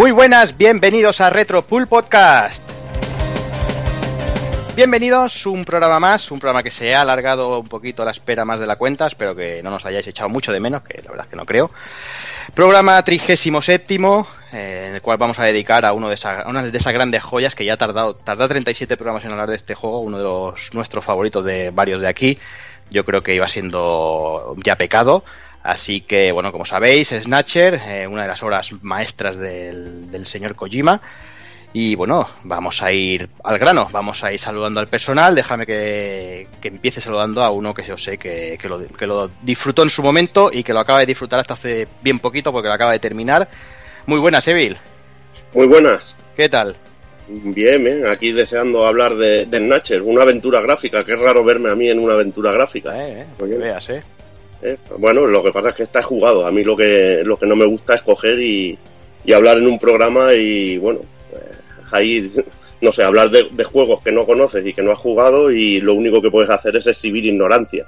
Muy buenas, bienvenidos a Retro Pool Podcast. Bienvenidos, un programa más, un programa que se ha alargado un poquito la espera más de la cuenta, espero que no nos hayáis echado mucho de menos, que la verdad es que no creo. Programa trigésimo séptimo, eh, en el cual vamos a dedicar a, uno de esas, a una de esas grandes joyas que ya ha tardado, tardado 37 programas en hablar de este juego, uno de los nuestros favoritos de varios de aquí. Yo creo que iba siendo ya pecado. Así que, bueno, como sabéis, Snatcher, eh, una de las obras maestras del, del señor Kojima. Y bueno, vamos a ir al grano, vamos a ir saludando al personal. Déjame que, que empiece saludando a uno que yo sé que, que, lo, que lo disfrutó en su momento y que lo acaba de disfrutar hasta hace bien poquito porque lo acaba de terminar. Muy buenas, Evil. Muy buenas. ¿Qué tal? Bien, bien, aquí deseando hablar de, de Snatcher, una aventura gráfica, que es raro verme a mí en una aventura gráfica. Eh, eh, porque veas, eh. Eh, Bueno, lo que pasa es que está jugado. A mí lo que, lo que no me gusta es coger y, y hablar en un programa y, bueno, eh, ahí, no sé, hablar de, de juegos que no conoces y que no has jugado y lo único que puedes hacer es exhibir ignorancia.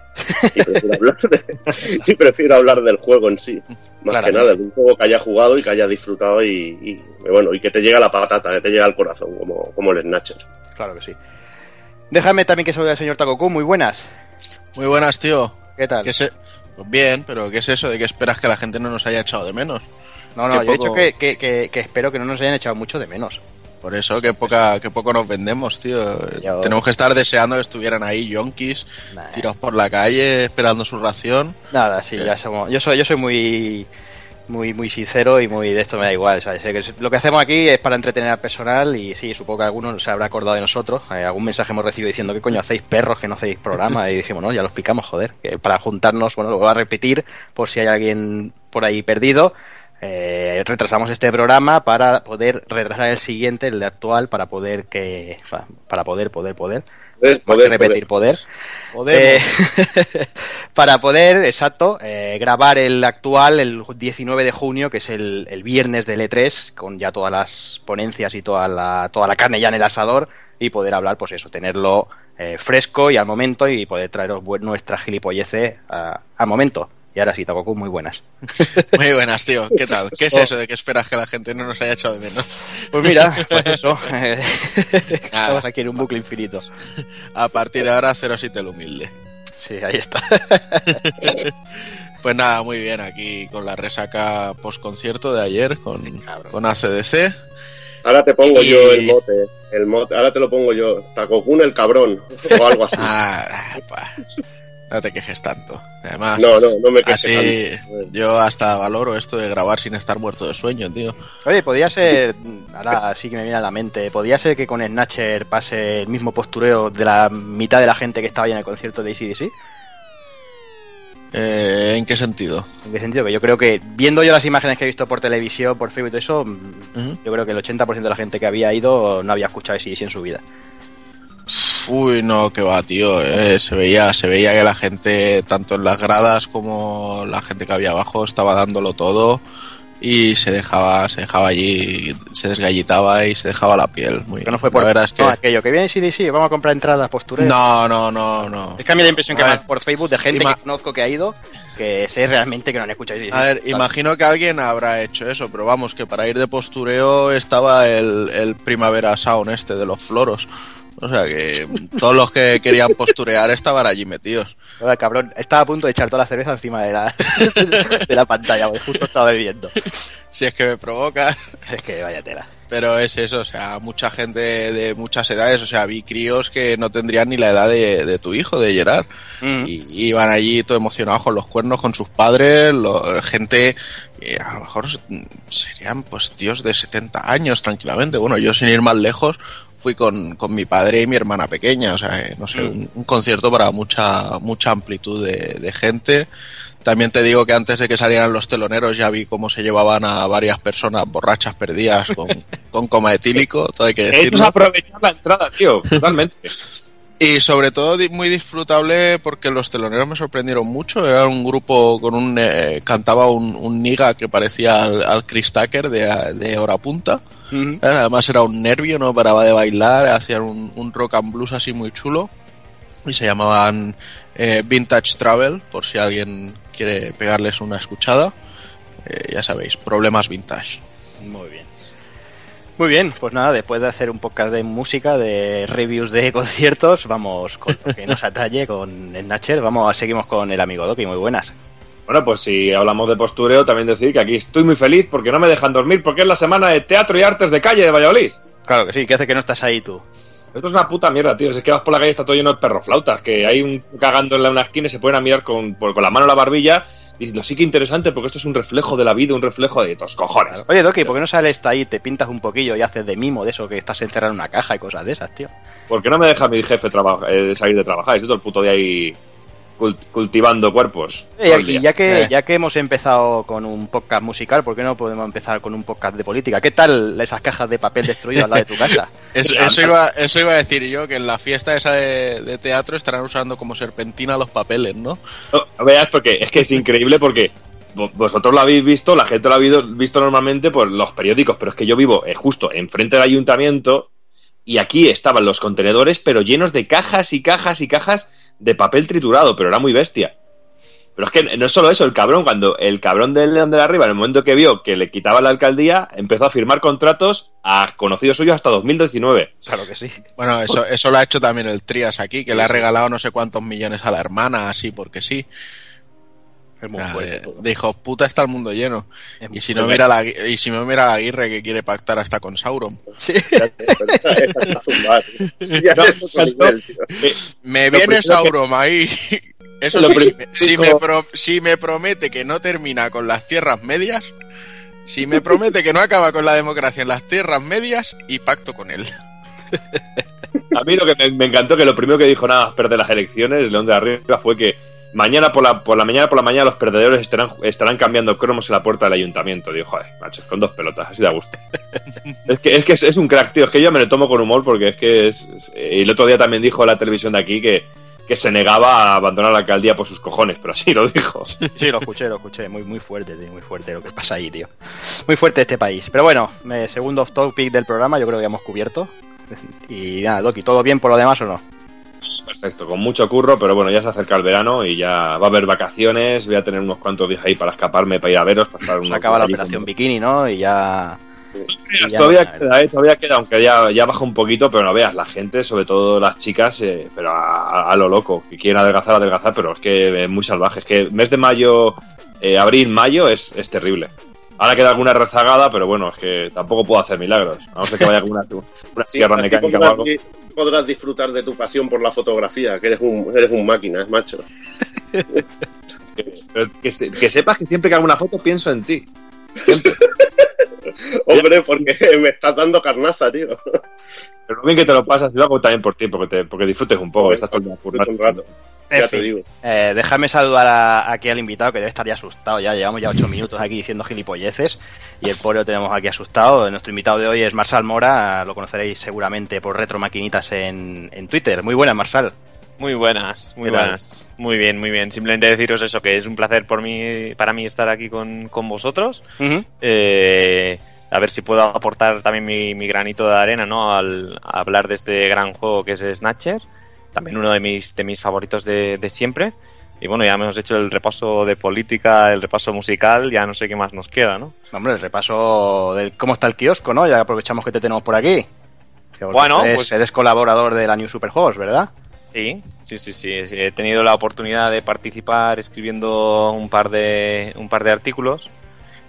Y prefiero hablar, de- y prefiero hablar del juego en sí. Más Claro. que nada, de un juego que haya jugado y que haya disfrutado y, y, bueno, y que te llegue a la patata, que te llegue al corazón, como, como el Snatcher. Claro que sí. Déjame también que salude al señor Takoku. Muy buenas. Muy buenas, tío. ¿Qué tal? ¿Qué es e- Pues bien, pero ¿qué es eso de que esperas que la gente no nos haya echado de menos? No, no, qué yo he dicho que, que, espero que no nos hayan echado mucho de menos. Por eso, que poca, que poco nos vendemos, tío. Yo- Tenemos que estar deseando que estuvieran ahí yonkis, Nah. tirados por la calle, esperando su ración. Nada, sí, ya somos. Yo soy, yo soy muy, muy, muy sincero y muy de esto me da igual. que lo que hacemos aquí es para entretener al personal y sí, supongo que alguno se habrá acordado de nosotros. Eh, algún mensaje hemos recibido diciendo qué coño hacéis perros que no hacéis programa y dijimos no, ya lo explicamos, joder, que para juntarnos, bueno, lo voy a repetir por si hay alguien por ahí perdido. Eh, retrasamos este programa para poder retrasar el siguiente, el de actual, para poder que, para poder, poder, poder, Poder, más que repetir, poder. Eh, para poder, exacto, eh, grabar el actual el 19 de junio, que es el, el viernes del E3, con ya todas las ponencias y toda la, toda la carne ya en el asador, y poder hablar, pues eso, tenerlo eh, fresco y al momento, y poder traeros nuestra gilipollece a- al momento. Y ahora sí, Takoku, muy buenas. Muy buenas, tío. ¿Qué tal? ¿Qué es eso de que esperas que la gente no nos haya echado de menos? Pues mira, pues eso. Estamos aquí en un bucle infinito. A partir de ahora, cero si te lo humilde. Sí, ahí está. Pues nada, muy bien, aquí con la resaca post concierto de ayer con, con ACDC. Ahora te pongo Y- yo el mote, el mote, ahora te lo pongo yo, Takokun el cabrón, o algo así. Ah, pa. No te quejes tanto. Además, No, no, no me quejes así tanto. yo hasta valoro esto de grabar sin estar muerto de sueño, tío. Oye, podría ser, ahora sí que me viene a la mente, podría ser que con Snatcher pase el mismo postureo de la mitad de la gente que estaba ahí en el concierto de ACDC. Eh, ¿En qué sentido? ¿En qué sentido? Que yo creo que, viendo yo las imágenes que he visto por televisión, por Facebook y todo eso, yo creo que el 80% de la gente que había ido no había escuchado ACDC en su vida. Uy, no, que va, tío. eh, se veía, se veía que la gente, tanto en las gradas como la gente que había abajo, estaba dándolo todo y se dejaba, se dejaba allí, se desgallitaba y se dejaba la piel. Muy, Que no fue por la verdad es que aquello, que viene ACDC, vamos a comprar entradas, postureo. no, no, no, no. Es que a mí la impresión que A ver, por Facebook de gente que conozco que ha ido, que sé realmente que no han escuchado. A ver, imagino que alguien habrá hecho eso, pero vamos, que para ir de postureo estaba el, el Primavera Sound este de los floros. O sea que todos los que querían posturear estaban allí metidos. Joder, cabrón, estaba a punto de echar toda la cerveza encima de la, de la pantalla, porque justo estaba bebiendo. Si es que me provoca. Es que vaya tela. Pero es eso, o sea, mucha gente de muchas edades, o sea, vi críos que no tendrían ni la edad de, de tu hijo, de Gerard. Mm. Y y iban allí todo emocionados con los cuernos, con sus padres, lo- gente, eh, a lo mejor serían pues tíos de 70 años tranquilamente. Bueno, yo sin ir más lejos fui con, con mi padre y mi hermana pequeña, o sea, eh, no sé, Mm. un, un concierto para mucha, mucha amplitud de, de gente. También te digo que antes de que salieran los teloneros ya vi cómo se llevaban a varias personas borrachas perdidas con, con coma etílico, todo hay que decirlo. aprovechar la entrada, tío, totalmente. Y sobre todo muy disfrutable porque los teloneros me sorprendieron mucho. Era un grupo con un... eh, cantaba un, un niga que parecía al, al Chris Tucker de, de hora punta. Ujú. Además era un nervio, no paraba de bailar, hacían un, un rock and blues así muy chulo. Y se llamaban eh, Vintage Travel, por si alguien quiere pegarles una escuchada. Eh, ya sabéis, problemas vintage. Muy bien. Muy bien, pues nada, después de hacer un podcast de música, de reviews de conciertos, vamos con lo que nos atalle con Snatcher. Vamos, seguimos con el amigo Doki, muy buenas. Bueno, pues si hablamos de postureo, también decir que aquí estoy muy feliz porque no me dejan dormir porque es la semana de teatro y artes de calle de Valladolid. Claro que sí, ¿qué hace que no estás ahí tú? Esto es una puta mierda, tío. Si es que vas por la calle está todo lleno de perroflautas, que hay un cagando en una esquina y se pueden a mirar con, por- con la mano en la barbilla diciendo, sí que interesante porque esto es un reflejo de la vida, un reflejo de tos cojones. Oye, Doki, ¿por qué no sales ahí, te pintas un poquillo y haces de mimo de eso que estás encerrado en una caja y cosas de esas, tío? ¿Por qué no me deja mi jefe eh, salir de trabajar? Estoy todo el puto día ahí cult- cultivando cuerpos. Y aquí, ya que, Eh. ya que hemos empezado con un podcast musical, ¿por qué no podemos empezar con un podcast de política? ¿Qué tal esas cajas de papel destruidas al lado de tu casa? Eso, eso iba, eso iba a decir yo, que en la fiesta esa de, de teatro estarán usando como serpentina los papeles, ¿no? No, veas porque es que es increíble porque vo- vosotros lo habéis visto, la gente lo ha visto normalmente por los periódicos, pero es que yo vivo eh, justo enfrente del ayuntamiento y aquí estaban los contenedores pero llenos de cajas y cajas y cajas de papel triturado, pero era muy bestia. Pero es que no es solo eso, el cabrón, cuando el cabrón del León de la Arriba, en el momento que vio que le quitaba la alcaldía, empezó a firmar contratos a conocidos suyos hasta 2019. Claro que sí. Bueno, eso, eso lo ha hecho también el Trias aquí, que le ha regalado no sé cuántos millones a la hermana, así porque sí. Es muy Ah, fuerte. hijos puta está el mundo lleno. Es Y si no mira la, y si no mira la Aguirre que quiere pactar hasta con Sauron. Sí. Me viene que- Sauron ahí. Eso Lo sí, primero si, me dijo- pro- si me promete que no termina con las tierras medias, si me promete que no acaba con la democracia en las tierras medias, y pacto con él. A mí lo que me, me encantó que lo primero que dijo nada más perder las elecciones, León de Arriba, fue que mañana por la, por la mañana por la mañana los perdedores estarán, estarán cambiando cromos en la puerta del ayuntamiento. Digo, joder, macho, con dos pelotas, así de a gusto. es que, es, que es, es un crack, tío. Es que yo me lo tomo con humor porque es que es. es- el otro día también dijo la televisión de aquí que, que se negaba a abandonar la alcaldía por sus cojones, pero así lo dijo. Sí, lo escuché, lo escuché. Muy, muy fuerte, tío, muy fuerte lo que pasa ahí, tío. Muy fuerte este país. Pero bueno, eh, segundo off topic del programa, yo creo que ya hemos cubierto. Y nada, Doki, ¿todo bien por lo demás o no? Perfecto, con mucho curro, pero bueno, ya se acerca el verano y ya va a haber vacaciones. Voy a tener unos cuantos días ahí para escaparme, para ir a veros, para estar Se acaba la operación bikini, ¿no? Y ya. todavía queda, eh, todavía queda, aunque ya, ya baja un poquito, pero no veas, la gente, sobre todo las chicas, eh, pero a, lo loco, que quieren adelgazar, adelgazar, pero es que es muy salvaje. Es que el mes de mayo, eh, abril, mayo es, es terrible. Ahora queda alguna rezagada, pero bueno, es que tampoco puedo hacer milagros. A no ser que vaya con una, sierra mecánica o algo. podrás disfrutar de tu pasión por la fotografía, que eres un, eres un máquina, macho. Pero que, se- que sepas que siempre que hago una foto pienso en ti. Hombre, porque me estás dando carnaza, tío. Pero bien que te lo pasas, y lo hago también por ti, porque, te, porque disfrutes un poco, que estás todo un rato. En Ya fin. te digo. Eh, déjame saludar a- aquí al invitado que debe estar ya asustado. Ya llevamos ya ocho minutos aquí diciendo gilipolleces y el pobre lo tenemos aquí asustado. Nuestro invitado de hoy es Marsal Mora. Lo conoceréis seguramente por Retro Maquinitas en, en Twitter. Muy buena, Marsal. Muy buenas, muy buenas. Muy bien, muy bien. Simplemente deciros eso, que es un placer por mí, para mí estar aquí con, con vosotros. Eh, a ver si puedo aportar también mi, mi granito de arena, ¿no? Al a hablar de este gran juego que es Snatcher. También uno de mis, de mis favoritos de, de siempre. Y bueno, ya hemos hecho el repaso de política, el repaso musical, ya no sé qué más nos queda, ¿no? Hombre, el repaso de cómo está el kiosco, ¿no? Ya aprovechamos que te tenemos por aquí. Que Bueno, eres, pues- eres colaborador de la New Super Host, ¿verdad? Sí, sí, sí, sí. He tenido la oportunidad de participar escribiendo un par de, un par de artículos.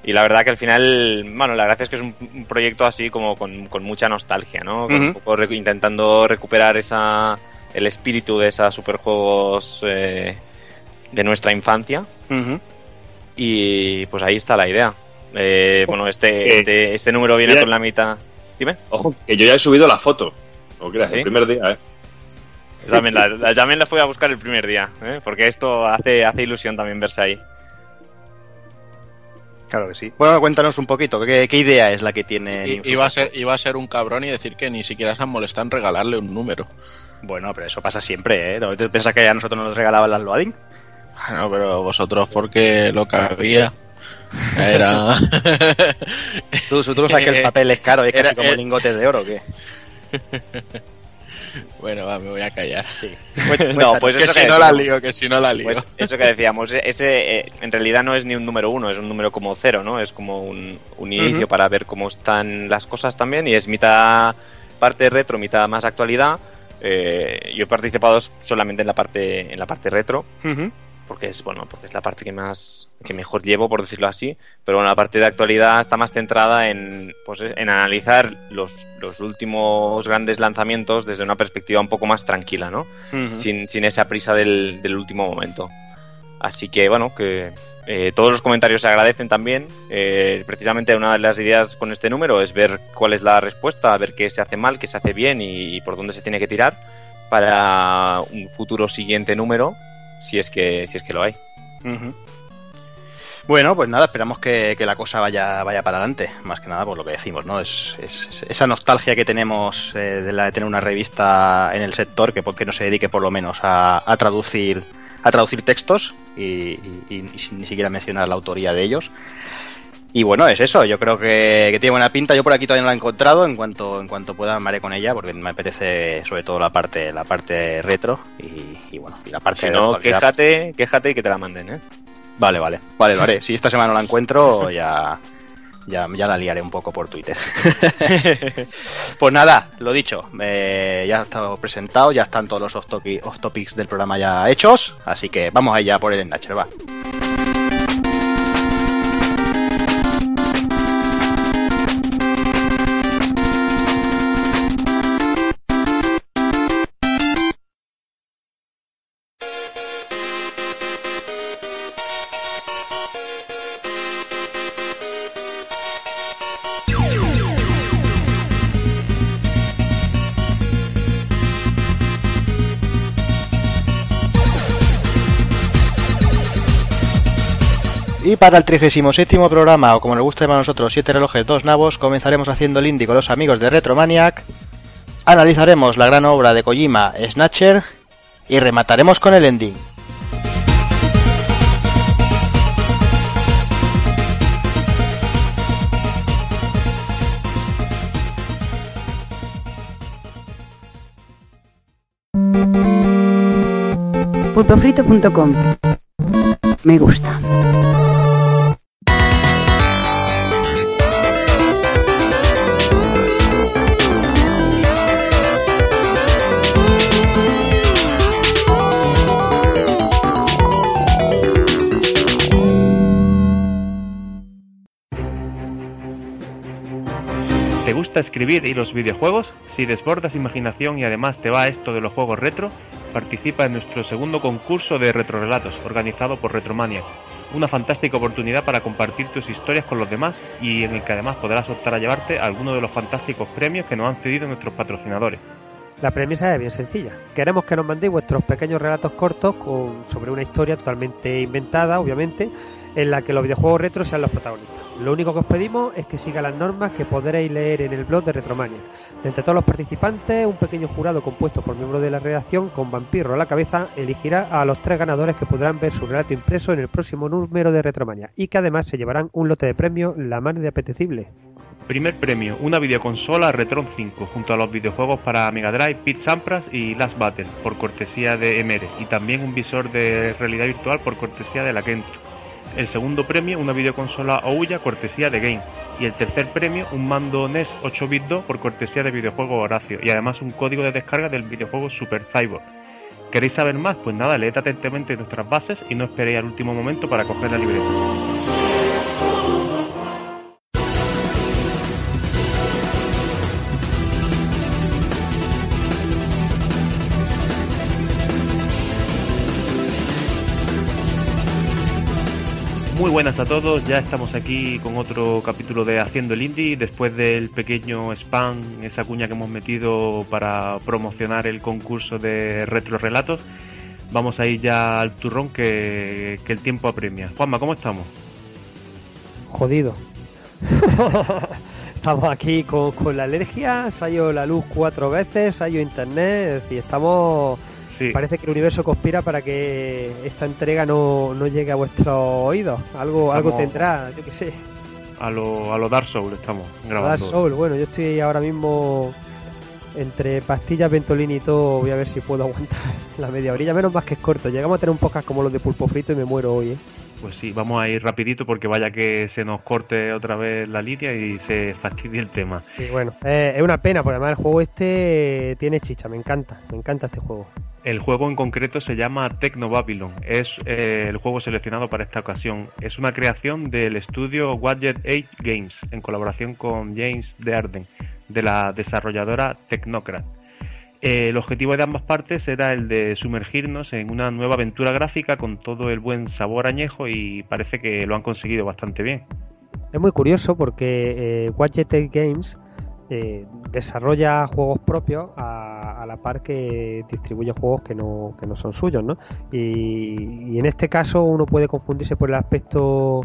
Y la verdad que al final, bueno, la gracia es que es un, un proyecto así como con, con mucha nostalgia, ¿no? Un poco recu- intentando recuperar esa, el espíritu de esos superjuegos eh, de nuestra infancia. Y pues ahí está la idea. Eh, bueno, este, Eh, este, este número viene con la mitad. Dime. Ojo, que yo ya he subido la foto. No creas, ¿Sí? el primer día, ¿eh? También la, la- también la fui a buscar el primer día, ¿eh? porque esto hace, hace ilusión también verse ahí. Claro que sí. Bueno, cuéntanos un poquito, ¿qué, qué idea es la que tiene? I- Iba a, ser, iba a ser un cabrón y decir que ni siquiera se han molestado en regalarle un número. Bueno, pero eso pasa siempre, ¿eh? ¿No te piensas que a nosotros nos regalaban las loading? Bueno, pero vosotros porque lo que había era... Tú, tú no sabes que el papel es caro, es casi Era- como era- lingotes de oro, ¿o qué? Bueno, va, me voy a callar. no, pues que eso si que no la decíamos. lío, que si no la lío. Pues eso que decíamos, e- ese eh, en realidad no es ni un número uno, es un número como cero, ¿no? Es como un, un inicio para ver cómo están las cosas también y es mitad parte retro, mitad más actualidad. Eh, yo he participado solamente en la parte en la parte retro Ujú. porque es bueno porque es la parte que más que mejor llevo por decirlo así pero bueno la parte de actualidad está más centrada en pues en analizar los, los últimos grandes lanzamientos desde una perspectiva un poco más tranquila no sin, sin esa prisa del, del último momento. Así que bueno, que eh, todos los comentarios se agradecen también. Eh, precisamente una de las ideas con este número es ver cuál es la respuesta, ver qué se hace mal, qué se hace bien y, por dónde se tiene que tirar para un futuro siguiente número, si es que, si es que lo hay. Bueno, pues nada, esperamos que, la cosa vaya, vaya para adelante. Más que nada por lo que decimos, ¿no? Es, es- es esa nostalgia que tenemos eh, de la de tener una revista en el sector que, por- que no se dedique por lo menos a traducir a traducir textos y, y- y- ni siquiera mencionar la autoría de ellos. Y bueno, es eso, yo creo que, que tiene buena pinta. Yo por aquí todavía no la he encontrado, en cuanto, en cuanto pueda me haré con ella, porque me apetece sobre todo la parte, la parte retro y, y bueno, y la parte Si no, quéjate, quéjate y que te la manden, ¿eh? Vale, vale, vale, lo haré. Si esta semana no la encuentro, ya, ya, ya la liaré un poco por Twitter. pues nada, lo dicho, eh, ya está presentado, ya están todos los off, topi- off topics del programa ya hechos, así que vamos allá por el Snatcher, va. Para el 37 programa, o como nos gusta llamar a nosotros, 7 relojes, 2 nabos, comenzaremos haciendo el indie con los amigos de Retromaniac, analizaremos la gran obra de Kojima, Snatcher, y remataremos con el ending. Pulpofrito.com Me gusta. Escribir y los videojuegos? Si desbordas imaginación y además te va esto de los juegos retro, participa en nuestro segundo concurso de retrorelatos organizado por Retromania. Una fantástica oportunidad para compartir tus historias con los demás y en el que además podrás optar a llevarte algunos de los fantásticos premios que nos han cedido nuestros patrocinadores. La premisa es bien sencilla. Queremos que nos mandéis vuestros pequeños relatos cortos con, sobre una historia totalmente inventada, obviamente, en la que los videojuegos retro sean los protagonistas. Lo único que os pedimos es que siga las normas que podréis leer en el blog de Retromania. De entre todos los participantes, un pequeño jurado compuesto por miembros de la redacción con vampiro a la cabeza elegirá a los tres ganadores que podrán ver su relato impreso en el próximo número de Retromania y que además se llevarán un lote de premios la más de apetecible. Primer premio, una videoconsola Retron 5, junto a los videojuegos para Mega Drive, Pit Sampras y Last Battle, por cortesía de MR, y también un visor de realidad virtual por cortesía de la Kento. El segundo premio, una videoconsola Ouya, cortesía de Game. Y el tercer premio, un mando NES 8-bit 2 por cortesía de videojuego Horacio, y además un código de descarga del videojuego Super Cyborg. ¿Queréis saber más? Pues nada, leed atentamente nuestras bases y no esperéis al último momento para coger la libreta. Muy buenas a todos, ya estamos aquí con otro capítulo de Haciendo el Indie, después del pequeño spam, esa cuña que hemos metido para promocionar el concurso de retro relatos. Vamos a ir ya al turrón que, que el tiempo apremia. Juanma, ¿cómo estamos? Jodido. estamos aquí con, con la alergia, se la luz cuatro veces, se ha ido internet, es decir, estamos... Sí, Parece que el universo conspira para que esta entrega no, no llegue a vuestros oídos. Algo, algo tendrá, yo qué sé. a lo, a lo Dark Souls estamos grabando. Dark Soul, bueno, yo estoy ahora mismo entre pastillas, ventolín y todo, voy a ver si puedo aguantar la media orilla. Menos más que es corto. Llegamos a tener un podcast como los de pulpo frito y me muero hoy, ¿eh? Pues sí, vamos a ir rapidito porque vaya que se nos corte otra vez la línea y se fastidie el tema. Sí, bueno, eh, es una pena porque además el juego este tiene chicha, me encanta, me encanta este juego. El juego en concreto se llama Tecno Babylon. Es eh, el juego seleccionado para esta ocasión. Es una creación del estudio Gadget 8 Games en colaboración con James Dearden de la desarrolladora Technocrat. Eh, el objetivo de ambas partes era el de sumergirnos en una nueva aventura gráfica con todo el buen sabor añejo y parece que lo han conseguido bastante bien. Es muy curioso porque eh, Gadget 8 Games eh, desarrolla juegos propios a, la par que distribuye juegos que no, que no son suyos, ¿no? Y, en este caso uno puede confundirse por el aspecto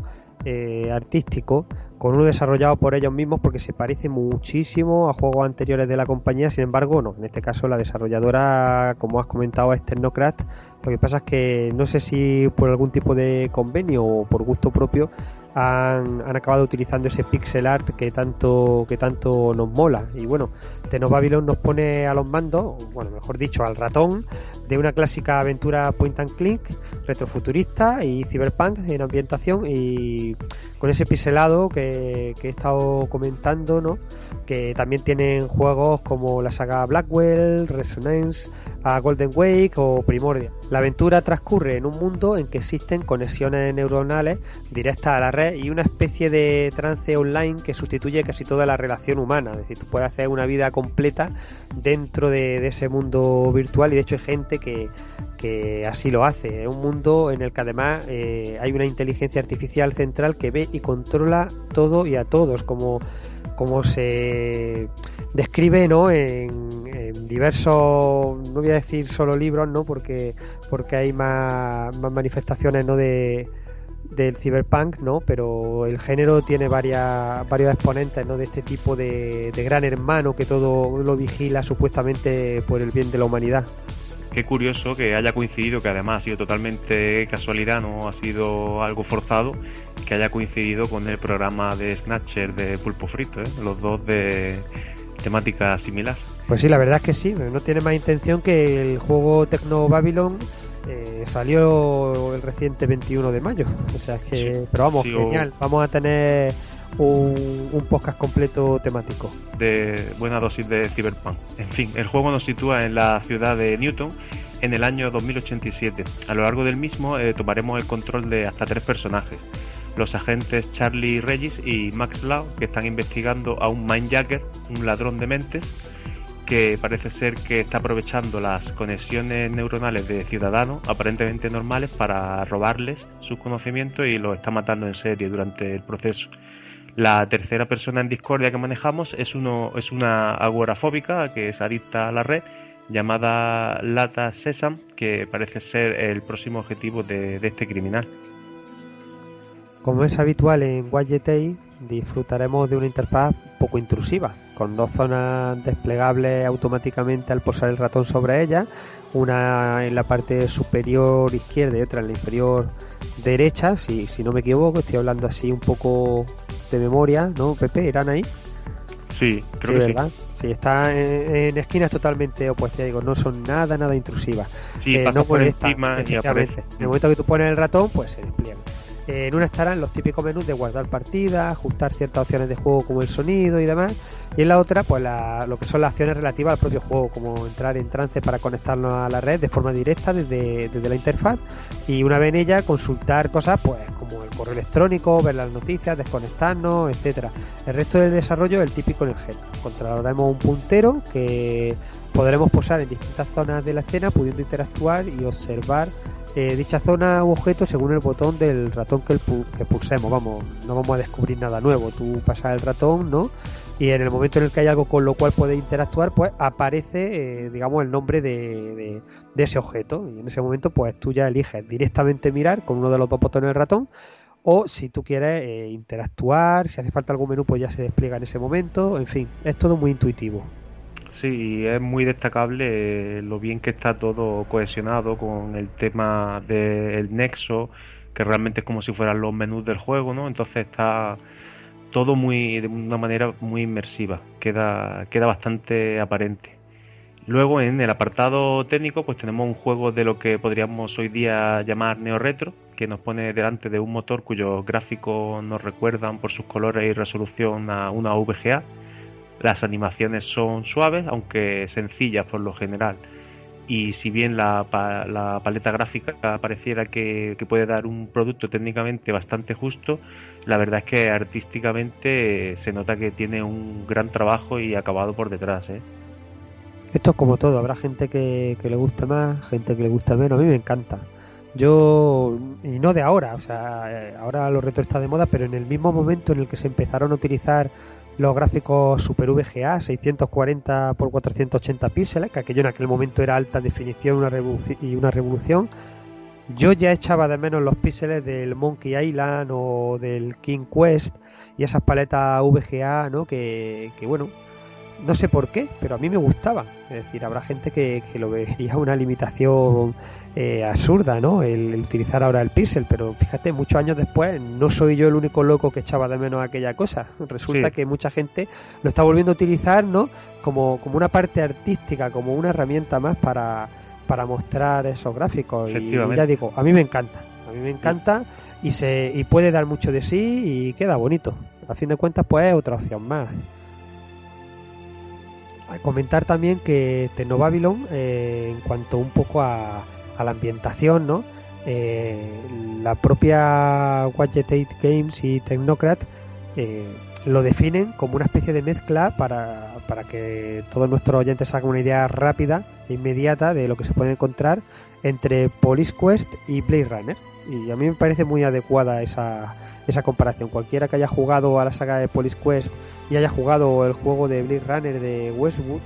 eh, artístico con uno desarrollado por ellos mismos porque se parece muchísimo a juegos anteriores de la compañía, sin embargo no, en este caso la desarrolladora, como has comentado, es Tecnocrat, lo que pasa es que no sé si por algún tipo de convenio o por gusto propio han, acabado utilizando ese pixel art que tanto, que tanto nos mola. Y bueno, Teno Babylon nos pone a los mandos, bueno, mejor dicho, al ratón, de una clásica aventura point and click, retrofuturista y cyberpunk en ambientación y con ese pixelado que, que he estado comentando, ¿no? Que también tienen juegos como la saga Blackwell, Resonance, a Golden Wake o Primordia. La aventura transcurre en un mundo en que existen conexiones neuronales directas a la red y una especie de trance online que sustituye casi toda la relación humana. Es decir, tú puedes hacer una vida completa dentro de, ese mundo virtual y de hecho hay gente que, que así lo hace. Es un mundo en el que además eh, hay una inteligencia artificial central que ve y controla todo y a todos, como, como se describe ¿no? en, en, diversos, no voy a decir solo libros, ¿no? porque, porque hay más, manifestaciones ¿no? de, del cyberpunk, ¿no? Pero el género tiene varias, varios exponentes, ¿no? De este tipo de, de gran hermano que todo lo vigila supuestamente por el bien de la humanidad qué curioso que haya coincidido, que además ha sido totalmente casualidad, no ha sido algo forzado, que haya coincidido con el programa de Snatcher de Pulpo Frito, ¿eh? los dos de temática similar. Pues sí, la verdad es que sí, no tiene más intención que el juego Tecno Babylon eh, salió el reciente 21 de mayo. O sea, que, sí, pero vamos, sí, genial, o... vamos a tener un, un, podcast completo temático. De buena dosis de Cyberpunk. En fin, el juego nos sitúa en la ciudad de Newton en el año 2087. A lo largo del mismo eh, tomaremos el control de hasta tres personajes. Los agentes Charlie Regis y Max Lau, que están investigando a un mindjacker, un ladrón de mentes, que parece ser que está aprovechando las conexiones neuronales de ciudadanos aparentemente normales para robarles sus conocimientos y los está matando en serie durante el proceso. La tercera persona en discordia que manejamos es, uno, es una agorafóbica que es adicta a la red llamada Lata Sesam, que parece ser el próximo objetivo de, este criminal. Como es habitual en Gadget disfrutaremos de una interfaz poco intrusiva, con dos zonas desplegables automáticamente al posar el ratón sobre ellas, una en la parte superior izquierda y otra en la inferior derecha, si, si no me equivoco, estoy hablando así un poco de memoria, ¿no, Pepe? ¿Eran ahí? Sí, creo sí, que ¿verdad? sí. Sí, está en, en, esquinas totalmente opuestas, digo, no son nada, nada intrusivas. Sí, eh, no por encima y aparece. En el momento que tú pones el ratón, pues se despliega. En una estarán los típicos menús de guardar partidas, ajustar ciertas opciones de juego como el sonido y demás. Y en la otra, pues la, lo que son las acciones relativas al propio juego, como entrar en trance para conectarnos a la red de forma directa desde, desde la interfaz. Y una vez en ella, consultar cosas pues como el correo electrónico, ver las noticias, desconectarnos, etcétera. El resto del desarrollo es el típico en el gen. Controlaremos un puntero que podremos posar en distintas zonas de la escena, pudiendo interactuar y observar eh, dicha zona u objeto según el botón del ratón que, el pu que, pulsemos. Vamos, no vamos a descubrir nada nuevo. Tú pasas el ratón, ¿no? Y en el momento en el que hay algo con lo cual puedes interactuar, pues aparece, eh, digamos, el nombre de, de, de, ese objeto. Y en ese momento, pues tú ya eliges directamente mirar con uno de los dos botones del ratón. O si tú quieres eh, interactuar, si hace falta algún menú, pues ya se despliega en ese momento. En fin, es todo muy intuitivo. Sí, es muy destacable lo bien que está todo cohesionado con el tema del nexo, que realmente es como si fueran los menús del juego, ¿no? Entonces está todo muy de una manera muy inmersiva, queda, queda bastante aparente. Luego en el apartado técnico pues tenemos un juego de lo que podríamos hoy día llamar neo retro, que nos pone delante de un motor cuyos gráficos nos recuerdan por sus colores y resolución a una VGA. Las animaciones son suaves, aunque sencillas por lo general. Y si bien la, pa- la paleta gráfica pareciera que, puede dar un producto técnicamente bastante justo, la verdad es que artísticamente eh, se nota que tiene un gran trabajo y acabado por detrás. ¿eh? Esto es como todo, habrá gente que, que le gusta más, gente que le gusta menos, a mí me encanta. Yo, y no de ahora, o sea, eh, ahora los retro está de moda, pero en el mismo momento en el que se empezaron a utilizar los gráficos Super VGA 640 x 480 píxeles, que aquello en aquel momento era alta definición una y una revolución, yo ya echaba de menos los píxeles del Monkey Island o del King Quest y esas paletas VGA, ¿no? Que, que bueno, no sé por qué, pero a mí me gustaban. Es decir, habrá gente que, que lo vería una limitación eh, absurda, ¿no? El, el utilizar ahora el píxel, pero fíjate, muchos años después no soy yo el único loco que echaba de menos aquella cosa. Resulta Sí. que mucha gente lo está volviendo a utilizar, ¿no? Como, como una parte artística, como una herramienta más para, para mostrar esos gráficos. Y, ya digo, a mí me encanta. A mí me encanta y se y puede dar mucho de sí y queda bonito. A fin de cuentas, pues es otra opción más. A comentar también que Tecnobabylon, eh, en cuanto un poco a, a la ambientación, ¿no? Eh, la propia Gadget 8 Games y Technocrat eh, lo definen como una especie de mezcla para, para que todos nuestros oyentes hagan una idea rápida e inmediata de lo que se puede encontrar entre Police Quest y Blade Runner. Y a mí me parece muy adecuada esa, esa comparación. Cualquiera que haya jugado a la saga de Police Quest y haya jugado el juego de Blade Runner de Westwood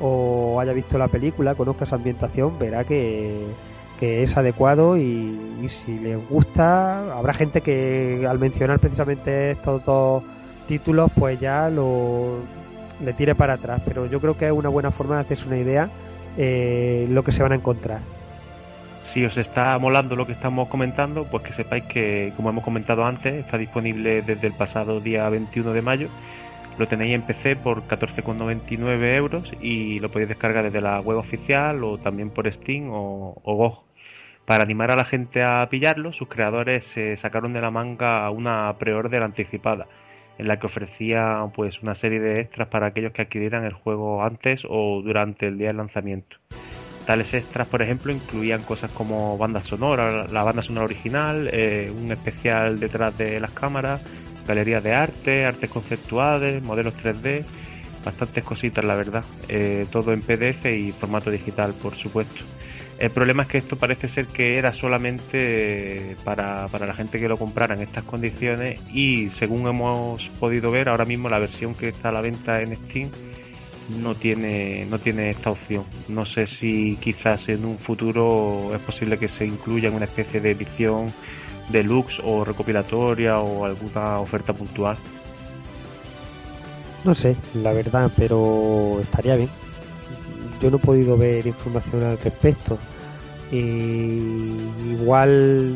o haya visto la película, conozca esa ambientación, verá que, que es adecuado y, si les gusta, habrá gente que al mencionar precisamente estos dos títulos, pues ya lo le tire para atrás. Pero yo creo que es una buena forma de hacerse una idea eh, lo que se van a encontrar. Si os está molando lo que estamos comentando, pues que sepáis que, como hemos comentado antes, está disponible desde el pasado día 21 de mayo. Lo tenéis en PC por 14,99 euros y lo podéis descargar desde la web oficial o también por Steam o, o. Para animar a la gente a pillarlo, sus creadores se sacaron de la manga una pre-order anticipada en la que ofrecía pues una serie de extras para aquellos que adquirieran el juego antes o durante el día del lanzamiento. Tales extras, por ejemplo, incluían cosas como banda sonora, la banda sonora original, eh, un especial detrás de las cámaras, galerías de arte, artes conceptuales, modelos 3D, bastantes cositas, la verdad. Eh, todo en PDF y formato digital, por supuesto. El problema es que esto parece ser que era solamente eh, para, para la gente que lo comprara en estas condiciones y según hemos podido ver ahora mismo la versión que está a la venta en Steam no tiene no tiene esta opción. No sé si quizás en un futuro es posible que se incluya en una especie de edición deluxe o recopilatoria o alguna oferta puntual. No sé, la verdad, pero estaría bien. Yo no he podido ver información al respecto. Y igual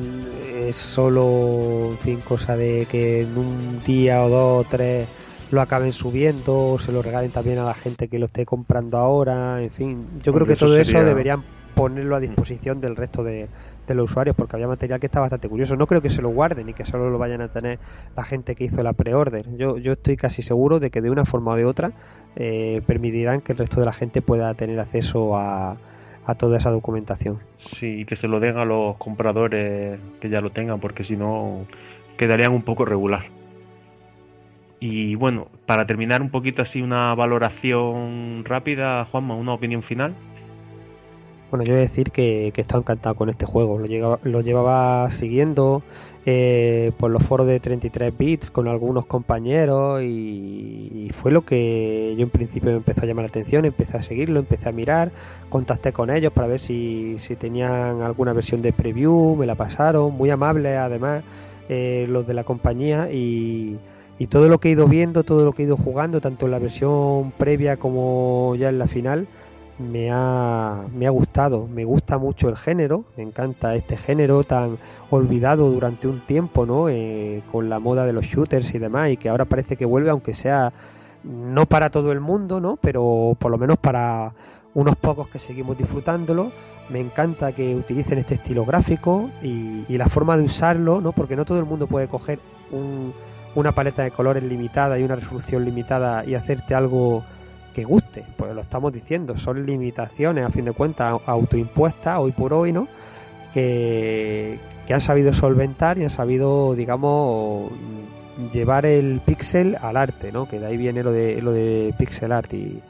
es solo, en fin, cosa de que en un día o dos o tres lo acaben subiendo, o se lo regalen también a la gente que lo esté comprando ahora, en fin. Yo creo que eso todo eso deberían ponerlo a disposición del resto de, de los usuarios, porque había material que está bastante curioso. No creo que se lo guarden y que solo lo vayan a tener la gente que hizo la pre-order. Yo, yo estoy casi seguro de que de una forma o de otra eh, permitirán que el resto de la gente pueda tener acceso a, a toda esa documentación. Sí, que se lo den a los compradores que ya lo tengan, porque si no quedarían un poco regular. Y bueno, para terminar un poquito así una valoración rápida, Juanma, una opinión final. Bueno, yo he de decir que, que he estado encantado con este juego. Lo, llegaba- lo llevaba siguiendo eh, por los foros de 33 bits con algunos compañeros y, y fue lo que yo en principio me empezó a llamar la atención. Empecé a seguirlo, empecé a mirar, contacté con ellos para ver si, si tenían alguna versión de preview, me la pasaron, muy amables además eh, los de la compañía y, y todo lo que he ido viendo, todo lo que he ido jugando, tanto en la versión previa como ya en la final, me ha, me ha gustado, me gusta mucho el género, me encanta este género tan olvidado durante un tiempo, ¿no? Eh, con la moda de los shooters y demás, y que ahora parece que vuelve, aunque sea no para todo el mundo, ¿no? Pero por lo menos para unos pocos que seguimos disfrutándolo. Me encanta que utilicen este estilo gráfico y, y la forma de usarlo, ¿no? porque no todo el mundo puede coger un, una paleta de colores limitada y una resolución limitada y hacerte algo que guste. Pues lo estamos diciendo, son limitaciones a fin de cuentas autoimpuestas hoy por hoy, ¿no? Que, que han sabido solventar y han sabido, digamos, llevar el pixel al arte, ¿no? Que de ahí viene lo de, lo de pixel art y,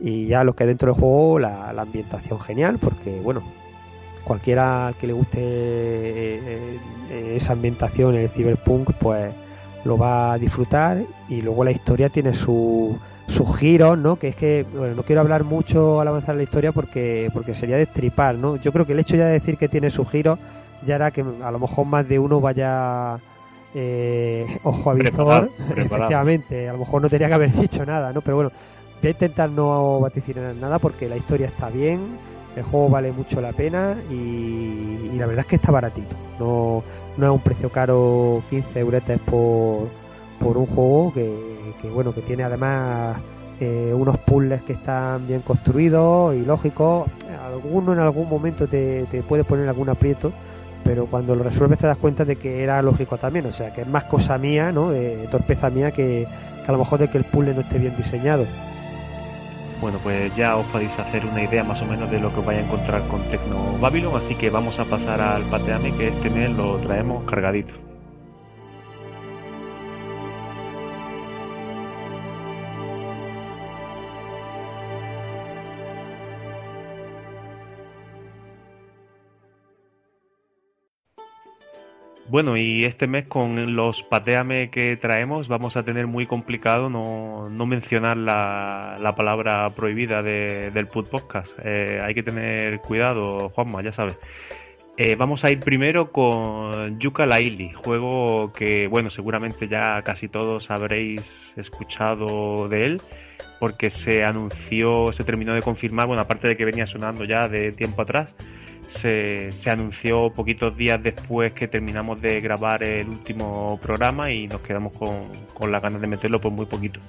y ya lo que dentro del juego, la, ambientación genial, porque, bueno, cualquiera que le guste eh, eh, esa ambientación, el cyberpunk, pues lo va a disfrutar y luego la historia tiene su, sus giros, ¿no? Que es que, bueno, no quiero hablar mucho al avanzar la historia porque, porque sería destripar, ¿no? Yo creo que el hecho ya de decir que tiene sus giros ya hará que a lo mejor más de uno vaya eh, ojo a visor, efectivamente, a lo mejor no tenía que haber dicho nada, ¿no? Pero bueno, voy a intentar no vaticinar nada porque la historia está bien, el juego vale mucho la pena y, y la verdad es que está baratito. No, no es un precio caro, 15 euretes por, por un juego que, bueno, que tiene además eh, unos puzzles que están bien construidos y lógicos. Alguno en algún momento te, te puede poner algún aprieto, pero cuando lo resuelves te das cuenta de que era lógico también. O sea, que es más cosa mía, ¿no? De torpeza mía que, que a lo mejor de que el puzzle no esté bien diseñado. Bueno, pues ya os podéis hacer una idea más o menos de lo que os vais a encontrar con Tecno Babylon, así que vamos a pasar al Pateame que este mes lo traemos cargadito. Bueno, y este mes con los pateame que traemos vamos a tener muy complicado no, no mencionar la, la palabra prohibida de- del Put Podcast. Eh, hay que tener cuidado, Juanma, ya sabes. Eh, vamos a ir primero con Yuka Laili, juego que, bueno, seguramente ya casi todos habréis escuchado de él, porque se anunció, se terminó de confirmar, bueno, aparte de que venía sonando ya de tiempo atrás, se, se anunció poquitos días después que terminamos de grabar el último programa y nos quedamos con, con las ganas de meterlo por muy poquito.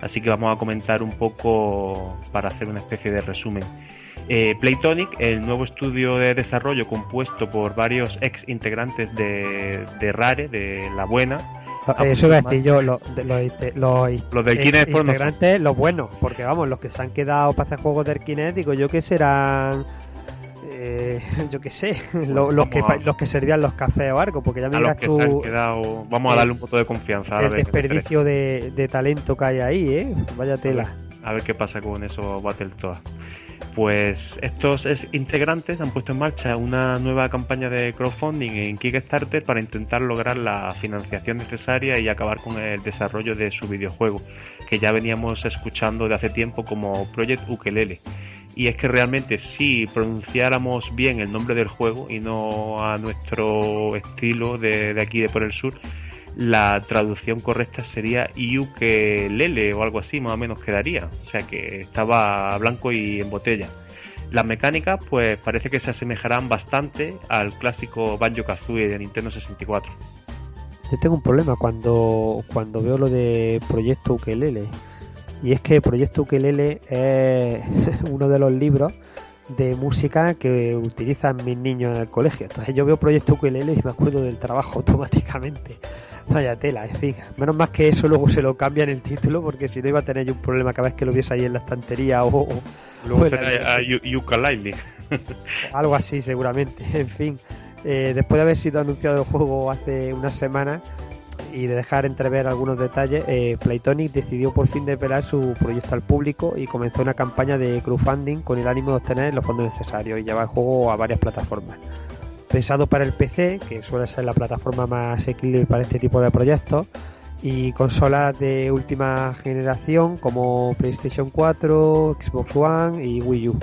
Así que vamos a comentar un poco para hacer una especie de resumen. Eh, Playtonic, el nuevo estudio de desarrollo compuesto por varios ex integrantes de, de Rare, de La Buena. Ah, Eso iba a decir yo, los, de- los, los Los del Kinect por integrantes, los buenos, porque vamos, los que se han quedado para hacer juegos del Kinect, digo yo que serán, eh, yo qué sé, lo- los, que, a- los que servían los cafés o algo, porque ya han tú quedado. Vamos a darle un voto de confianza. el desperdicio de, de talento que hay ahí, ¿eh? Vaya tela. A ver qué pasa con esos Battletoads. Pues estos es- integrantes han puesto en marcha una nueva campaña de crowdfunding en Kickstarter para intentar lograr la financiación necesaria y acabar con el desarrollo de su videojuego, que ya veníamos escuchando de hace tiempo como Project Ukelele. Y es que realmente si pronunciáramos bien el nombre del juego y no a nuestro estilo de, de aquí de por el sur, la traducción correcta sería Ukelele o algo así, más o menos quedaría. O sea que estaba blanco y en botella. Las mecánicas, pues parece que se asemejarán bastante al clásico Banjo Kazooie de Nintendo 64. Yo tengo un problema cuando, cuando veo lo de Proyecto Ukelele. Y es que Proyecto Ukelele es uno de los libros de música que utilizan mis niños en el colegio. Entonces yo veo Proyecto Ukelele y me acuerdo del trabajo automáticamente. Vaya tela, en fin. Menos más que eso luego se lo cambian el título porque si no iba a tener yo un problema cada vez que lo viese ahí en la estantería o, o- Luego será a algo así seguramente. En fin, eh, después de haber sido anunciado el juego hace unas semanas y de dejar entrever algunos detalles, eh, Playtonic decidió por fin desvelar su proyecto al público y comenzó una campaña de crowdfunding con el ánimo de obtener los fondos necesarios y llevar el juego a varias plataformas. Pensado para el PC, que suele ser la plataforma más asequible para este tipo de proyectos, y consolas de última generación como PlayStation 4, Xbox One y Wii U.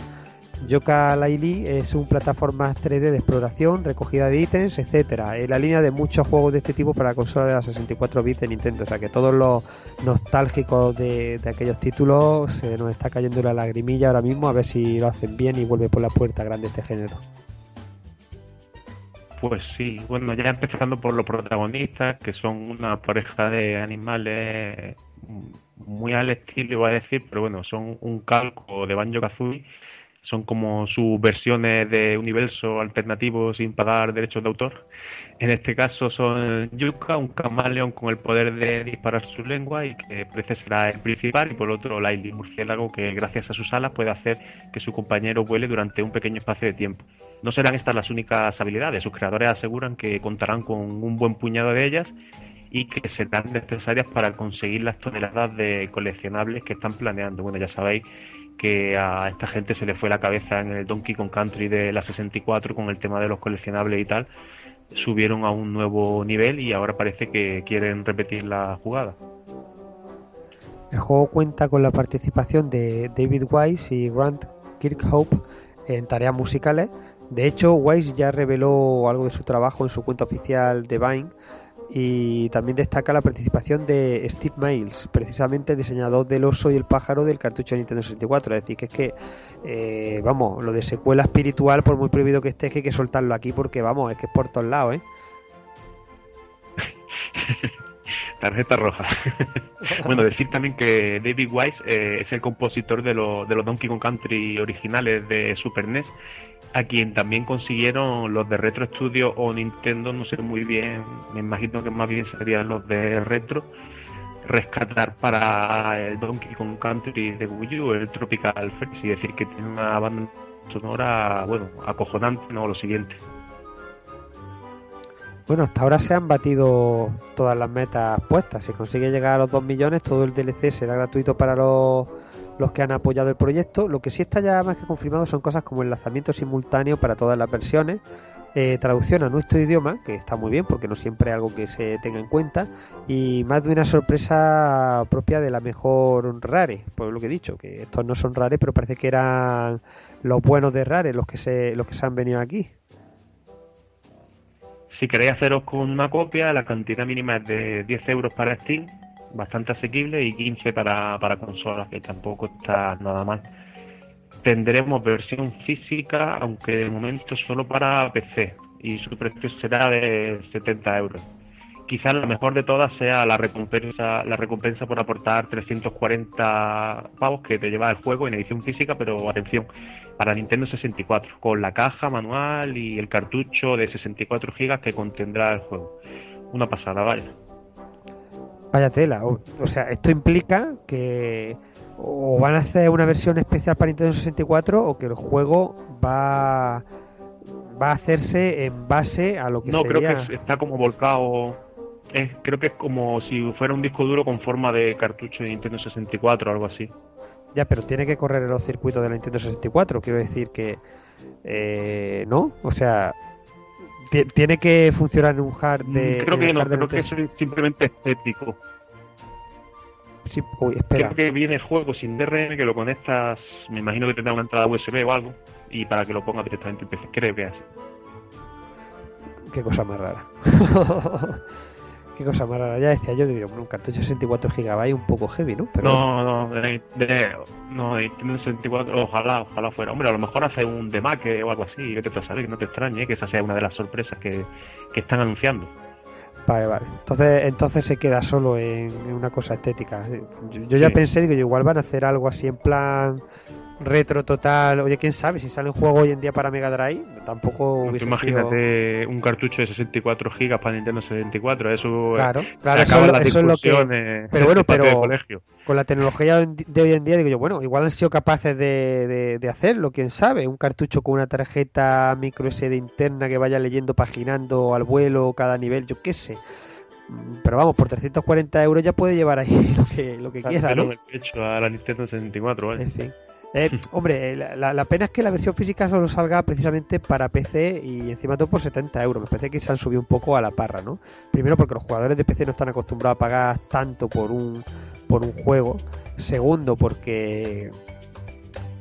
Yoka Laili es un plataforma 3D de exploración, recogida de ítems, etcétera, en la línea de muchos juegos de este tipo para consolas de las 64 bits de Nintendo. O sea que todos los nostálgicos de, aquellos títulos se nos está cayendo la lagrimilla ahora mismo a ver si lo hacen bien y vuelve por la puerta grande este género. Pues sí, bueno, ya empezando por los protagonistas, que son una pareja de animales muy al estilo, iba a decir, pero bueno, son un calco de Banjo Kazooie. Son como sus versiones de universo alternativo sin pagar derechos de autor. En este caso son Yuka, un camaleón con el poder de disparar su lengua y que parece será el principal, y por otro Laili, murciélago que gracias a sus alas puede hacer que su compañero vuele durante un pequeño espacio de tiempo. No serán estas las únicas habilidades, sus creadores aseguran que contarán con un buen puñado de ellas y que serán necesarias para conseguir las toneladas de coleccionables que están planeando. Bueno, ya sabéis que a esta gente se le fue la cabeza en el Donkey Kong Country de la 64 con el tema de los coleccionables y tal. Subieron a un nuevo nivel y ahora parece que quieren repetir la jugada. El juego cuenta con la participación de David Wise y Grant Kirkhope en tareas musicales. De hecho, Wise ya reveló algo de su trabajo en su cuenta oficial de Vine y también destaca la participación de Steve Miles, precisamente diseñador del oso y el pájaro del cartucho de Nintendo 64. Es decir, que es que, eh, vamos, lo de secuela espiritual, por muy prohibido que esté, es que hay que soltarlo aquí porque, vamos, es que es por todos lados, ¿eh? Tarjeta roja. bueno, decir también que David Wise eh, es el compositor de, lo- de los Donkey Kong Country originales de Super NES, a quien también consiguieron los de Retro Studio o Nintendo, no sé muy bien, me imagino que más bien serían los de Retro, rescatar para el Donkey Kong Country de Wii U, el Tropical Freeze, y decir que tiene una banda sonora, bueno, acojonante, no lo siguiente. Bueno, hasta ahora se han batido todas las metas puestas. Si consigue llegar a los 2 millones, todo el DLC será gratuito para los, los que han apoyado el proyecto. Lo que sí está ya más que confirmado son cosas como el lanzamiento simultáneo para todas las versiones, eh, traducción a nuestro idioma, que está muy bien porque no siempre es algo que se tenga en cuenta, y más de una sorpresa propia de la mejor Rare. Pues lo que he dicho, que estos no son Rare, pero parece que eran los buenos de Rare los que se, los que se han venido aquí. Si queréis haceros con una copia, la cantidad mínima es de 10 euros para Steam, bastante asequible, y 15 para, para consolas, que tampoco está nada mal. Tendremos versión física, aunque de momento solo para PC, y su precio será de 70 euros. Quizás la mejor de todas sea la recompensa, la recompensa por aportar 340 pavos que te lleva el juego en edición física, pero atención, para Nintendo 64, con la caja manual y el cartucho de 64 GB que contendrá el juego. Una pasada, vaya. Vaya tela. O, o sea, esto implica que o van a hacer una versión especial para Nintendo 64 o que el juego va va a hacerse en base a lo que No, sería creo que es- está como volcado. Es, creo que es como si fuera un disco duro con forma de cartucho de Nintendo 64 o algo así. ya, pero tiene que correr en los circuitos de la Nintendo 64. Quiero decir que eh, no, o sea, tiene que funcionar en un hard de Mm, creo que no, creo que es simplemente estético. Sí, uy, espera. Creo que viene el juego sin DRM, que lo conectas, me imagino que tendrá una entrada USB o algo, y para que lo pongas directamente en PC. Creo que es así. Qué cosa más rara. Qué cosa más rara. Ya decía yo, digo, bueno, un cartucho de 64 GB un poco heavy, ¿no? Pero No, no, de, de- no, de Nintendo 64, ojalá, ojalá fuera. Hombre, a lo mejor hace un demaque o algo así, tú a saber, que no te extrañe, que esa sea una de las sorpresas que, que están anunciando. Vale, vale. Entonces, entonces se queda solo en, en una cosa estética. Yo, yo ya pensé, digo, igual van a hacer algo así en plan retro total. Oye, quién sabe, si sale un juego hoy en día para Mega Drive, tampoco No, imagínate un cartucho de 64 gigas para Nintendo 64, eso. Claro, se claro, eso, acaban es lo- las eso es lo que... Pero bueno, pero-. Con la tecnología de hoy en día, digo yo, bueno, igual han sido capaces de, de- de hacerlo, quién sabe. Un cartucho con una tarjeta micro SD interna que vaya leyendo, paginando al vuelo cada nivel, yo qué sé. Mm, Pero vamos, por 340 euros ya puede llevar ahí lo que, lo que quiera, ¿no? en el pecho a la Nintendo 64, vaya. En fin. Eh, hombre, la, la- la pena es que la versión física solo salga precisamente para PC y encima todo por 70 euros. Me parece que se han subido un poco a la parra, ¿no? Primero porque los jugadores de PC no están acostumbrados a pagar tanto por un, por un juego. Segundo porque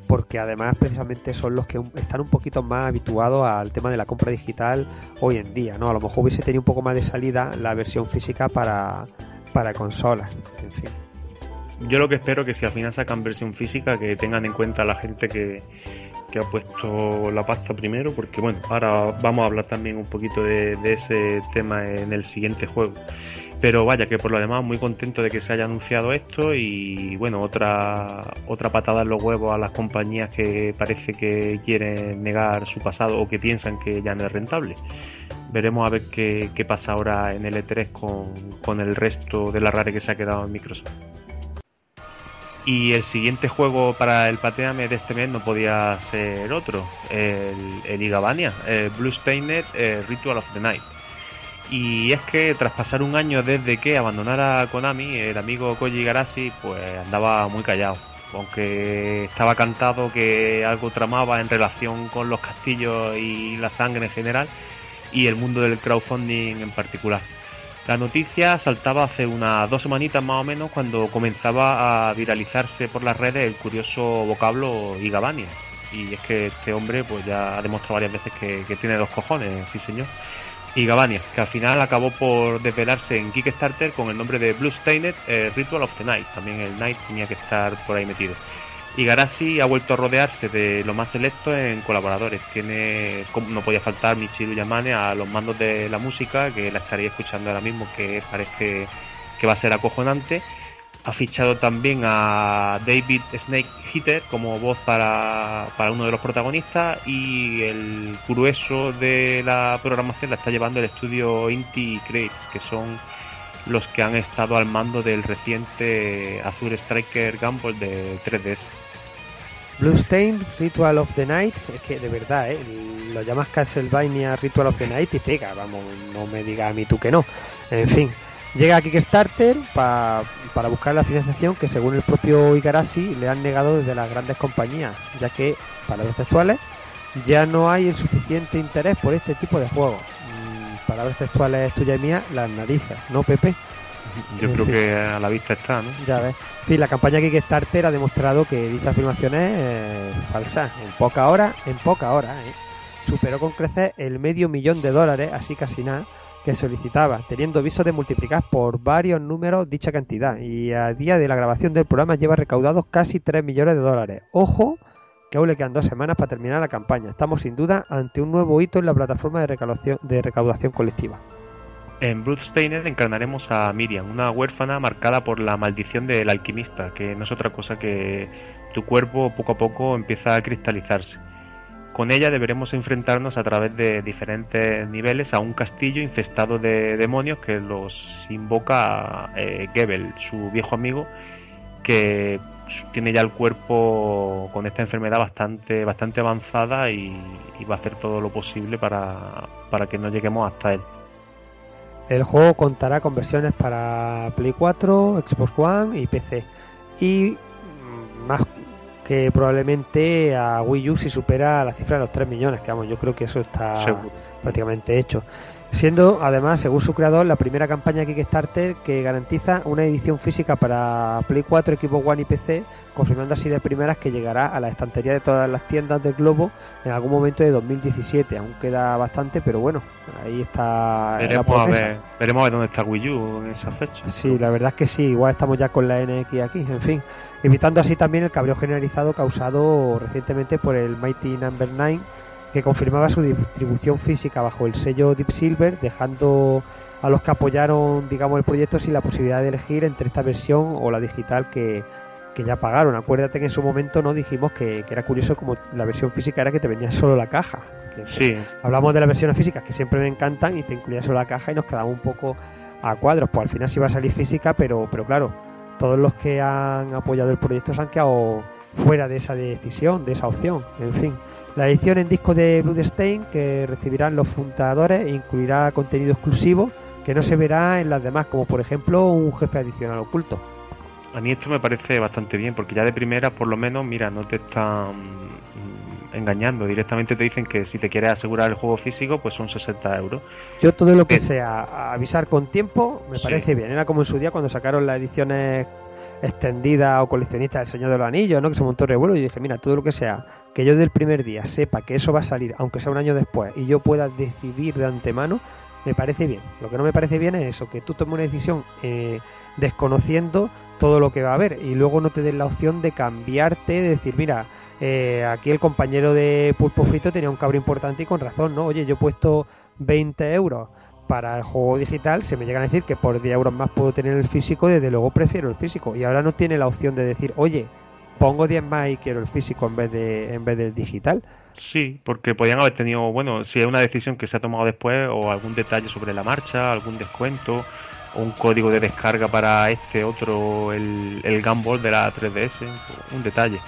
porque además precisamente son los que están un poquito más habituados al tema de la compra digital hoy en día, ¿no? A lo mejor hubiese tenido un poco más de salida la versión física para, para consolas. En fin. Yo lo que espero que si al final sacan versión física, que tengan en cuenta a la gente que, que ha puesto la pasta primero, porque bueno, ahora vamos a hablar también un poquito de, ese tema en el siguiente juego. Pero vaya, que por lo demás muy contento de que se haya anunciado esto y bueno, otra, otra patada en los huevos a las compañías que parece que quieren negar su pasado o que piensan que ya no es rentable. Veremos a ver qué, qué pasa ahora en el E3 con, con el resto de la rare que se ha quedado en Microsoft. Y el siguiente juego para el Pateame de este mes no podía ser otro, el, el Igabania, el Blue Stained eh, Ritual of the Night. Y es que tras pasar un año desde que abandonara Konami, el amigo Koji Garashi pues andaba muy callado. Aunque estaba cantado que algo tramaba en relación con los castillos y la sangre en general y el mundo del crowdfunding en particular. La noticia saltaba hace unas dos semanitas más o menos cuando comenzaba a viralizarse por las redes el curioso vocablo Igabania. Y es que este hombre pues ya ha demostrado varias veces que, tiene dos cojones, sí señor y Gavania, que al final acabó por desvelarse en Kickstarter con el nombre de Blue Stained eh, Ritual of the Night. También el Night tenía que estar por ahí metido. Y Garasi ha vuelto a rodearse de lo más selecto en colaboradores. Tiene, no podía faltar, Michiru Yamane a los mandos de la música, que la estaría escuchando ahora mismo, que parece que va a ser acojonante. Ha fichado también a David Snake Hitter como voz para, para uno de los protagonistas y el grueso de la programación la está llevando el estudio Inti Crates, que son los que han estado al mando del reciente Azure Striker Gamble de 3DS. Bluestained Ritual of the Night, es que de verdad, ¿eh? lo llamas Castlevania Ritual of the Night y pega, vamos, no me digas a mí tú que no. En fin, llega a Kickstarter pa- para buscar la financiación que según el propio Igarashi le han negado desde las grandes compañías, ya que, palabras textuales, ya no hay el suficiente interés por este tipo de juegos. Mm, palabras textuales tuya y mía, las narices, ¿no, Pepe? Yo creo que a la vista está, ¿no? Ya ves. Fin, la campaña Kickstarter ha demostrado que dicha afirmación es eh, falsa. En poca hora, en poca hora, ¿eh? superó con creces el medio millón de dólares, así casi nada, que solicitaba, teniendo visos de multiplicar por varios números dicha cantidad. Y a día de la grabación del programa lleva recaudados casi 3 millones de dólares. Ojo, que aún le quedan dos semanas para terminar la campaña. Estamos sin duda ante un nuevo hito en la plataforma de de recaudación colectiva. En Bloodstained encarnaremos a Miriam, una huérfana marcada por la maldición del alquimista, que no es otra cosa que tu cuerpo poco a poco empieza a cristalizarse. Con ella deberemos enfrentarnos a través de diferentes niveles a un castillo infestado de demonios que los invoca eh, Gebel, su viejo amigo, que tiene ya el cuerpo con esta enfermedad bastante, bastante avanzada y, y va a hacer todo lo posible para, para que no lleguemos hasta él. El juego contará con versiones para Play 4, Xbox One y PC. Y mm, más que probablemente a Wii U si supera la cifra de los 3 millones, que vamos, yo creo que eso está Seguro. prácticamente hecho. Siendo además, según su creador, la primera campaña Kickstarter que garantiza una edición física para Play 4, Xbox One y PC, confirmando así de primeras que llegará a la estantería de todas las tiendas del globo en algún momento de 2017. Aún queda bastante, pero bueno, ahí está la Veremos a, promesa. ver, veremos a ver dónde está Wii U en esa fecha. Sí, la verdad es que sí, igual estamos ya con la NX aquí, en fin. Evitando así también el cabreo generalizado causado recientemente por el Mighty Number 9, que confirmaba su distribución física bajo el sello Deep Silver, dejando a los que apoyaron, digamos, el proyecto sin la posibilidad de elegir entre esta versión o la digital que, que ya pagaron. Acuérdate que en su momento no dijimos que, que era curioso como la versión física era que te venía solo la caja. Que, Sí, hablamos de las versiones físicas que siempre me encantan y te incluía solo la caja y nos quedamos un poco a cuadros. Pues al final sí va a salir física, pero, pero claro, todos los que han apoyado el proyecto se han quedado fuera de esa decisión, de esa opción. En fin, la edición en disco de Bloodstain que recibirán los fundadores incluirá contenido exclusivo que no se verá en las demás, como por ejemplo un jefe adicional oculto. a mí esto me parece bastante bien, porque ya de primera, por lo menos, mira, no te están engañando. Directamente te dicen que si te quieres asegurar el juego físico, pues son 60 euros. Yo todo lo que sea avisar con tiempo me Sí. parece bien. Era como en su día cuando sacaron las ediciones extendidas o coleccionistas del Señor de los Anillos, ¿no? Que se montó revuelo y dije, mira, todo lo que sea, que yo del primer día sepa que eso va a salir, aunque sea un año después, y yo pueda decidir de antemano, me parece bien. Lo que no me parece bien es eso, que tú tomes una decisión eh, desconociendo todo lo que va a haber y luego no te den la opción de cambiarte, de decir, mira, eh, aquí el compañero de Pulpo Frito tenía un cabro importante y con razón, ¿no? Oye, yo he puesto 20 euros para el juego digital, se me llegan a decir que por 10 euros más puedo tener el físico, desde luego prefiero el físico. Y ahora no tiene la opción de decir, oye, pongo 10 más y quiero el físico en vez de en vez del digital. Sí, porque podían haber tenido, bueno, si es una decisión que se ha tomado después, o algún detalle sobre la marcha, algún descuento, o un código de descarga para este otro, el, el Gumball de la 3DS, un detalle.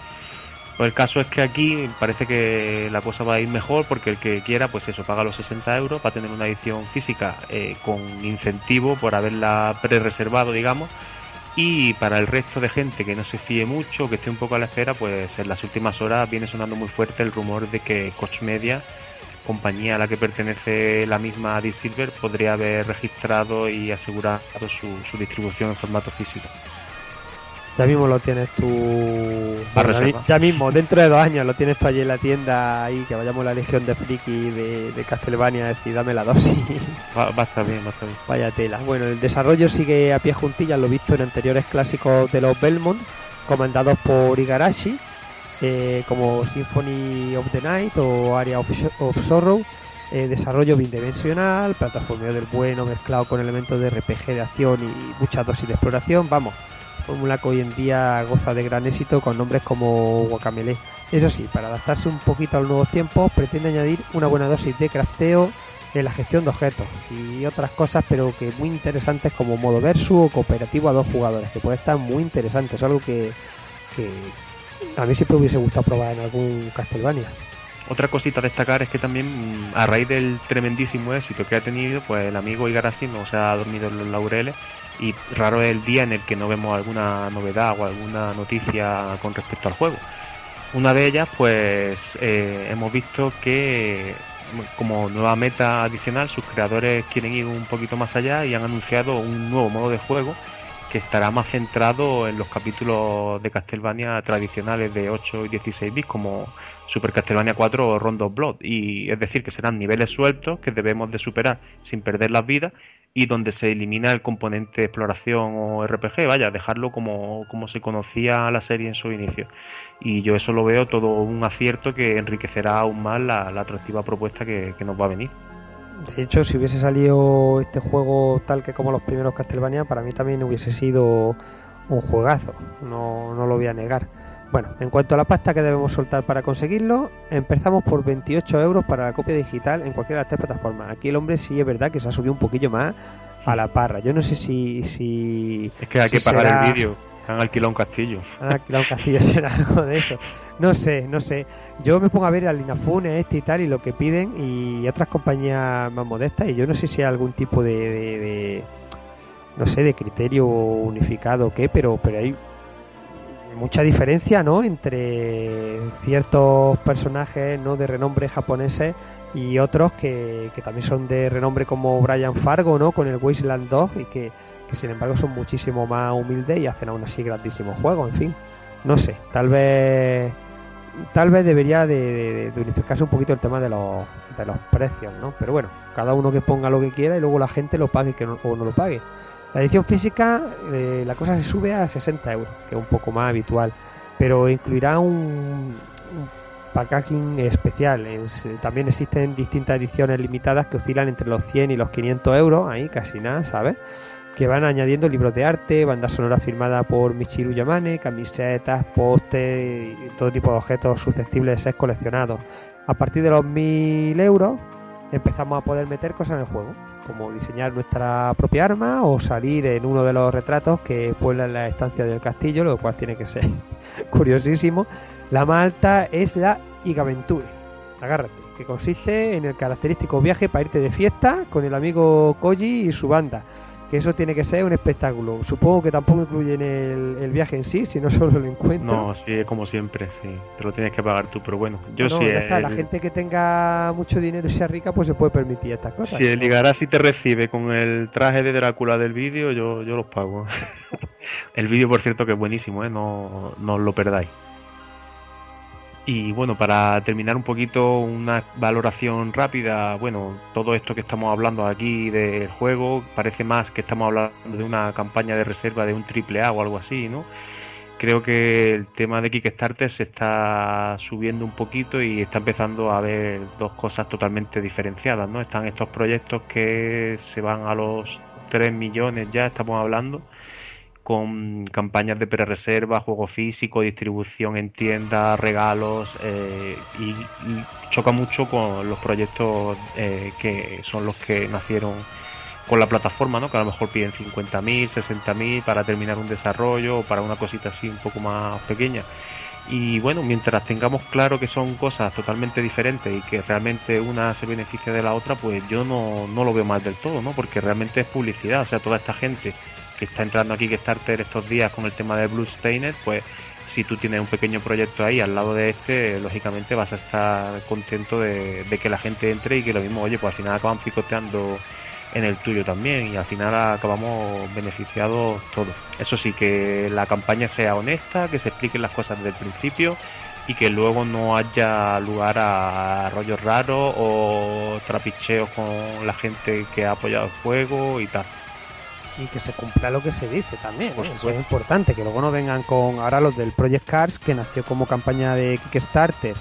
Pues el caso es que aquí parece que la cosa va a ir mejor porque el que quiera, pues eso, paga los 60 euros para tener una edición física eh, con incentivo por haberla pre-reservado, digamos. Y para el resto de gente que no se fíe mucho, que esté un poco a la espera, pues en las últimas horas viene sonando muy fuerte el rumor de que Coach Media, compañía a la que pertenece la misma Deep Silver, podría haber registrado y asegurado su distribución en formato físico. Ya mismo lo tienes tú. Bueno, ya mismo, dentro de dos años lo tienes tú allí en la tienda ahí, que vayamos a la legión de friki de, de Castlevania a decir, dame la dosis. Va, va a estar bien, va a estar bien. Vaya tela. Bueno, el desarrollo sigue a pie juntillas, lo visto en anteriores clásicos de los Belmont, comandados por Igarashi, eh, como Symphony of the Night o Area of, of Sorrow. eh, desarrollo bidimensional, plataformeo del bueno mezclado con elementos de RPG de acción y mucha dosis de exploración. Vamos, fórmula que hoy en día goza de gran éxito con nombres como Guacamele. Eso sí, para adaptarse un poquito a los nuevos tiempos, pretende añadir una buena dosis de crafteo en la gestión de objetos y otras cosas, pero que muy interesantes como modo versus o cooperativo a dos jugadores, que puede estar muy interesante. Es algo que, a mí siempre hubiese gustado probar en algún Castlevania. Otra cosita a destacar es que también, a raíz del tremendísimo éxito que ha tenido, pues el amigo Igarashi no se ha dormido en los laureles y raro es el día en el que no vemos alguna novedad o alguna noticia con respecto al juego. Una de ellas, pues eh, hemos visto que como nueva meta adicional, sus creadores quieren ir un poquito más allá y han anunciado un nuevo modo de juego que estará más centrado en los capítulos de Castlevania tradicionales de 8 y 16 bits como Super Castlevania 4 o Rondo Blood y es decir que serán niveles sueltos que debemos de superar sin perder las vidas y donde se elimina el componente exploración o RPG, vaya, dejarlo como, como se conocía la serie en su inicio. Y yo eso lo veo todo un acierto que enriquecerá aún más la, la atractiva propuesta que, que nos va a venir. De hecho, si hubiese salido este juego tal que como los primeros Castlevania, para mí también hubiese sido un juegazo, no, no lo voy a negar. Bueno, en cuanto a la pasta que debemos soltar para conseguirlo, empezamos por 28 euros para la copia digital en cualquiera de las tres plataformas. Aquí el hombre sí es verdad que se ha subido un poquillo más a la parra. Yo no sé si... si Es que hay si que pagar será- el vídeo, han alquilado un castillo. Han alquilado un castillo, será algo de eso. No sé, no sé. Yo me pongo a ver al Linafune este y tal y lo que piden y otras compañías más modestas y yo no sé si hay algún tipo de, de- de- no sé, de criterio unificado o qué, pero, pero hay mucha diferencia, ¿no? Entre ciertos personajes, ¿no? De renombre japoneses y otros que, también son de renombre como Brian Fargo, ¿no? Con el Wasteland 2 y que, que sin embargo son muchísimo más humildes y hacen aún así grandísimos juegos, en fin. No sé, tal vez tal vez debería de, unificarse un poquito el tema de los, de los precios, ¿no? Pero bueno, cada uno que ponga lo que quiera y luego la gente lo pague que o no lo pague. La edición física, eh, la cosa se sube a 60 euros, que es un poco más habitual, pero incluirá un, un packaging especial. Es- eh, también existen distintas ediciones limitadas que oscilan entre los 100 y los 500 euros, ahí casi nada, ¿sabes? Que van añadiendo libros de arte, banda sonora firmada por Michiru Yamane, camisetas, postes y todo tipo de objetos susceptibles de ser coleccionados. A partir de los 1000 euros empezamos a poder meter cosas en el juego, como diseñar nuestra propia arma o salir en uno de los retratos que pueblan la estancia del castillo, lo cual tiene que ser curiosísimo. La más alta es la Igaventure, agárrate, que consiste en el característico viaje para irte de fiesta con el amigo Koji y su banda. Que eso tiene que ser un espectáculo. Supongo que tampoco incluyen el, el viaje en sí, sino solo el encuentro. No, sí, es como siempre, sí. Te lo tienes que pagar tú, pero bueno, yo No, sí. ya está, La gente que tenga mucho dinero y sea rica, pues se puede permitir estas cosas. Si el te recibe con el traje de Drácula del vídeo, yo, yo los pago. el vídeo, por cierto, que es buenísimo, ¿eh? no, no os lo perdáis. Y bueno, para terminar un poquito, una valoración rápida. Bueno, todo esto que estamos hablando aquí del juego parece más que estamos hablando de una campaña de reserva de un triple A o algo así, ¿no? creo que el tema de Kickstarter se está subiendo un poquito y está empezando a haber dos cosas totalmente diferenciadas, ¿no? Están estos proyectos que se van a los 3 millones ya, estamos hablando, con campañas de pre-reserva, juego físico, distribución en tiendas, regalos, eh, y, choca mucho con los proyectos eh, que son los que nacieron con la plataforma, ¿no? Que a lo mejor piden 50.000, 60.000 para terminar un desarrollo o para una cosita así un poco más pequeña. Y bueno, mientras tengamos claro que son cosas totalmente diferentes y que realmente una se beneficia de la otra, pues yo no, no lo veo mal del todo, ¿no? Porque realmente es publicidad, o sea, toda esta gente que está entrando aquí que Kickstarter estos días con el tema de Bloodstained, pues si tú tienes un pequeño proyecto ahí al lado de este, lógicamente vas a estar contento de, de que la gente entre y que lo mismo, oye, pues al final acaban picoteando en el tuyo también y al final acabamos beneficiados todos. Eso sí, que la campaña sea honesta, que se expliquen las cosas desde el principio y que luego no haya lugar a rollos raros o trapicheos con la gente que ha apoyado el juego y tal. Y que se cumpla lo que se dice también, Por ¿eh? eso es importante, que luego no vengan con ahora los del Project Cars, que nació como campaña de Kickstarter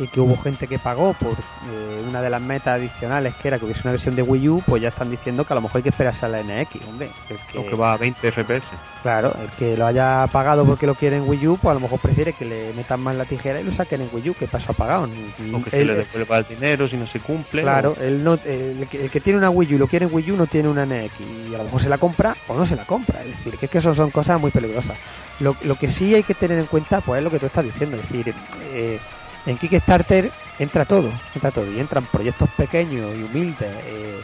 y que hubo gente que pagó por eh, una de las metas adicionales que era que hubiese una versión de Wii U, pues ya están diciendo que a lo mejor hay que esperarse a la NX, hombre. El que, Aunque va a 20 FPS. Claro, el que lo haya pagado porque lo quiere en Wii U, pues a lo mejor prefiere que le metan más la tijera y lo saquen en Wii U, que paso ha pagado. Y Aunque se él- le devuelva el dinero si no se cumple. Claro, o- él no, el, que, el que tiene una Wii U y lo quiere en Wii U no tiene una NX y a lo mejor se la compra o no se la compra. Es decir, que es que eso son cosas muy peligrosas. Lo, lo que sí hay que tener en cuenta pues es lo que tú estás diciendo. Es decir, eh, en Kickstarter entra todo, entra todo y entran proyectos pequeños y humildes eh,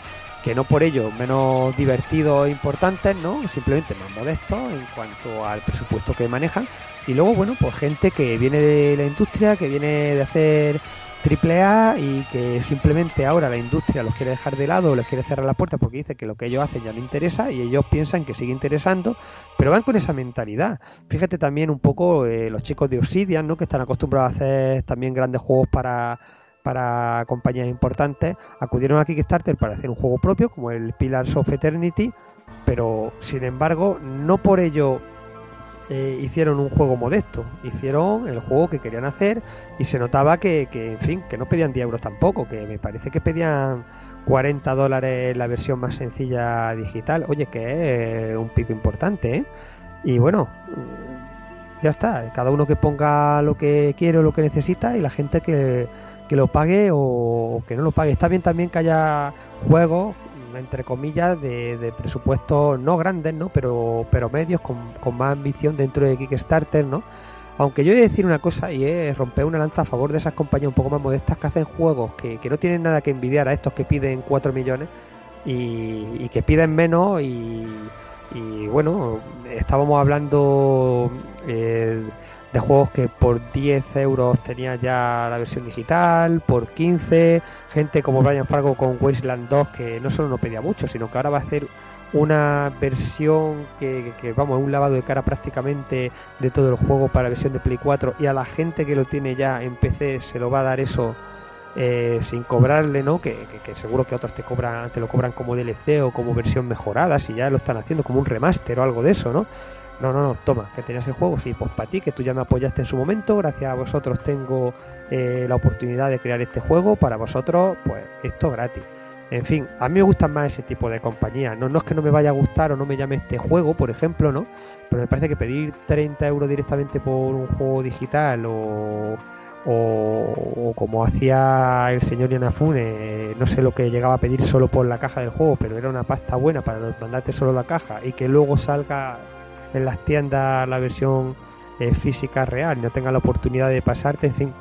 que no por ello menos divertidos e importantes, ¿no? Simplemente más modestos en cuanto al presupuesto que manejan. Y luego, bueno, pues gente que viene de la industria, que viene de hacer triple A y que simplemente ahora la industria los quiere dejar de lado les quiere cerrar la puerta porque dice que lo que ellos hacen ya no interesa y ellos piensan que sigue interesando, pero van con esa mentalidad. Fíjate también un poco eh, los chicos de Obsidian, ¿no? que están acostumbrados a hacer también grandes juegos para para compañías importantes, acudieron a Kickstarter para hacer un juego propio como el Pillars of Eternity, pero sin embargo no por ello eh, hicieron un juego modesto, hicieron el juego que querían hacer y se notaba que, que, en fin, que no pedían 10 euros tampoco, que me parece que pedían 40 dólares la versión más sencilla digital. Oye, que es un pico importante, ¿eh? Y bueno, mm, ya está, cada uno que ponga lo que quiere o lo que necesita y la gente que, que lo pague o, o que no lo pague. Está bien también que haya juegos entre comillas, de, de presupuestos no grandes, ¿no? Pero, pero medios con, con más ambición dentro de Kickstarter, ¿no? Aunque yo he de decir una cosa y es romper una lanza a favor de esas compañías un poco más modestas que hacen juegos que, que no tienen nada que envidiar a estos que piden 4 millones y, y que piden menos y, y bueno, estábamos hablando eh, de juegos que por 10 euros tenía ya la versión digital, por 15, gente como Brian Fargo con Wasteland 2 que no solo no pedía mucho, sino que ahora va a hacer una versión que, que, vamos, un lavado de cara prácticamente de todo el juego para la versión de Play 4 y a la gente que lo tiene ya en PC se lo va a dar eso eh, sin cobrarle, ¿no? Que, que, que, seguro que otros te cobran, te lo cobran como DLC o como versión mejorada, si ya lo están haciendo como un remaster o algo de eso, ¿no? No, no, no, toma, que tenías el juego, sí, pues para ti, que tú ya me apoyaste en su momento, gracias a vosotros tengo eh, la oportunidad de crear este juego, para vosotros, pues esto gratis. En fin, a mí me gustan más ese tipo de compañías. No, no es que no me vaya a gustar o no me llame este juego, por ejemplo, ¿no? Pero me parece que pedir 30 euros directamente por un juego digital o, o, o como hacía el señor Yanafune, no sé lo que llegaba a pedir solo por la caja del juego, pero era una pasta buena para mandarte solo la caja y que luego salga en las tiendas la versión eh, física real, no tenga la oportunidad de pasarte, en fin,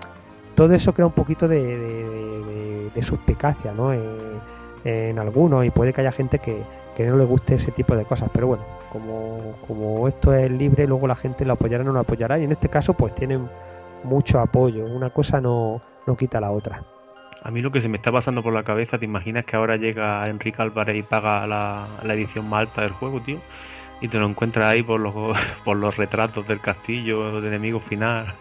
todo eso crea un poquito de, de, suspicacia, ¿no? En algunos y puede que haya gente que, que, no le guste ese tipo de cosas, pero bueno, como, como esto es libre, luego la gente lo apoyará o no lo apoyará y en este caso pues tienen mucho apoyo, una cosa no, no quita la otra. A mí lo que se me está pasando por la cabeza, ¿te imaginas que ahora llega Enrique Álvarez y paga la, la edición más alta del juego, tío? Y te lo encuentras ahí por los, por los retratos del castillo de enemigo final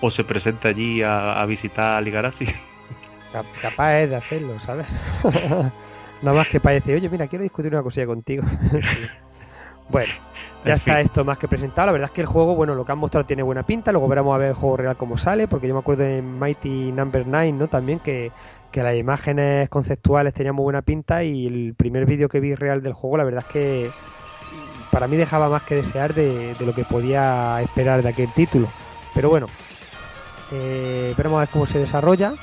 o se presenta allí a, a visitar a Ligarasi. Capaz es de hacerlo, ¿sabes? Nada más que para decir, oye, mira, quiero discutir una cosilla contigo. Bueno, Ya En está fin. esto más que presentado. La verdad es que el juego, bueno, lo que han mostrado tiene buena pinta. Luego veremos a ver el juego real cómo sale. Porque yo me acuerdo en Mighty Number 9, ¿no? También que, que las imágenes conceptuales tenían muy buena pinta. Y el primer vídeo que vi real del juego, la verdad es que para mí dejaba más que desear de, lo que podía esperar de aquel título. Pero bueno, eh, veremos a ver cómo se desarrolla.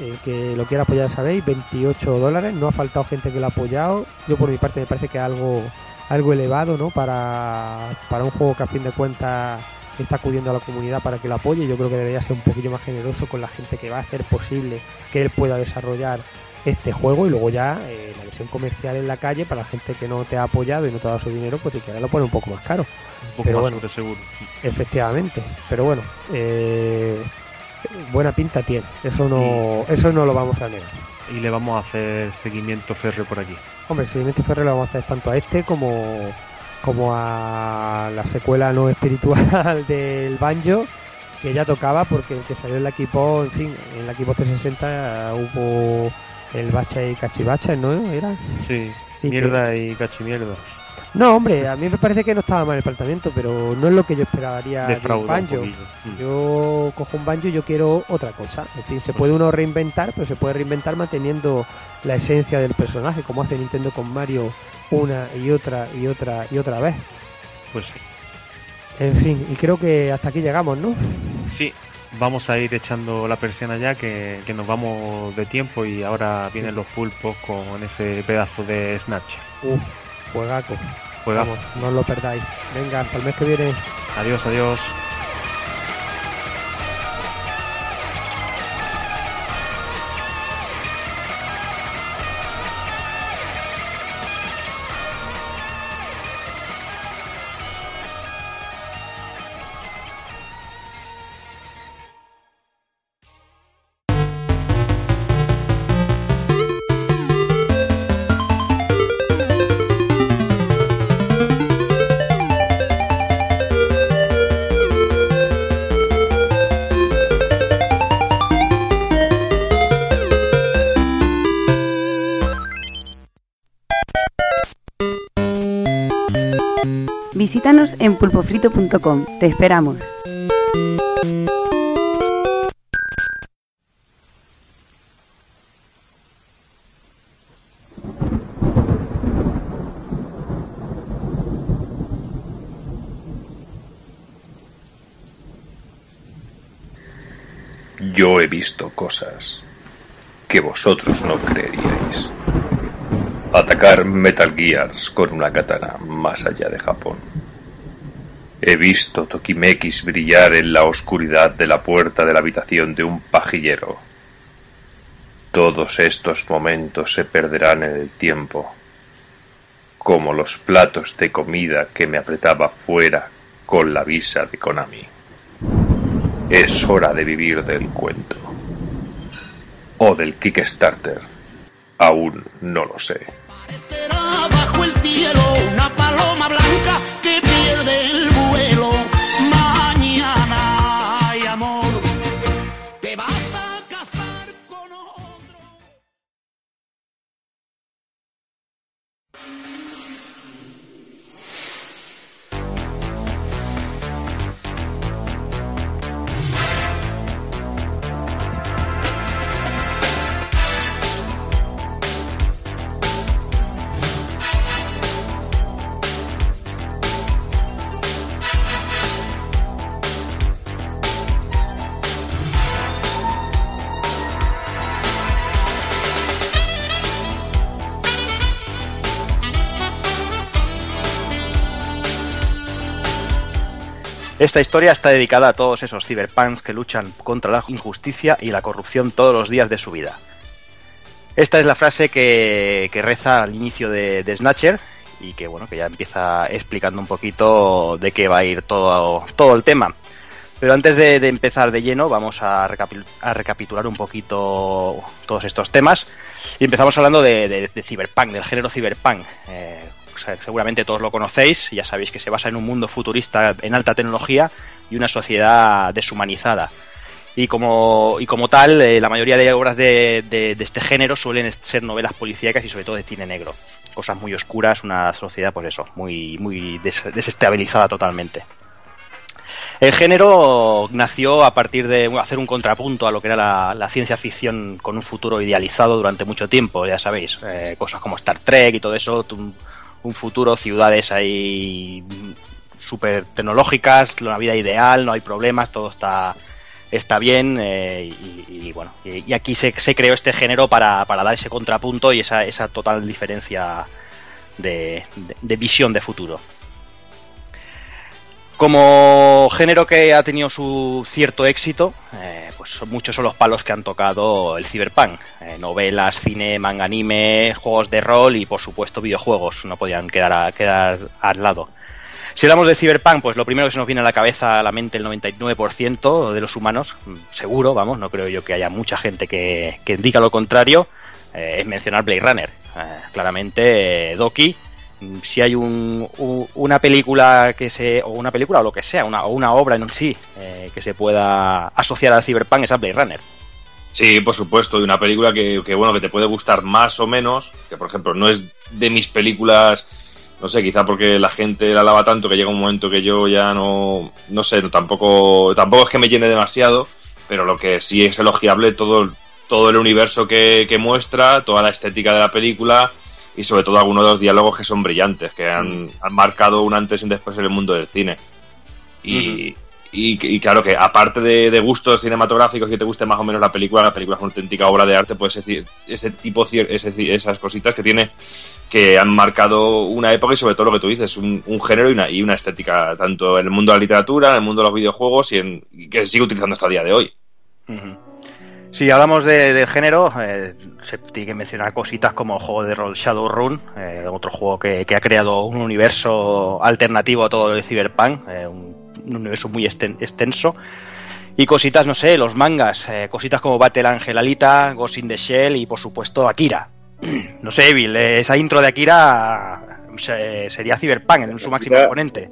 El que lo quiera apoyar, sabéis, 28 dólares. No ha faltado gente que lo ha apoyado. Yo por mi parte me parece que algo, algo elevado, ¿no? Para, para un juego que a fin de cuentas está acudiendo a la comunidad para que lo apoye. Yo creo que debería ser un poquillo más generoso con la gente que va a hacer posible que él pueda desarrollar este juego y luego ya eh, la versión comercial en la calle para la gente que no te ha apoyado y no te ha dado su dinero, pues si quieres lo pone un poco más caro. Un poco Pero más bueno. seguro. Efectivamente, pero bueno, eh, buena pinta tiene, eso no, eso no lo vamos a negar. Y le vamos a hacer seguimiento férreo por aquí. Hombre, seguimiento Ferrer lo vamos a hacer tanto a este como, como a la secuela no espiritual del Banjo, que ya tocaba porque el que salió en la equipo, en fin, en la equipo 360 hubo el Bacha y Cachivacha, ¿no? ¿Era? Sí, Sí, mierda y cachimierda. No, hombre, a mí me parece que no estaba mal el planteamiento, pero no es lo que yo esperaría de un Banjo. Mm. Yo cojo un banjo y yo quiero otra cosa. Es decir, se puede uno reinventar, pero se puede reinventar manteniendo la esencia del personaje, como hace Nintendo con Mario una y otra y otra y otra vez. Pues sí. En fin, y creo que hasta aquí llegamos, ¿no? Sí, vamos a ir echando la persiana ya, que, que nos vamos de tiempo y ahora vienen los pulpos con ese pedazo de Snatch. Uf, juegaco. Juegazo. Vamos, no os lo perdáis. Venga, hasta el mes que viene. Adiós, adiós. En pulpofrito.com. Te esperamos. Yo he visto cosas que vosotros no creeríais. Atacar Metal Gears con una katana más allá de Japón. He visto Tokimekis brillar en la oscuridad de la puerta de la habitación de un pajillero. Todos estos momentos se perderán en el tiempo, como los platos de comida que me apretaba fuera con la visa de Konami. Es hora de vivir del cuento. O del Kickstarter. Aún no lo sé. Esta historia está dedicada a todos esos cyberpunks que luchan contra la injusticia y la corrupción todos los días de su vida. Esta es la frase que, reza al inicio de, Snatcher y que bueno que ya empieza explicando un poquito de qué va a ir todo, todo el tema. Pero antes de, empezar de lleno vamos a, recapi- a recapitular un poquito todos estos temas y empezamos hablando de, de, cyberpunk, del género cyberpunk. Eh, seguramente todos lo conocéis, ya sabéis que se basa en un mundo futurista en alta tecnología y una sociedad deshumanizada. Y como, y como tal, eh, la mayoría de obras de, de- este género suelen ser novelas policíacas y sobre todo de cine negro. Cosas muy oscuras, una sociedad, pues eso, muy, muy des- desestabilizada totalmente. El género nació a partir de hacer un contrapunto a lo que era la, la ciencia ficción con un futuro idealizado durante mucho tiempo, ya sabéis, eh, cosas como Star Trek y todo eso, un, futuro, ciudades ahí súper tecnológicas, una vida ideal, no hay problemas, todo está, está bien eh, y, bueno, y, aquí se, se creó este género para, para dar ese contrapunto y esa, esa total diferencia de- de visión de futuro. Como género que ha tenido su cierto éxito, eh, pues muchos son los palos que han tocado el cyberpunk. Eh, novelas, cine, manga, anime, juegos de rol y por supuesto videojuegos. No podían quedar, a- quedar al lado. Si hablamos de cyberpunk, pues lo primero que se nos viene a la cabeza, a la mente, el 99% de los humanos, mm, seguro, vamos, no creo yo que haya mucha gente que, que diga lo contrario, eh, es mencionar Blade Runner. Eh, claramente, Doki, si hay un, una película que se, o una película o lo que sea, una, o una obra en sí eh, que se pueda asociar al cyberpunk es a Blade Runner. Sí, por supuesto, y una película que, que, bueno, que te puede gustar más o menos, que por ejemplo no es de mis películas, no sé, quizá porque la gente la alaba tanto que llega un momento que yo ya no, no sé, no, tampoco, tampoco es que me llene demasiado, pero lo que sí es elogiable todo, todo el universo que, que muestra, toda la estética de la película y sobre todo algunos de los diálogos que son brillantes, que han, han marcado un antes y un después en el mundo del cine. Y, y, y claro que aparte de, de gustos cinematográficos que te guste más o menos la película, la película es una auténtica obra de arte, pues ese, ese tipo, ese- esas cositas que tiene que han marcado una época y sobre todo lo que tú dices, un, un género y una, y una estética, tanto en el mundo de la literatura, en el mundo de los videojuegos y, en, que se sigue utilizando hasta el día de hoy. Ujú. Si hablamos de, género, eh, se tiene que mencionar cositas como el juego de rol Shadowrun, eh, otro juego que, que ha creado un universo alternativo a todo el cyberpunk, eh, un, un universo muy extenso. Y cositas, no sé, los mangas, eh, cositas como Battle Angel Alita, Ghost in the Shell y por supuesto Akira. No sé, Evil, eh, esa intro de Akira sería cyberpunk en su máximo exponente.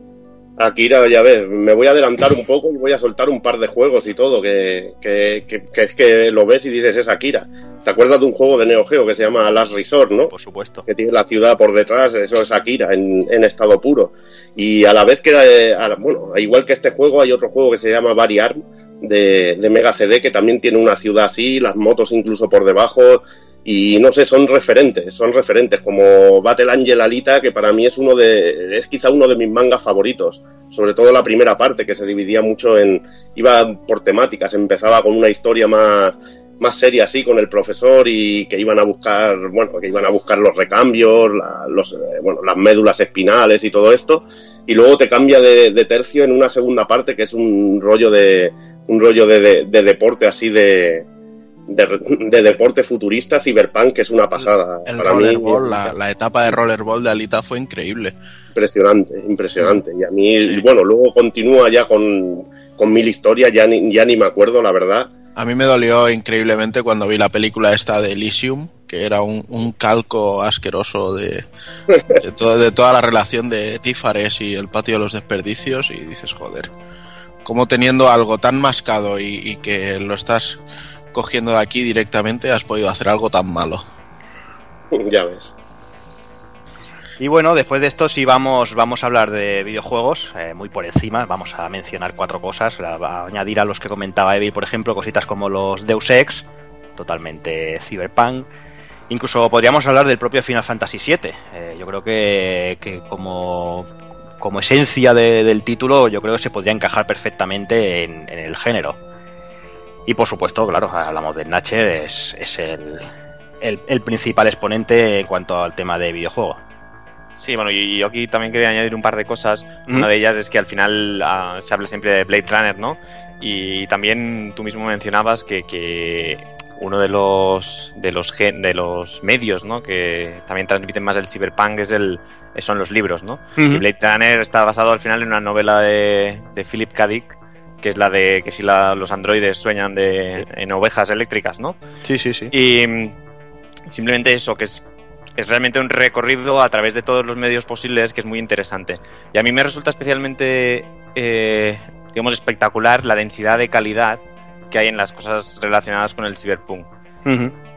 Akira, ya ves, me voy a adelantar un poco y voy a soltar un par de juegos y todo, que, que, que- que es que lo ves y dices es Akira. ¿Te acuerdas de un juego de Neo Geo que se llama Last Resort, no? Por supuesto. Que tiene la ciudad por detrás, eso es Akira en, en estado puro. Y a la vez que, eh, a la- bueno, igual que este juego, hay otro juego que se llama Variarm de, de Mega CD que también tiene una ciudad así, las motos incluso por debajo. Y no sé, son referentes, son referentes, como Battle Angel Alita, que para mí es uno de, es quizá uno de mis mangas favoritos. Sobre todo la primera parte, que se dividía mucho en, iba por temáticas, empezaba con una historia más, más seria así con el profesor y que iban a buscar, bueno, que iban a buscar los recambios, la- los, eh, bueno, las médulas espinales y todo esto. Y luego te cambia de, de tercio en una segunda parte que es un rollo de, un rollo de, de- de deporte así de, de, de deporte futurista, cyberpunk, que es una pasada. El Para mí, rollerball, la, la etapa de rollerball de Alita fue increíble. impresionante, impresionante. Y a mí, bueno, luego continúa ya con, con mil historias, ya ni, ya ni me acuerdo, la verdad. A mí me dolió increíblemente cuando vi la película esta de Elysium, que era un, un calco asqueroso de, de, todo- de toda la relación de Tífares y el patio de los desperdicios y dices, joder, como teniendo algo tan mascado y, y que lo estás cogiendo de aquí directamente has podido hacer algo tan malo. Ya ves. Y bueno, después de esto sí vamos, vamos a hablar de videojuegos, eh, muy por encima, vamos a mencionar cuatro cosas, a, añadir a los que comentaba Evil, por ejemplo, cositas como los Deus Ex, totalmente cyberpunk, incluso podríamos hablar del propio Final Fantasy VII, eh, yo creo que, que como, como esencia de- del título, yo creo que se podría encajar perfectamente en, en el género. Y por supuesto, claro, hablamos de Natcher, es, es el, el, el principal exponente en cuanto al tema de videojuego. Sí, bueno, y yo aquí también quería añadir un par de cosas. Una de ellas es que al final ah, se habla siempre de Blade Runner, ¿no? Y también tú mismo mencionabas que, que uno de los de los gen- de los medios, ¿no? Que también transmiten más el cyberpunk es el son los libros, ¿no? Y Blade Runner está basado al final en una novela de, de Philip K. Dick, que es la de que si la- los androides sueñan de, en ovejas eléctricas, ¿no? Sí, sí, sí. Y mm, simplemente eso, que es, es realmente un recorrido a través de todos los medios posibles que es muy interesante. Y a mí me resulta especialmente, eh, digamos, espectacular la densidad de calidad que hay en las cosas relacionadas con el cyberpunk.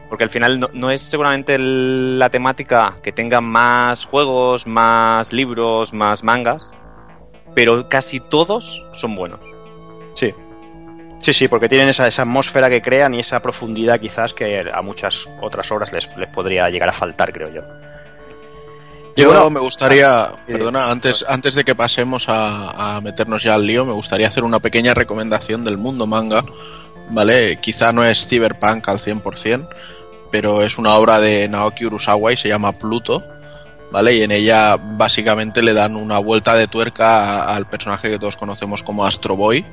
Porque al final no, no es seguramente el- la temática que tenga más juegos, más libros, más mangas, pero casi todos son buenos. Sí. Sí, sí, porque tienen esa, esa atmósfera que crean y esa profundidad quizás que a muchas otras obras les, les podría llegar a faltar, creo yo. Yo bueno, me gustaría, perdona, antes, antes de que pasemos a, a meternos ya al lío, me gustaría hacer una pequeña recomendación del mundo manga, ¿vale? Quizá no es cyberpunk al 100%, pero es una obra de Naoki Urasawa y se llama Pluto, ¿vale? Y en ella básicamente le dan una vuelta de tuerca al personaje que todos conocemos como Astro Boy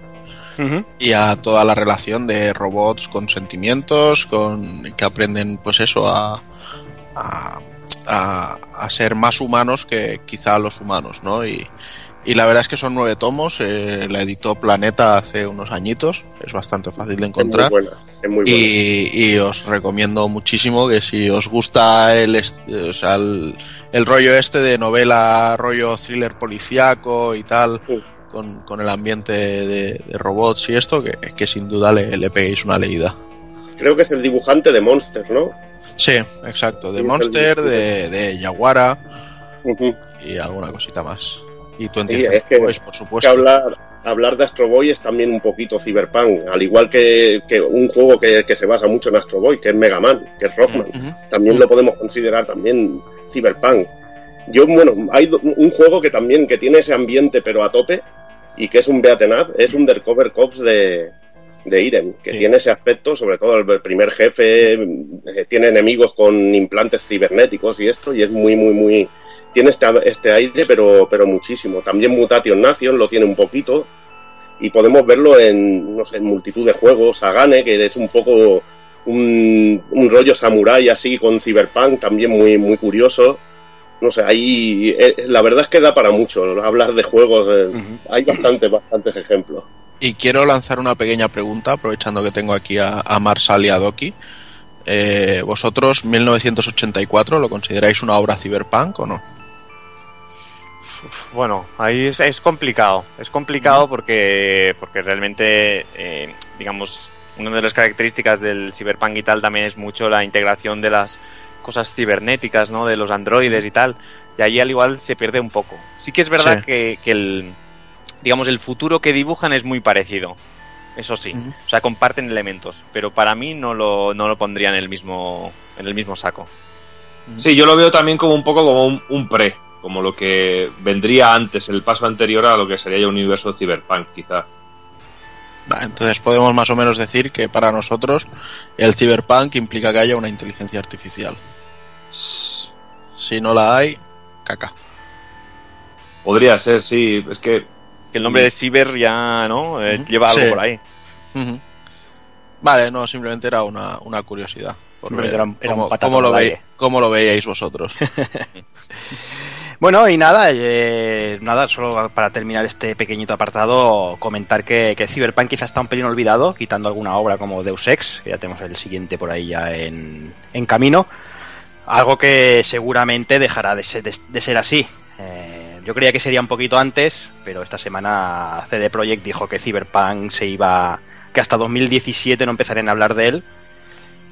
Y a toda la relación de robots con sentimientos, con que aprenden pues eso a, a, a- a ser más humanos que quizá los humanos, ¿no? Y, y la verdad es que son nueve tomos, eh, la editó Planeta hace unos añitos, es bastante fácil de Es muy encontrar. buena. Es muy buena. Y, y os recomiendo muchísimo que si os gusta el, est- o sea, el, el rollo este de novela, rollo thriller policíaco y tal, Sí. Con, con el ambiente de, de robots y esto, que, que sin duda le, le peguéis una leída. Creo que es el dibujante de Monster, ¿no? Sí, exacto, de Sí, Monster, de, de Yaguara y alguna cosita más. Y tú Sí, entiendes, es que- pues, por que supuesto. hablar, hablar de Astro Boy es también un poquito cyberpunk, al igual que, que un juego que, que se basa mucho en Astro Boy, que es Mega Man, que es Rockman. También lo podemos considerar también cyberpunk. Yo, bueno, hay un juego que también que tiene ese ambiente pero a tope y que es un beaten up, es Undercover Cops de, de Irem, que Sí. tiene ese aspecto, sobre todo el primer jefe, eh, tiene enemigos con implantes cibernéticos y esto, y es muy, muy, muy... Tiene este, este aire, pero, pero muchísimo. También Mutation Nation lo tiene un poquito, y podemos verlo en, no sé, en multitud de juegos. Agane, que es un poco un, un rollo samurai así con cyberpunk, también muy, muy curioso. No sé, ahí eh, la verdad es que da para mucho hablar de juegos. eh. Hay bastantes, bastantes ejemplos. Y quiero lanzar una pequeña pregunta, aprovechando que tengo aquí a, a Marsal y a Doki. Eh, ¿Vosotros 1984 lo consideráis una obra cyberpunk o no? Bueno, ahí es, es complicado. Es complicado porque, porque realmente, eh, digamos, una de las características del cyberpunk y tal también es mucho la integración de las cosas cibernéticas, ¿no? De los androides y tal. Y ahí al igual se pierde un poco. Sí que es verdad Sí. que, que el, digamos, el futuro que dibujan es muy parecido. Eso sí. O sea, comparten elementos. Pero para mí no lo, no lo pondría en el mismo, en el mismo saco. Sí, yo lo veo también como un poco como un, un pre, como lo que vendría antes, el paso anterior a lo que sería ya un universo cyberpunk, quizá. Entonces podemos más o menos decir que para nosotros el cyberpunk implica que haya una inteligencia artificial. Si no la hay, caca. Podría ser, sí, es que Que el nombre de Cyber ya, ¿no? Ujú. lleva algo Sí. por ahí. Vale, no, simplemente era una, una curiosidad. Por ver Era un- era un cómo, patatazo cómo lo al ve- aire. cómo lo veíais vosotros. Bueno, y nada, eh, nada, solo para terminar este pequeñito apartado, comentar que, que Cyberpunk quizás está un pelín olvidado, quitando alguna obra como Deus Ex, que ya tenemos el siguiente por ahí ya en, en camino. Algo que seguramente dejará de ser, de- de ser así. Eh, yo creía que sería un poquito antes, pero esta semana CD Projekt dijo que Cyberpunk se iba. que hasta 2017 no empezarían a hablar de él.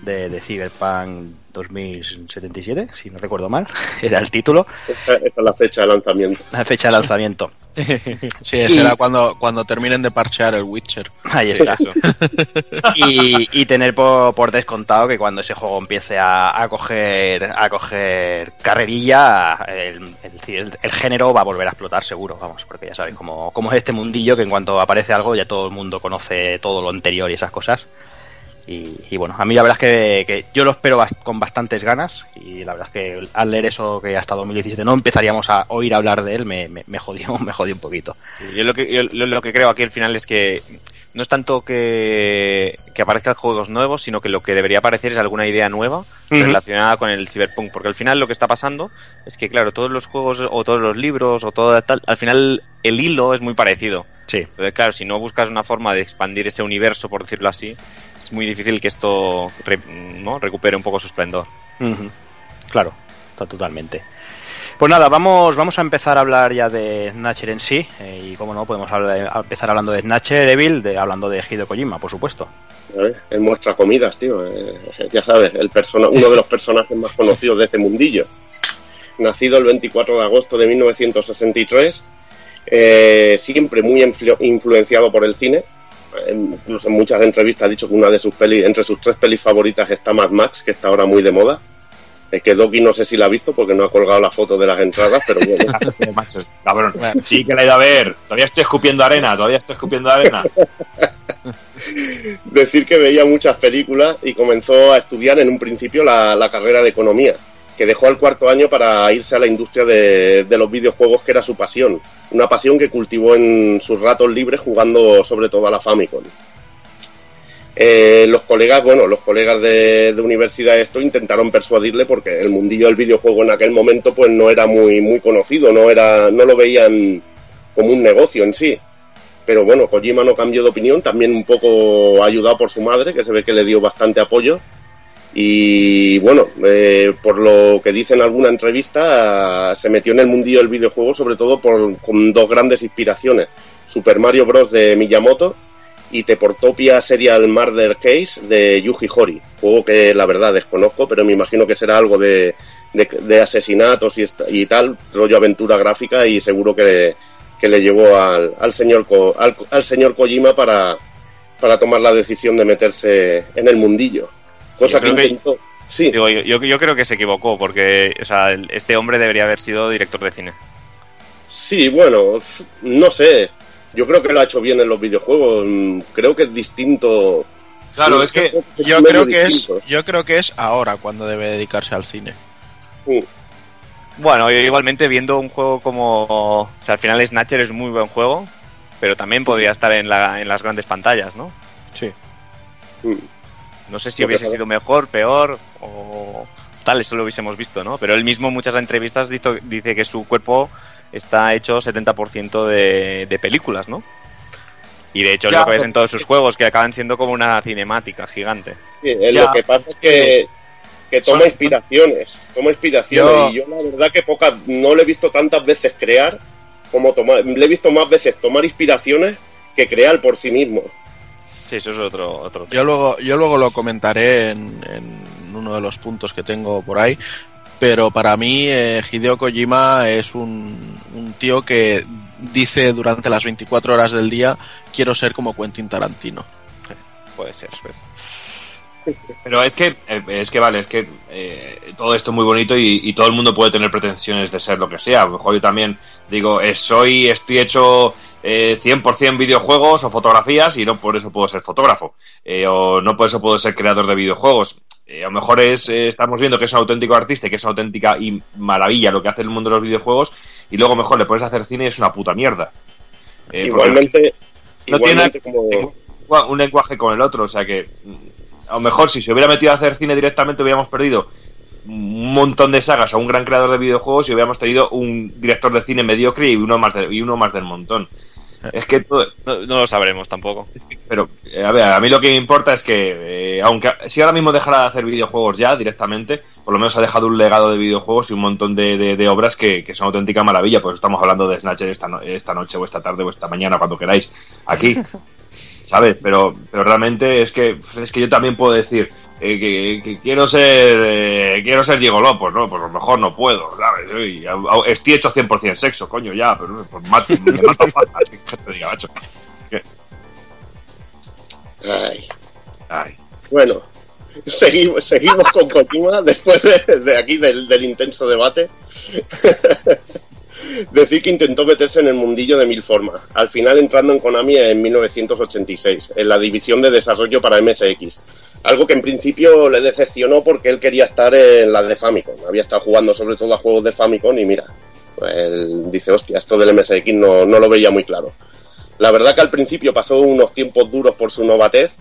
De, de Cyberpunk 2077, si no recuerdo mal, era el título, Esa, esa es la fecha de lanzamiento. la fecha de lanzamiento. Sí, Y- era cuando, cuando terminen de parchear el Witcher. Ahí está. Y, y tener por, por descontado que cuando ese juego empiece a, a coger a coger carrerilla, el, el- el género va a volver a explotar seguro, vamos, porque ya sabéis cómo, cómo es este mundillo que en cuanto aparece algo ya todo el mundo conoce todo lo anterior y esas cosas. Y, y bueno, a mí la verdad es que, que yo lo espero con bastantes ganas y la verdad es que al leer eso que hasta 2017 no empezaríamos a oír hablar de él me, me, me jodió, me jodió un poquito. Yo lo que, yo lo que creo aquí al final es que no es tanto que, que aparezcan juegos nuevos, sino que lo que debería aparecer es alguna idea nueva relacionada con el cyberpunk. Porque al final lo que está pasando es que, claro, todos los juegos o todos los libros o todo tal, al final el hilo es muy parecido. Sí. Entonces, claro, si no buscas una forma de expandir ese universo, por decirlo así, es muy difícil que esto re- ¿no? recupere un poco su esplendor. Ujú. Claro, to- totalmente. Pues nada, vamos, vamos a empezar a hablar ya de Snatcher en sí. eh, y como no, podemos hablar empezar hablando de Snatcher, Evil, de, hablando de Hideo Kojima, por supuesto. Él muestra comidas, tío. eh, ya sabes, el persona, uno de los personajes más conocidos de este mundillo. Nacido el 24 de agosto de 1963, eh, siempre muy influ- influenciado por el cine. Incluso en muchas entrevistas ha dicho que una de sus pelis, entre sus tres pelis favoritas está Mad Max, que está ahora muy de moda. Es que Doki no sé si la ha visto porque no ha colgado la foto de las entradas, pero bueno. Cabrón. Sí que la he ido a ver. Todavía estoy escupiendo arena, todavía estoy escupiendo arena. decir que veía muchas películas y comenzó a estudiar en un principio la, la carrera de economía, que dejó al cuarto año para irse a la industria de, de los videojuegos, que era su pasión. Una pasión que cultivó en sus ratos libres jugando sobre todo a la Famicom. Eh, los colegas, bueno, los colegas de, universidad esto intentaron persuadirle porque el mundillo del videojuego en aquel momento pues no era muy muy conocido, no era no lo veían como un negocio en sí. Pero bueno, Kojima no cambió de opinión, también un poco ayudado por su madre, que se ve que le dio bastante apoyo. Y bueno, eh, por lo que dice en alguna entrevista, se metió en el mundillo del videojuego sobre todo por, con dos grandes inspiraciones. Super Mario Bros. de Miyamoto y Teportopia Serial Murder Case de Yuji Horii. Juego que la verdad desconozco, pero me imagino que será algo de, de, de asesinatos y, tal, rollo aventura gráfica y seguro que, que le llevó al, al señor al, al señor Kojima para, para tomar la decisión de meterse en el mundillo. Cosa que. Sí, Digo, yo, yo- yo creo que se equivocó, porque o sea, el- este hombre debería haber sido director de cine. sí, bueno, no sé. Yo creo que lo ha hecho bien en los videojuegos. mm, Creo que es distinto. Claro, es que Yo medio creo que es, yo creo que es ahora cuando debe dedicarse al cine. Sí. Bueno, yo igualmente viendo un juego como... O sea, al final Snatcher es un muy buen juego, pero también podría estar en, la, en las grandes pantallas, ¿no? Sí. Mm. No sé si que hubiese sido mejor, peor o tal, eso lo hubiésemos visto, ¿no? Pero él mismo en muchas entrevistas dice, dice que su cuerpo está hecho 70% de, de películas, ¿no? Y de hecho es lo que ves en todos sus juegos, que acaban siendo como una cinemática gigante. Sí, eh, Ya, lo que pasa es que, que toma inspiraciones, toma inspiraciones Yo- y yo la verdad que pocas, no le he visto tantas veces crear como tomar, le he visto más veces tomar inspiraciones que crear por sí mismo. Sí, eso es otro, otro tema. Yo luego, yo luego lo comentaré en, en uno de los puntos que tengo por ahí. Pero para mí, eh, Hideo Kojima es un, tío que dice durante las 24 horas del día: Quiero ser como Quentin Tarantino. Puede ser, pues. Pero es que, eh, es que vale, es que eh, todo esto es muy bonito y, y todo el mundo puede tener pretensiones de ser lo que sea. A lo mejor yo también digo, eh, soy, estoy hecho eh, 100% videojuegos o fotografías y no por eso puedo ser fotógrafo. O no por eso puedo ser creador de videojuegos. A lo mejor es, estamos viendo que es un auténtico artista y que es una auténtica y maravilla lo que hace el mundo de los videojuegos y luego a lo mejor le a hacer cine y es una puta mierda. Igualmente, no tiene como, un lenguaje con el otro. O sea que mm, a lo mejor si se hubiera metido a hacer cine directamente hubiéramos perdido un montón de sagas a un gran creador de videojuegos y hubiéramos tenido un director de cine mediocre y uno más, de- y uno más del montón. Es que todo, No, no lo sabremos tampoco. es que- pero, eh, a ver, a mí lo que me importa es que, eh, aunque si ahora mismo dejara de hacer videojuegos ya directamente, por lo menos ha dejado un legado de videojuegos y un montón de, de- de obras que, que son auténtica maravilla. Pues estamos hablando de Snatcher esta, no- esta noche o esta tarde o esta mañana, cuando queráis, aquí. ¿Sabes? Pero, pero realmente es que, es que yo también puedo decir eh, que, que quiero ser eh, quiero ser gigoló, pues no, pues a lo mejor no puedo, ¿sabes? Y, a- a- estoy hecho 100% sexo, coño, ya, pero pues mato, me mato que te diga, macho. ay, Ay. bueno, seguimos, seguimos con Kojima después de, de aquí del, del intenso debate. Decir que intentó meterse en el mundillo de mil formas, al final entrando en Konami en 1986, en la división de desarrollo para MSX. Algo que en principio le decepcionó porque él quería estar en la de Famicom. Había estado jugando sobre todo a juegos de Famicom y mira, él dice, hostia, esto del MSX no, no lo veía muy claro. La verdad que al principio pasó unos tiempos duros por su novatez.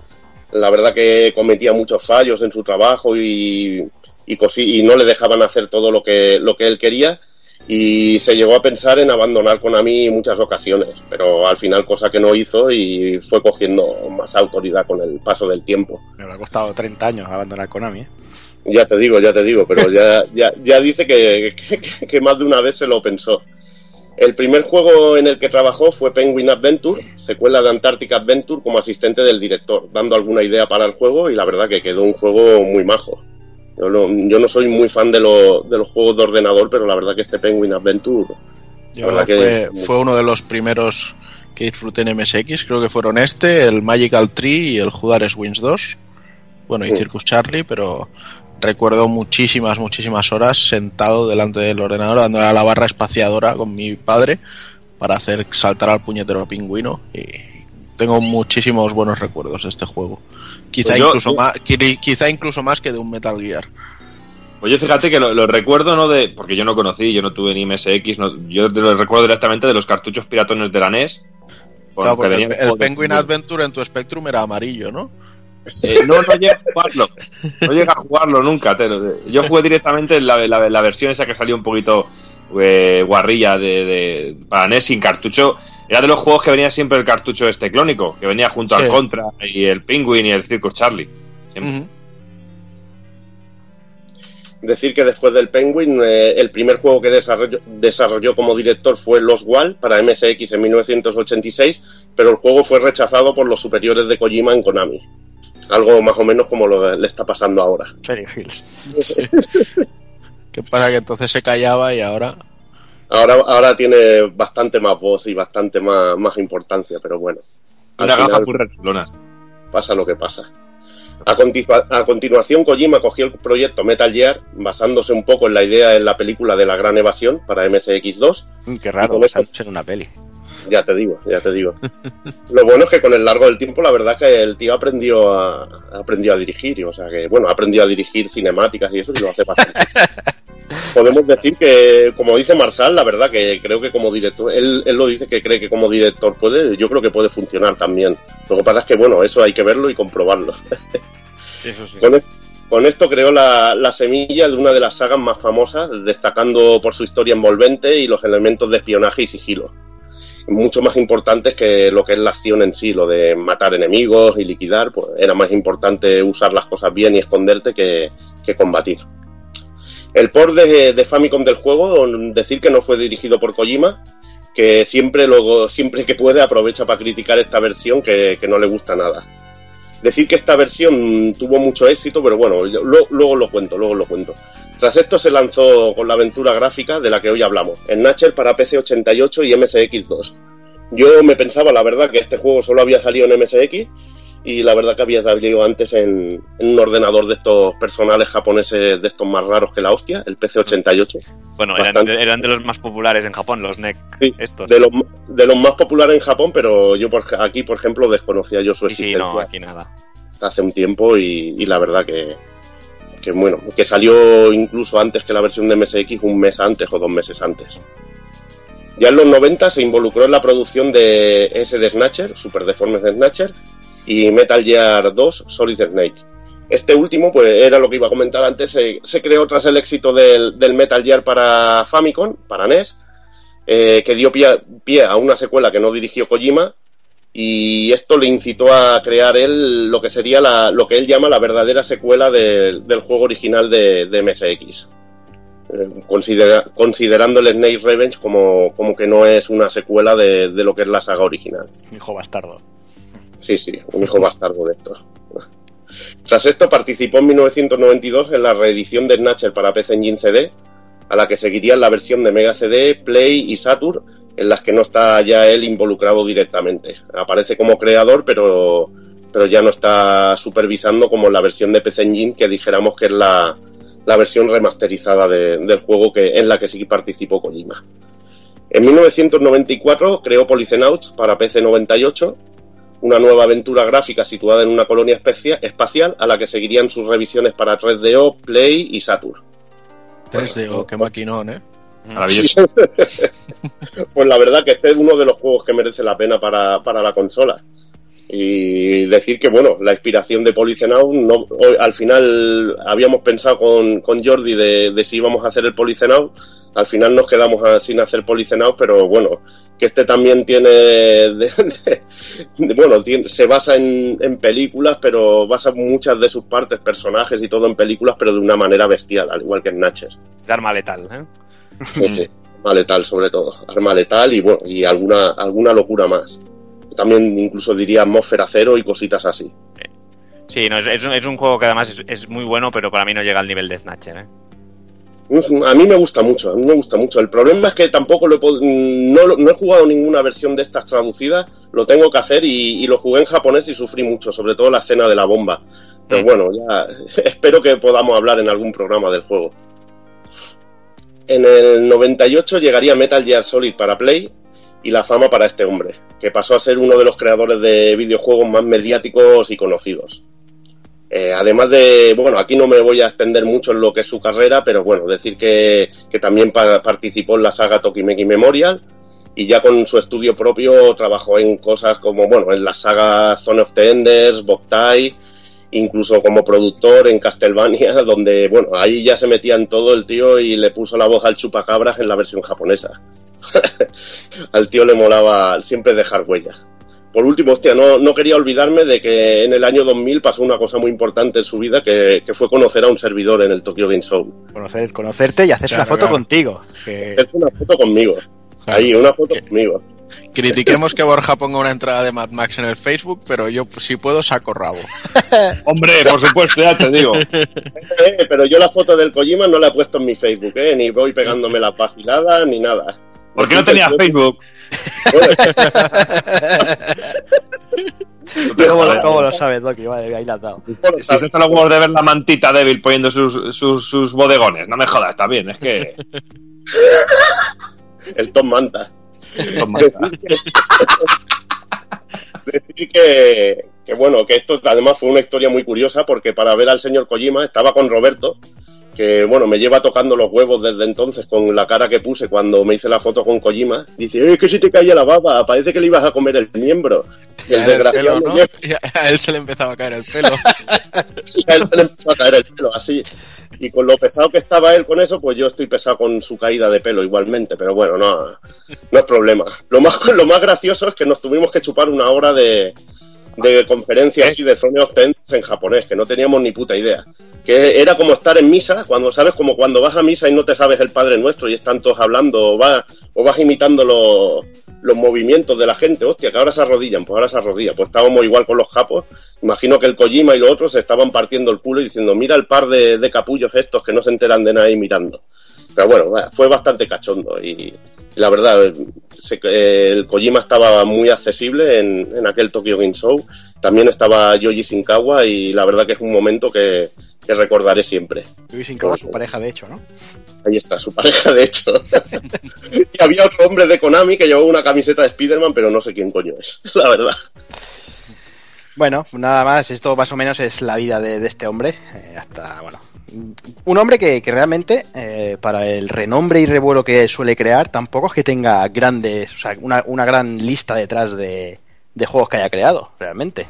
La verdad que cometía muchos fallos en su trabajo y, y, y no le dejaban hacer todo lo que, lo que él quería. Y se llegó a pensar en abandonar Konami en muchas ocasiones, pero al final cosa que no hizo y fue cogiendo más autoridad con el paso del tiempo. Me habrá costado 30 años abandonar Konami, ¿eh? Ya te digo, ya te digo, pero ya, ya, ya dice que, que, que más de una vez se lo pensó. El primer juego en el que trabajó fue Penguin Adventure, secuela de Antarctic Adventure, como asistente del director, dando alguna idea para el juego y la verdad que quedó un juego muy majo. Yo no, yo no soy muy fan de, lo- de los juegos de ordenador, pero la verdad que este Penguin Adventure, Yo la fue, que fue uno de los primeros que disfruté en MSX. Creo que fueron este, el Magical Tree y el Judares Wins 2. Bueno, y Sí. Circus Charlie, pero recuerdo muchísimas, muchísimas horas sentado delante del ordenador dándole a la barra espaciadora con mi padre para hacer saltar al puñetero pingüino. Y tengo muchísimos buenos recuerdos de este juego. Quizá, Pues yo- incluso, yo- Más, qui- quizá incluso más que de un Metal Gear. Oye, fíjate que lo, lo recuerdo, ¿no? de Porque yo no conocí, yo no tuve ni MSX, no- yo lo recuerdo directamente de los cartuchos piratones de la NES. Claro, porque el, el juegos de Penguin. Adventure en tu Spectrum era amarillo, ¿no? Eh, no, no llega a jugarlo. No llega a jugarlo nunca. te lo- yo jugué directamente en la, la- la versión esa que salió un poquito eh, guarrilla de, de- para NES sin cartucho. Era de los juegos que venía siempre el cartucho este clónico, que venía junto Sí. al Contra y el Penguin y el Circus Charlie. Siempre. Decir que después del Penguin, eh, el primer juego que desarrolló, desarrolló como director fue Los Wall para MSX en 1986, pero el juego fue rechazado por los superiores de Kojima en Konami. Algo más o menos como lo le está pasando ahora. Cherry Hills. ¿Qué pasa? Que entonces se callaba y ahora... Ahora, ahora tiene bastante más voz y bastante más, más importancia, pero bueno. Una gafa muy rechulonas. pasa lo que pasa. A, continua- a continuación, Kojima cogió el proyecto Metal Gear, basándose un poco en la idea en la película de la Gran Evasión para MSX2, Mm, Qué raro, eso- noche en una peli. Ya te digo, ya te digo. Lo bueno es que con el largo del tiempo, la verdad que el tío aprendió a, aprendió a dirigir, y, o sea que, bueno, aprendió a dirigir cinemáticas y eso, y lo hace bastante. Podemos decir que, como dice Marsal, la verdad que creo que como director, él, él lo dice que cree que como director puede, yo creo que puede funcionar también. Lo que pasa es que, bueno, eso hay que verlo y comprobarlo. Eso sí. Con, con esto creó la, la semilla de una de las sagas más famosas, destacando por su historia envolvente y los elementos de espionaje y sigilo. Mucho más importantes que lo que es la acción en sí, lo de matar enemigos y liquidar, pues era más importante usar las cosas bien y esconderte que, que combatir. El port de, Famicom del juego, decir que no fue dirigido por Kojima, que siempre, luego, siempre que puede aprovecha para criticar esta versión que, que no le gusta nada. Decir que esta versión tuvo mucho éxito, pero bueno, lo- luego lo cuento, luego lo cuento. Tras esto se lanzó con la aventura gráfica de la que hoy hablamos, en Natcher para PC88 y MSX2. Yo me pensaba, la verdad, que este juego solo había salido en MSX y la verdad que había salido antes en, en un ordenador de estos personales japoneses de estos más raros que la hostia, el PC88. Bueno, eran de, eran de los más populares en Japón, los NEC Sí, estos. De los, de los más populares en Japón, pero yo por, aquí, por ejemplo, desconocía yo su Sí, sí, existencia no, aquí nada. hace un tiempo y, y la verdad que, que bueno, que salió incluso antes que la versión de MSX, un mes antes o dos meses antes. Ya en los 90 se involucró en la producción de S de Snatcher, Super Deformes de Snatcher, y Metal Gear 2, Solid Snake. Este último, pues era lo que iba a comentar antes, se, creó tras el éxito del, Metal Gear para Famicom, para NES, eh, que dio pie, a una secuela que no dirigió Kojima, y esto le incitó a crear él lo que sería la, lo que él llama la verdadera secuela de- del juego original de, de MSX. Eh, considera- considerando el Snake Revenge como, como que no es una secuela de, de lo que es la saga original. Hijo bastardo. Sí, sí, un hijo bastardo de estos. Tras esto participó en 1992 en la reedición de Snatcher para PC Engine CD, a la que seguiría la versión de Mega CD, Play y Saturn, en las que no está ya él involucrado directamente. Aparece como creador, pero, pero ya no está supervisando como la versión de PC Engine, que dijéramos que es la, la versión remasterizada de- del juego que, en la que sí participó Kojima. En 1994 creó Polycenauts para PC 98, una nueva aventura gráfica situada en una colonia especia- espacial a la que seguirían sus revisiones para 3DO, Play y Saturn. 3DO, qué maquinón, ¿eh? Maravilloso. pues la verdad que este es uno de los juegos que merece la pena para, para la consola. Y decir que, bueno, la inspiración de Policenaut, no, al final habíamos pensado con, con Jordi de, de si íbamos a hacer el Policenaut, al final nos quedamos a- sin hacer Policenaut, pero bueno, que este también tiene, de- de- de- bueno, tiene- se basa en, en películas, pero basa muchas de sus partes, personajes y todo en películas, pero de una manera bestial, al igual que en Natchez. Es arma letal, ¿eh? Sí, sí. arma letal sobre todo, arma letal y bueno, y alguna, alguna locura más. También incluso diría atmósfera cero y cositas así. Sí, no, es, es un- es un juego que además es, es muy bueno, pero para mí no llega al nivel de Snatcher. ¿eh? A mí me gusta mucho, a mí me gusta mucho. El problema es que tampoco lo he pod- no, he jugado ninguna versión de estas traducidas, lo tengo que hacer y, y lo jugué en japonés y sufrí mucho, sobre todo la escena de la bomba. Pero Mm. bueno, ya espero que podamos hablar en algún programa del juego. En el 98 llegaría Metal Gear Solid para Play y la fama para este hombre, que pasó a ser uno de los creadores de videojuegos más mediáticos y conocidos. Eh, además de, bueno, aquí no me voy a extender mucho en lo que es su carrera, pero bueno, decir que, que también pa- participó en la saga Tokimeki Memorial y ya con su estudio propio trabajó en cosas como, bueno, en la saga Zone of the Enders, Boktai, incluso como productor en Castlevania, donde, bueno, ahí ya se metía en todo el tío y le puso la voz al chupacabras en la versión japonesa. al tío le molaba siempre dejar huella. Por último, hostia, no, no quería olvidarme de que en el año 2000 pasó una cosa muy importante en su vida, que, que fue conocer a un servidor en el Tokyo Game Show. Conocer, conocerte y hacerse Claro, una foto claro. contigo. que- Es una foto conmigo. Claro. Ahí, una foto conmigo. Critiquemos que Borja ponga una entrada de Mad Max en el Facebook, pero yo si puedo saco rabo. Hombre, por supuesto, ya te digo. Eh, pero yo la foto del Kojima no la he puesto en mi Facebook, eh, ni voy pegándome las vaciladas ni nada. ¿Por qué no tenías Facebook? ¿Cómo, lo- cómo lo sabes, Doki? Vale, ahí la has dado. Si se los huevos de ver la mantita débil poniendo sus, sus, sus bodegones. No me jodas, está bien, es que... El Tom Manta. Toma. Decir que, que bueno, que esto además fue una historia muy curiosa porque para ver al señor Kojima estaba con Roberto, que bueno, me lleva tocando los huevos desde entonces con la cara que puse cuando me hice la foto con Kojima. Dice, "Eh, es que si te caía la baba, parece que le ibas a comer el miembro. Y el desgraciado pelo, ¿no? Y a él se le empezaba a caer el pelo. a él se le empezó a caer el pelo así. Y con lo pesado que estaba él con eso, pues yo estoy pesado con su caída de pelo igualmente, pero bueno, no, no es problema. Lo más, lo más gracioso es que nos tuvimos que chupar una hora de, de conferencia así de Zone of en japonés, que no teníamos ni puta idea. Que era como estar en misa, cuando sabes, como cuando vas a misa y no te sabes el Padre Nuestro y están todos hablando, o, vas o vas imitando los, los movimientos de la gente, hostia, que ahora se arrodillan, pues ahora se arrodillan. Pues estábamos igual con los capos. Imagino que el Kojima y los otros se estaban partiendo el culo y diciendo, mira el par de, de capullos estos que no se enteran de nada ahí mirando. Pero bueno, fue bastante cachondo y, y la verdad, eh, el Kojima estaba muy accesible en, en aquel Tokyo Game Show. También estaba Yoji Shinkawa y la verdad que es un momento que, que recordaré siempre. Luis Incaua, su pareja, de hecho, ¿no? Ahí está, su pareja, de hecho. y había otro hombre de Konami que llevaba una camiseta de Spider-Man, pero no sé quién coño es, la verdad. Bueno, nada más, esto más o menos es la vida de, de este hombre. eh, hasta, bueno. Un hombre que, que realmente, eh, para el renombre y revuelo que suele crear, tampoco es que tenga grandes, o sea, una, una gran lista detrás de, de juegos que haya creado, realmente.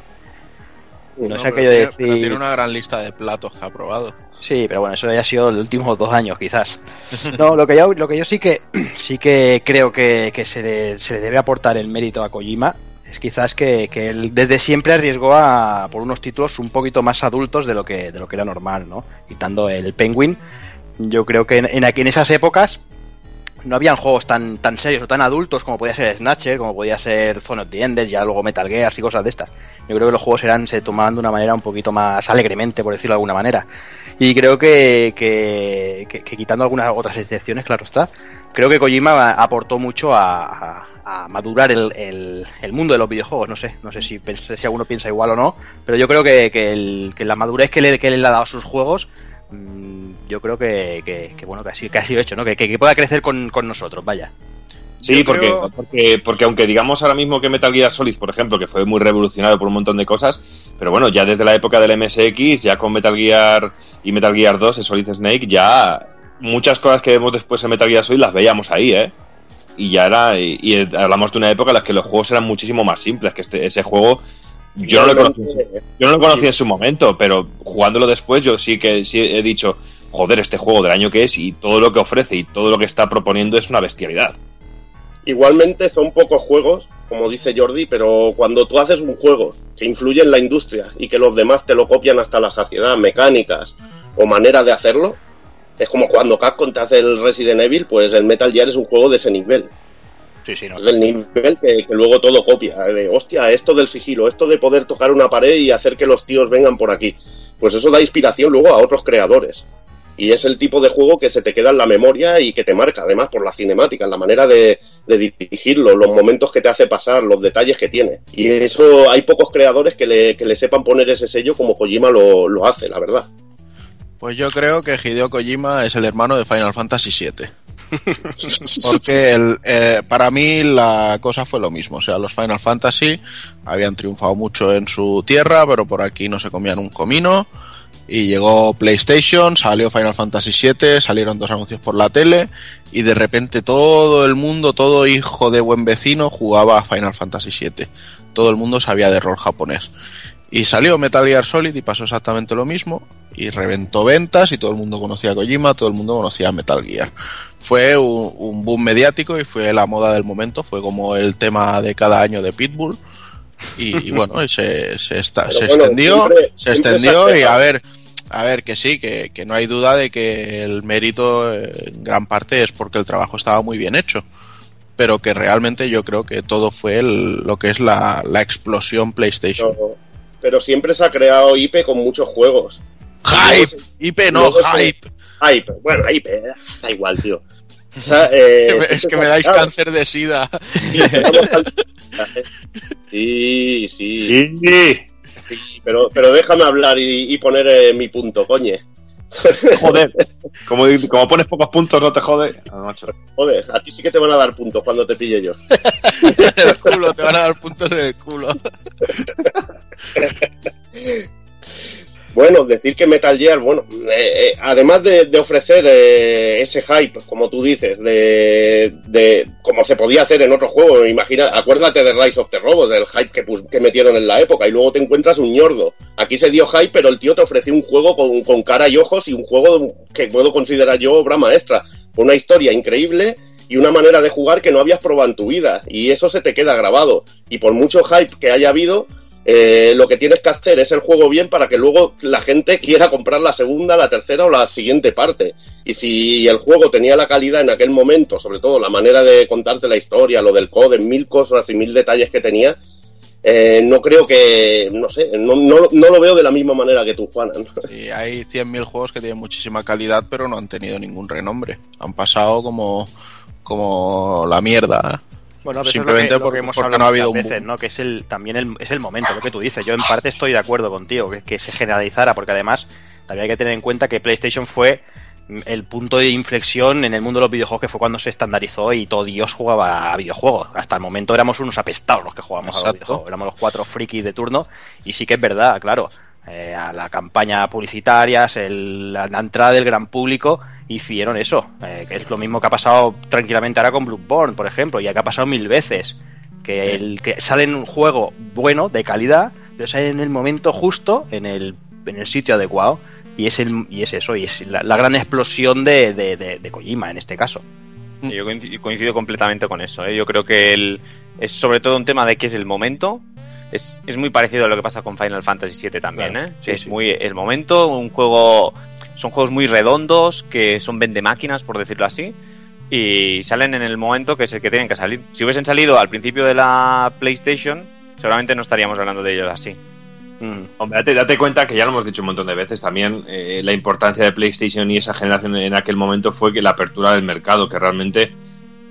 No, No, sé pero, tiene, pero una gran lista de platos que ha probado. Sí, pero bueno, eso ya ha sido los últimos dos años, quizás. No, lo que yo, lo que yo sí que sí que creo que, que se, le, se le debe aportar el mérito a Kojima es quizás que, que él desde siempre arriesgó a por unos títulos un poquito más adultos de lo que de lo que era normal, ¿no? Quitando el Penguin, yo creo que en, en, en esas épocas no habían juegos tan, tan serios o tan adultos como podía ser Snatcher, como podía ser Zone of the Enders, ya luego Metal Gear y cosas de estas. Yo creo que los juegos eran, se tomaban de una manera un poquito más alegremente, por decirlo de alguna manera. Y creo que, que, quitando algunas otras excepciones, claro está, creo que Kojima aportó mucho a, a- madurar el, el- mundo de los videojuegos. No sé, no sé si, si alguno piensa igual o no, pero yo creo que, el- la madurez que le, que le ha dado a sus juegos, yo creo que, que- que, bueno, que ha sido, que ha sido hecho, ¿no? Que, que- que pueda crecer con, con nosotros, vaya. Sí, Yo porque, creo- porque, porque aunque digamos ahora mismo que Metal Gear Solid, por ejemplo, que fue muy revolucionario por un montón de cosas, pero bueno, ya desde la época del MSX, ya con Metal Gear y Metal Gear 2, el Solid Snake, ya muchas cosas que vemos después en Metal Gear Solid las veíamos ahí, ¿eh? Y ya era, y, y hablamos de una época en la que los juegos eran muchísimo más simples, que este, ese juego yo no, lo conocí, en su- yo no lo conocí en su momento, pero jugándolo después yo sí que sí he dicho, joder, este juego del año que es y todo lo que ofrece y todo lo que está proponiendo es una bestialidad. Igualmente son pocos juegos, como dice Jordi, pero cuando tú haces un juego que influye en la industria y que los demás te lo copian hasta la saciedad, mecánicas o manera de hacerlo, Es como cuando Capcom te hace el Resident Evil, pues el Metal Gear es un juego de ese nivel. Sí, sí, no. Del nivel que, que luego todo copia. De, hostia, esto del sigilo, esto de poder tocar una pared y hacer que los tíos vengan por aquí. Pues eso da inspiración luego a otros creadores. Y es el tipo de juego que se te queda en la memoria y que te marca, además, por la cinemática, la manera de, de dirigirlo, los momentos que te hace pasar, los detalles que tiene. Y eso hay pocos creadores que le, que le sepan poner ese sello como Kojima lo, lo hace, la verdad. Pues yo creo que Hideo Kojima es el hermano de Final Fantasy VII. Porque eh, para mí la cosa fue lo mismo. O sea, los Final Fantasy habían triunfado mucho en su tierra, pero por aquí no se comían un comino. Y llegó PlayStation, salió Final Fantasy VII, salieron dos anuncios por la tele y de repente todo el mundo, todo hijo de buen vecino jugaba a Final Fantasy VII. Todo el mundo sabía de rol japonés. Y salió Metal Gear Solid y pasó exactamente lo mismo. Y reventó ventas y todo el mundo conocía a Kojima, todo el mundo conocía a Metal Gear. Fue un, un boom mediático y fue la moda del momento. Fue como el tema de cada año de Pitbull. Y, y bueno, y se, se, está- Pero se bueno, extendió, siempre- se extendió y a ver, a ver que sí, que, que no hay duda de que el mérito en gran parte es porque el trabajo estaba muy bien hecho. Pero que realmente yo creo que todo fue el- lo que es la, la explosión PlayStation. Pero siempre se ha creado IP con muchos juegos. Hype, IP no, se- hype. Hype, bueno, IP, eh, da igual, tío. O sea, eh, es que me dais claro, cáncer de sida. al- Sí, sí, Sí. sí, pero, pero déjame hablar y, y poner eh, mi punto, coñe. Joder. Como, como pones pocos puntos, no te jode. Ah. Joder, a ti sí que te van a dar puntos cuando te pille yo. en el culo, te van a dar puntos en el culo. Bueno, decir que Metal Gear, bueno, eh, eh, además de, de ofrecer eh, ese hype, como tú dices, de, de como se podía hacer en otros juegos, imagina, acuérdate de Rise of the Robots, del hype que, pus- que metieron en la época, y luego te encuentras un ñordo. Aquí se dio hype, pero el tío te ofreció un juego con, con cara y ojos y un juego que puedo considerar yo obra maestra, una historia increíble y una manera de jugar que no habías probado en tu vida, y eso se te queda grabado. Y por mucho hype que haya habido, eh, lo que tienes que hacer es el juego bien para que luego la gente quiera comprar la segunda, la tercera o la siguiente parte. Y si el juego tenía la calidad en aquel momento, sobre todo la manera de contarte la historia, lo del code, mil cosas y mil detalles que tenía, eh, no creo que, no sé, no, no, lo veo de la misma manera que tú, Juana. Y hay 100.000 juegos que tienen muchísima calidad, pero no han tenido ningún renombre. Han pasado como, como la mierda. Bueno, Simplemente lo que, lo que porque- hemos porque hablado no ha habido un veces, boom. ¿no? Que es el, también el, es el momento, lo que tú dices. Yo en parte estoy de acuerdo contigo, que, que se generalizara, porque además también hay que tener en cuenta que PlayStation fue el punto de inflexión en el mundo de los videojuegos que fue cuando se estandarizó y todo Dios jugaba a videojuegos. Hasta el momento éramos unos apestados los que jugábamos a los videojuegos. Éramos los cuatro frikis de turno y sí que es verdad, claro. Eh, a la campaña publicitarias, el- la, la entrada del gran público, hicieron eso. eh, que es lo mismo que ha pasado tranquilamente ahora con Bloodborne, por ejemplo, y que ha pasado mil veces. Que, el, que sale en un juego bueno, de calidad, pero sale en el momento justo, en el, en el sitio adecuado. Y es, el, y es eso, y es la, la gran explosión de, de, de- de Kojima en este caso. Yo coincido, coincido completamente con eso. ¿eh? Yo creo que el, es sobre todo un tema de que es el momento. Es, es muy parecido a lo que pasa con Final Fantasy VII también. Claro, ¿eh? sí, es sí. muy el momento, un juego. Son juegos muy redondos, que son vende máquinas, por decirlo así. Y salen en el momento que es el que tienen que salir. Si hubiesen salido al principio de la PlayStation, seguramente no estaríamos hablando de ellos así. Mm. Hombre, date, date cuenta que ya lo hemos dicho un montón de veces también, eh, la importancia de PlayStation y esa generación en aquel momento fue que la apertura del mercado, que realmente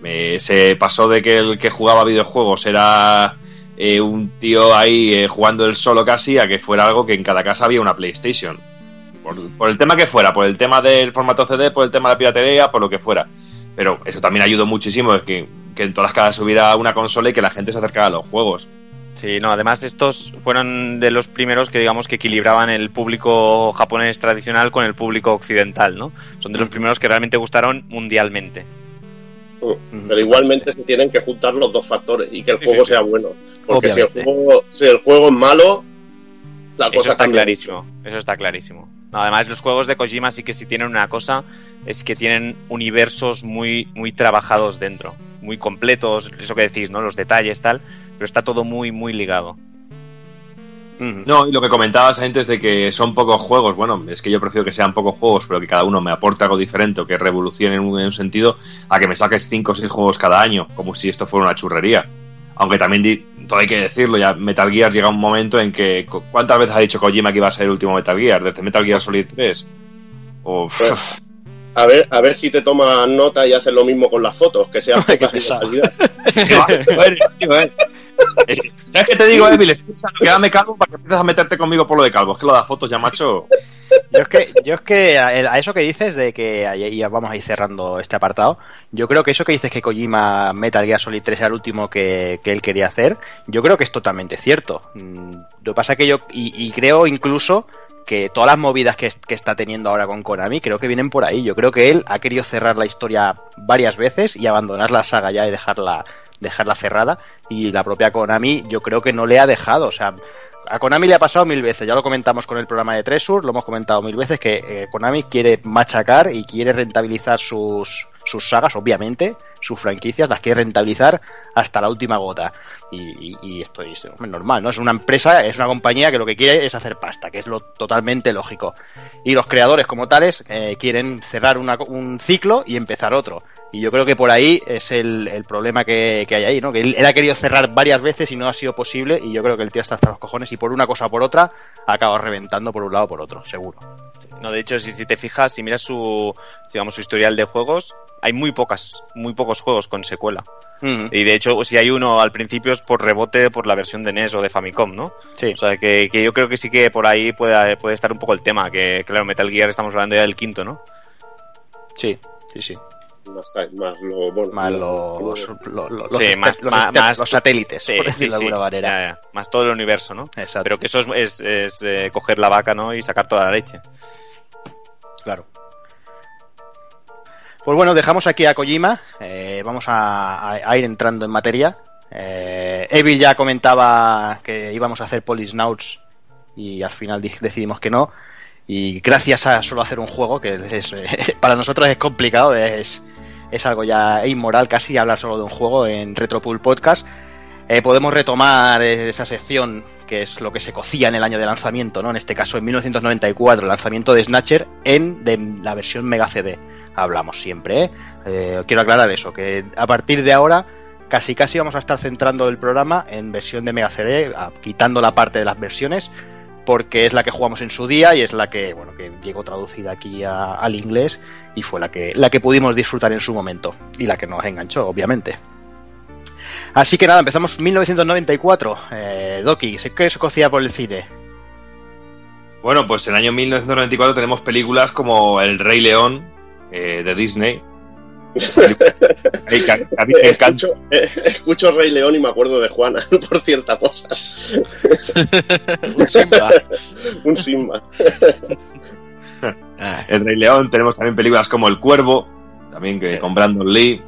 eh, se pasó de que el que jugaba videojuegos era eh, un tío ahí eh, jugando él solo casi a que fuera algo que en cada casa había una PlayStation. Por, por el tema que fuera, por el tema del formato CD, por el tema de la piratería, por lo que fuera. Pero eso también ayudó muchísimo, que, que en todas las casas hubiera una consola y que la gente se acercara a los juegos. Sí, no, además estos fueron de los primeros que digamos que equilibraban el público japonés tradicional con el público occidental, ¿no? Son de los primeros que realmente gustaron mundialmente. Pero igualmente se tienen que juntar los dos factores y que el Sí, juego sí, sí. sea bueno. Porque si el, juego, si el juego es malo, la Eso cosa está cambia clarísimo, eso está clarísimo. No, además los juegos de Kojima sí que sí tienen una cosa, es que tienen universos muy, muy trabajados dentro, muy completos, eso que decís, ¿no? Los detalles, tal, pero está todo muy, muy ligado. No, y lo que comentabas antes de que son pocos juegos, bueno, es que yo prefiero que sean pocos juegos, pero que cada uno me aporte algo diferente o que revolucione en un, en un sentido, a que me saques 5 o 6 juegos cada año, como si esto fuera una churrería. Aunque también, di- todo hay que decirlo, ya Metal Gear llega un momento en que. cu- ¿Cuántas veces ha dicho Kojima que iba a ser el último Metal Gear? ¿Desde Metal Gear Solid 3? O, Pues, a ver, a ver si te tomas nota y haces lo mismo con las fotos, que sean pocas de calidad. ¿Qué asco eres, tío, eh. Eh, ¿Sabes qué te digo, Emil? Quédame calvo para que empieces a meterte conmigo por lo de calvo. Es que lo de fotos ya, macho. Yo es que, yo es que a, eso que dices de que vamos a ir cerrando este apartado, yo creo que eso que dices que Kojima Metal Gear Solid 3 era el último que, él quería hacer, yo creo que es totalmente cierto. Mm, Lo que pasa que yo, y, y creo incluso que todas las movidas que está teniendo ahora con Konami, creo que vienen por ahí. Yo creo que él ha querido cerrar la historia varias veces y abandonar la saga ya y dejarla, dejarla cerrada. Y la propia Konami, yo creo que no le ha dejado. O sea, a Konami le ha pasado mil veces, ya lo comentamos con el programa de Tresur, lo hemos comentado mil veces, que eh, Konami quiere machacar y quiere rentabilizar sus, sus sagas, obviamente, sus franquicias, las quiere rentabilizar hasta la última gota. Y, y- y esto es normal, ¿no? Es una empresa, es una compañía que lo que quiere es hacer pasta, que es lo totalmente lógico. Y los creadores como tales eh, quieren cerrar una- un ciclo y empezar otro. Y yo creo que por ahí es el, el problema que, que hay ahí, ¿no? Que él, él ha querido cerrar varias veces y no ha sido posible. Y yo creo que el tío está hasta los cojones y por una cosa o por otra ha acabado reventando por un lado o por otro, seguro. No, de hecho, si, si te fijas, si miras su, digamos, su historial de juegos, hay muy pocas, muy pocos juegos con secuela. Y de hecho, si hay uno al principio es por rebote por la versión de NES o de Famicom, ¿no? Sí. O sea, que, que yo creo que sí que por ahí puede, puede estar un poco el tema, que claro, Metal Gear estamos hablando ya del quinto, ¿no? Sí, sí, sí. Más, más lo, bueno, Más lo- los, lo- lo- los, Sí, más- los, más- más- los satélites, Sí, por decirlo sí. de alguna manera. Ya, ya. Más todo el universo, ¿no? Exacto. Pero que eso es, es, es, eh, coger la vaca, ¿no? Y sacar toda la leche. Claro. Pues bueno, dejamos aquí a Kojima. eh, vamos a, a- a ir entrando en materia. Eh, Evil ya comentaba que íbamos a hacer Polisnauts y al final di- decidimos que no. Y gracias a solo hacer un juego, que es, eh, para nosotros es complicado, es, es algo ya inmoral casi hablar solo de un juego en Retropool Podcast, eh, podemos retomar esa sección que es lo que se cocía en el año de lanzamiento, ¿no? En este caso, en 1994, el lanzamiento de Snatcher en de la versión Mega CD. Hablamos siempre, ¿eh? Eh, Quiero aclarar eso, que a partir de ahora casi casi vamos a estar centrando el programa en versión de Mega CD, quitando la parte de las versiones, porque es la que jugamos en su día y es la que, bueno, que llegó traducida aquí al inglés y fue la que, la que pudimos disfrutar en su momento y la que nos enganchó, obviamente. Así que nada, empezamos 1994. Eh, Doki, ¿qué se cocía por el cine? Bueno, pues en el año 1994 tenemos películas como El Rey León eh, de Disney. Ey, que a- que a mí me encanta. escucho, eh, escucho Rey León y me acuerdo de Juana por cierta cosa. Un Simba. Un Simba. Ah, El Rey León, tenemos también películas como El Cuervo, también que con Brandon Lee.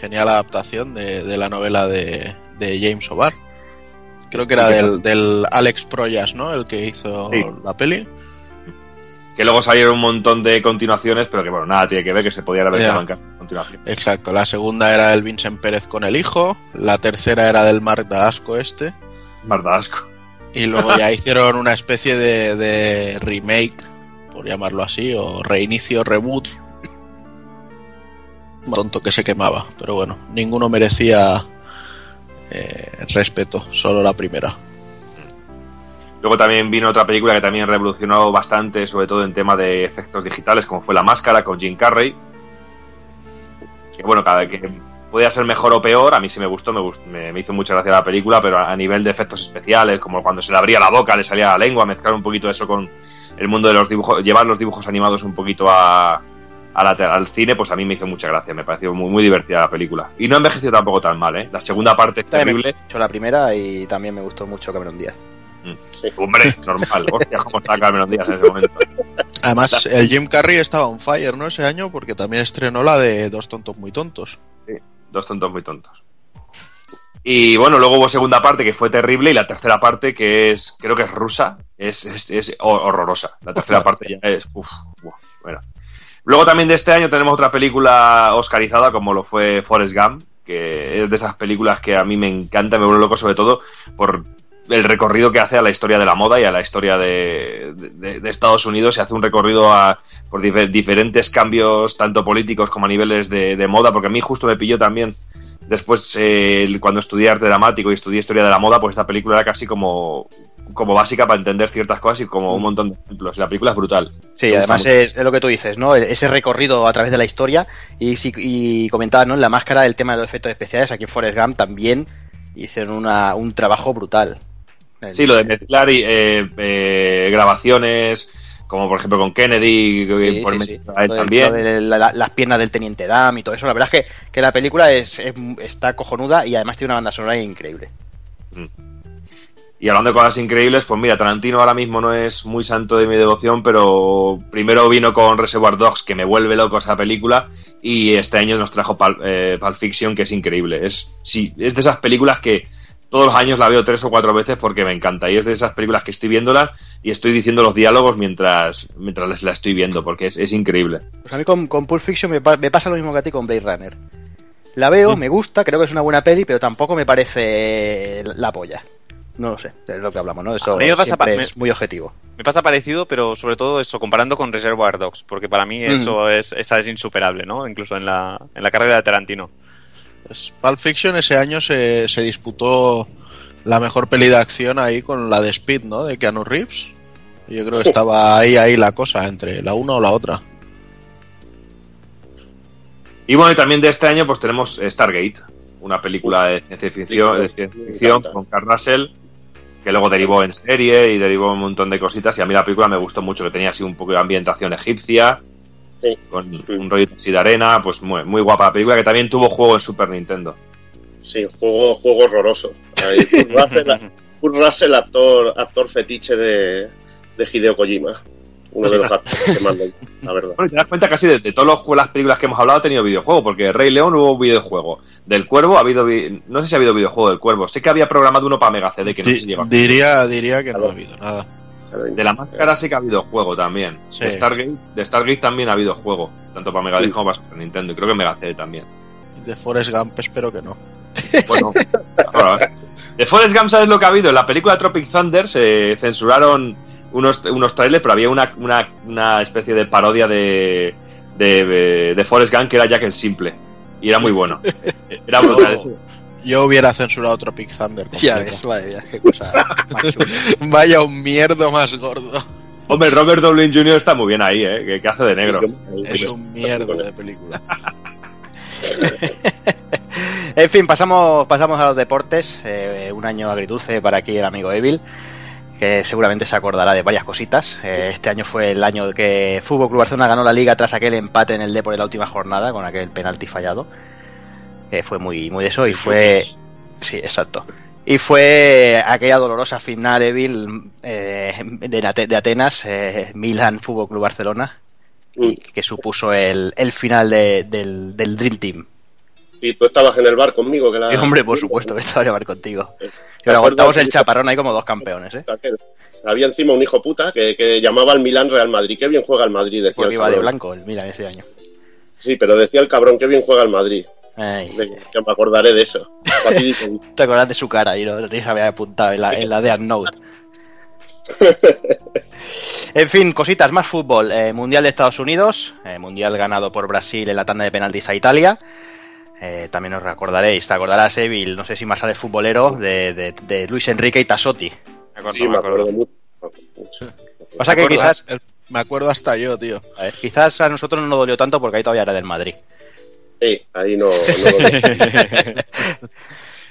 genial adaptación de, de la novela de, de James O'Barr. Creo que era del, del Alex Proyas, ¿no? El que hizo Sí. la peli. Que luego salieron un montón de continuaciones, pero que bueno, nada tiene que ver, que se podía haber en ca- continuación. Exacto. La segunda era el Vincent Pérez con el hijo. La tercera era del Mark Dasco este. Más da asco. Y luego ya hicieron una especie de, de remake, por llamarlo así, o reinicio, reboot. Tonto que se quemaba, pero bueno, ninguno merecía eh, respeto, solo la primera. Luego también vino otra película que también revolucionó bastante, sobre todo en tema de efectos digitales, como fue La Máscara con Jim Carrey. Que bueno, cada que podía ser mejor o peor, a mí sí me gustó, me, me, me hizo mucha gracia la película, pero a, nivel de efectos especiales, como cuando se le abría la boca, le salía la lengua, mezclar un poquito eso con el mundo de los dibujos, llevar los dibujos animados un poquito a, a la al cine, pues a mí me hizo mucha gracia, me pareció muy, muy divertida la película. Y no envejeció tampoco tan mal, ¿eh? La segunda parte es También me terrible. hecho la primera y también me gustó mucho Cameron Díaz. Hombre, normal. Hostia, cómo está Cameron Díaz en ese momento. Además, el Jim Carrey estaba on fire, ¿no? Ese año, porque también estrenó la de Dos tontos muy tontos. Dos tontos muy tontos. Y bueno, luego hubo segunda parte que fue terrible y la tercera parte que es, creo que es rusa, es, es, es hor- horrorosa. La tercera parte ya es, uff, bueno. Luego también de este año tenemos otra película oscarizada como lo fue Forrest Gump, que es de esas películas que a mí me encanta, me vuelve loco sobre todo por el recorrido que hace a la historia de la moda y a la historia de, de- de Estados Unidos. Se hace un recorrido a, por difer- diferentes cambios, tanto políticos como a niveles de, de moda, porque a mí justo me pilló también. Después, eh, cuando estudié arte dramático y estudié historia de la moda, pues esta película era casi como, como básica para entender ciertas cosas y como un montón de ejemplos. La película es brutal. Sí, además es, es lo que tú dices, ¿no? Ese recorrido a través de la historia y, y comentaba, ¿no? En la máscara el tema de los efectos especiales, aquí en Forrest Gump también hicieron una- un trabajo brutal. Sí, lo de mezclar y, eh, eh, grabaciones, como por ejemplo con Kennedy, que Sí, por sí, medio sí. a él Lo de- también. la- la- las piernas del Teniente Dam y todo eso. La verdad es que, que la película es, es- está cojonuda y además tiene una banda sonora increíble. Y hablando de cosas increíbles, pues mira, Tarantino ahora mismo no es muy santo de mi devoción, pero primero vino con Reservoir Dogs, que me vuelve loco esa película, y este año nos trajo Pul- eh, Pulp Fiction, que es increíble. Es, sí, es de esas películas que todos los años la veo tres o cuatro veces porque me encanta. Y es de esas películas que estoy viéndolas y estoy diciendo los diálogos mientras, mientras les- la estoy viendo, porque es, es increíble. Pues a mí con, con Pulp Fiction me, pa- me pasa lo mismo que a ti con Blade Runner. La veo, me gusta, creo que es una buena peli, pero tampoco me parece la polla. No lo sé, es lo que hablamos, ¿no? Eso A mí me pasa es muy objetivo. Me pasa parecido, pero sobre todo eso, comparando con Reservoir Dogs, porque para mí eso es, esa es insuperable, ¿no? Incluso en la, en la carrera de Tarantino. Pues Pulp Fiction ese año se, se disputó la mejor peli de acción ahí con la de Speed, ¿no? De Keanu Reeves. Y Yo creo que estaba ahí, ahí la cosa, entre la una o la otra. Y bueno, y también de este año pues tenemos Stargate, una película de ciencia ficción, de ciencia ficción con Carl Russell, que luego derivó en serie y derivó un montón de cositas. Y a mí la película me gustó mucho, que tenía así un poco de ambientación egipcia, con un rollo así de arena, pues muy, muy guapa la película, que también tuvo juego en Super Nintendo. Sí, juego, juego horroroso. Ahí, Kurt Russell, Kurt Russell, actor, actor fetiche de, de Hideo Kojima. Uno de los actores que más me la verdad. Bueno, te das cuenta casi de, de todas las películas que hemos hablado ha tenido videojuego, porque Rey León hubo videojuego. Del Cuervo ha habido, vi- no sé si ha habido videojuego del Cuervo. Sé que había programado uno para Mega CD, que no si llegó. Diría, diría que no ha habido nada. De la máscara sí que ha habido juego también. Sí. De, Stargate, de Stargate también ha habido juego, tanto para Mega Drive como para Super Nintendo. Y creo que Mega CD también. De Forrest Gump espero que no. Bueno, ahora, de Forrest Gump, ¿sabes lo que ha habido? En la película Tropic Thunder se censuraron unos, unos trailers, pero había una, una, una especie de parodia de, de, de Forrest Gump que era Jack el Simple. Y era muy bueno. Era brutal. Yo hubiera censurado Tropic Thunder. Ya completa. ves, madre mía, qué cosa más chula. Vaya un mierdo más gordo. Hombre, Robert Downey Jr. está muy bien ahí, ¿eh? Que, que hace de negro. Es un mierdo de película. En fin, pasamos, pasamos a los deportes. Eh, un año agridulce para aquí el amigo Evil, que seguramente se acordará de varias cositas. Eh, este año fue el año que Fútbol Club Barcelona ganó la liga tras aquel empate en el Depor en la última jornada, con aquel penalti fallado. Que fue muy, muy de eso y fue... Sí, exacto. Y fue aquella dolorosa final, Evil, eh, de, Ate- de Atenas, eh, Milan Fútbol Club Barcelona, y que supuso el, el final de- del, del Dream Team. Y tú estabas en el bar conmigo. Que la... Y, hombre, por supuesto, que estaba a llevar contigo. ¿Te Pero aguantamos acuerdas? el chaparrón ahí como dos campeones, ¿eh? Había encima un hijo puta que, que llamaba al Milan Real Madrid. Qué bien juega el Madrid, decía Porque el iba de blanco el Milan ese año. Sí, pero decía el cabrón, qué bien juega el Madrid. Ay, me acordaré de eso. Te acordás de su cara y lo, lo tienes había apuntado en la, en la de Note. En fin, cositas más fútbol. Eh, mundial de Estados Unidos, eh, mundial ganado por Brasil en la tanda de penaltis a Italia. Eh, también os recordaréis, te acordarás, Evil, no sé si más sale futbolero, de, de- de Luis Enrique y Tassotti. Sí, me acuerdo mucho. Pasa que Me acuerdo- quizás, el- Me acuerdo hasta yo, tío. a ver, quizás a nosotros no nos dolió tanto porque ahí todavía era del Madrid. Sí, ahí no. no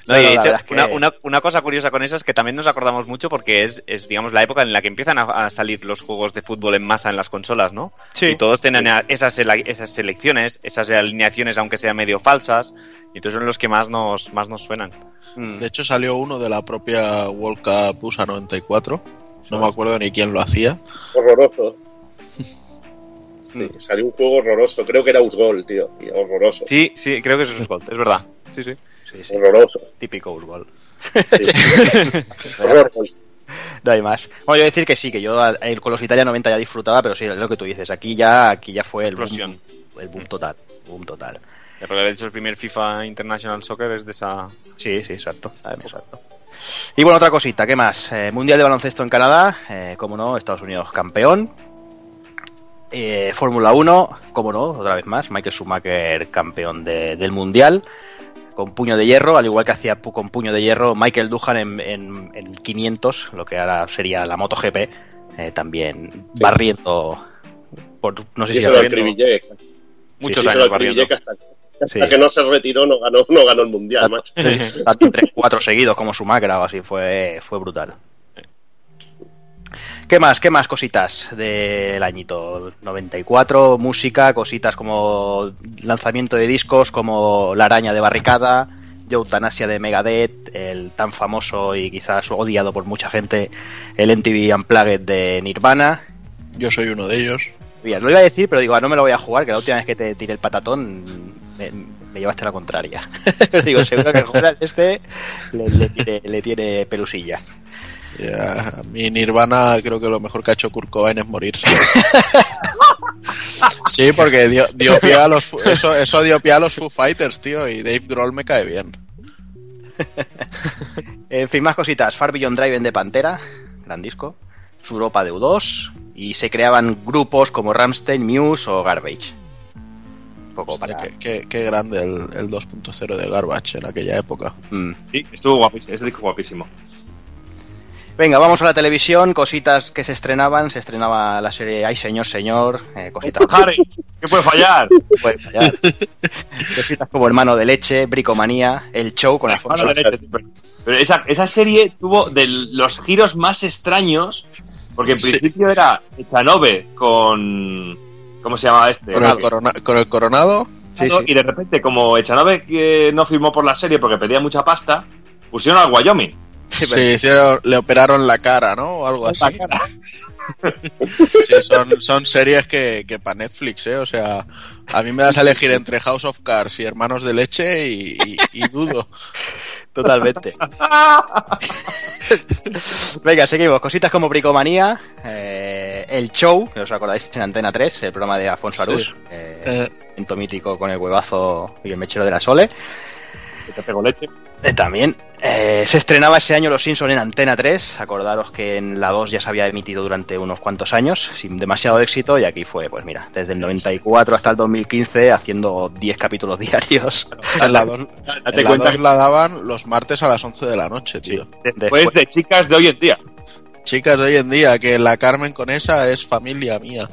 No, No, y no, de la hecho, verdad es que- una, cosa curiosa con eso es que también nos acordamos mucho porque es, es, digamos, la época en la que empiezan a, a salir los juegos de fútbol en masa en las consolas, ¿no? Sí. Y todos tienen esas, esas selecciones, esas alineaciones, aunque sean medio falsas, y entonces son los que más nos, más nos suenan. Mm. De hecho, salió uno de la propia World Cup USA 94. No me acuerdo ni quién lo hacía. horroroso. Sí, salió un juego horroroso. Creo que era Usgol, tío. y horroroso. Sí, sí, creo que es Gold, es verdad. Sí, sí. Sí, sí, Horroroso. típico Usgol. Sí. Horror. No hay más. Bueno, yo decir que sí, que yo eh, con los Italia 90 ya disfrutaba, pero sí, es lo que tú dices, aquí ya, aquí ya fue el boom, el boom total, boom total. Ya, Porque de hecho el primer FIFA International Soccer es de esa... Sí, sí, exacto, exacto. Y bueno, otra cosita, ¿qué más? Eh, mundial de baloncesto en Canadá, eh, como no, Estados Unidos campeón. Eh, Fórmula 1, como no, otra vez más, Michael Schumacher campeón de- del mundial, con puño de hierro, al igual que hacía con puño de hierro Michael Duhan en, en- en 500, lo que ahora sería la MotoGP, eh, también barriendo, por, no sé Y si eso acribillé. Muchos años barriendo. que hasta, hasta Sí. que no se retiró no ganó, no ganó el mundial, macho. Tanto tres, cuatro seguidos como Schumacher o así, fue, fue brutal. ¿Qué más? ¿Qué más cositas del añito 94? Música, cositas como lanzamiento de discos, como La araña de barricada, Eutanasia de Megadeth, el tan famoso y quizás odiado por mucha gente, el MTV Unplugged de Nirvana. Yo soy uno de ellos. Mira, lo iba a decir, pero digo, ah, no me lo voy a jugar, que la última vez que te tiré el patatón me, me llevaste la contraria. Pero digo, seguro que jugar este le, le tiene, le tiene pelusilla. Ya, a mí Nirvana creo que lo mejor que ha hecho Kurt Cobain es morirse. sí, porque dio, dio pie a los eso, eso dio pie a los Foo Fighters, tío, y Dave Grohl me cae bien. En fin, más cositas. Far Beyond Driven de Pantera, gran disco. Europa de U2. Y se creaban grupos como Ramstein, Muse o Garbage. Un poco Hostia, para... qué, qué- qué grande el, el 2.0 de Garbage en aquella época. Mm. Sí, estuvo guapísimo, ese disco guapísimo. Venga, vamos a la televisión. Cositas que se estrenaban. Se estrenaba la serie Ay, señor, señor. eh, cositas Harry, ¿qué puede fallar? puede fallar. Cositas como Hermano de Leche, Bricomanía, El Show con Alfonso. Mano derecha, sí, pero- Pero esa, esa serie tuvo de los giros más extraños, porque en Sí. principio era Echanove con... ¿Cómo se llamaba este? Con el, corona- con el coronado, Sí, sí. Y de repente, como Echanove que no firmó por la serie porque pedía mucha pasta, pusieron al Wyoming. Hicieron, le operaron la cara, ¿no? O algo así. La cara. Sí, son, son series que, que para Netflix, ¿eh? O sea, a mí me das a elegir entre House of Cards y Hermanos de Leche y, y- y dudo. Totalmente. Venga, seguimos. Cositas como Bricomanía, eh, El Show, que os acordáis en Antena 3, el programa de Alfonso Sí. Arús, eh, Eh, momento mítico con el huevazo y el mechero de la Sole. Que te pegó leche. Eh, también eh, se estrenaba ese año Los Simpson en Antena 3. Acordaros que en la 2 ya se había emitido durante unos cuantos años, sin demasiado éxito, y aquí fue, pues mira, desde el 94 hasta el 2015, haciendo 10 capítulos diarios. en la 2 Date en la daban los martes a las 11 de la noche, tío. Pues de chicas de hoy en día. Chicas de hoy en día, que la Carmen con esa es familia mía.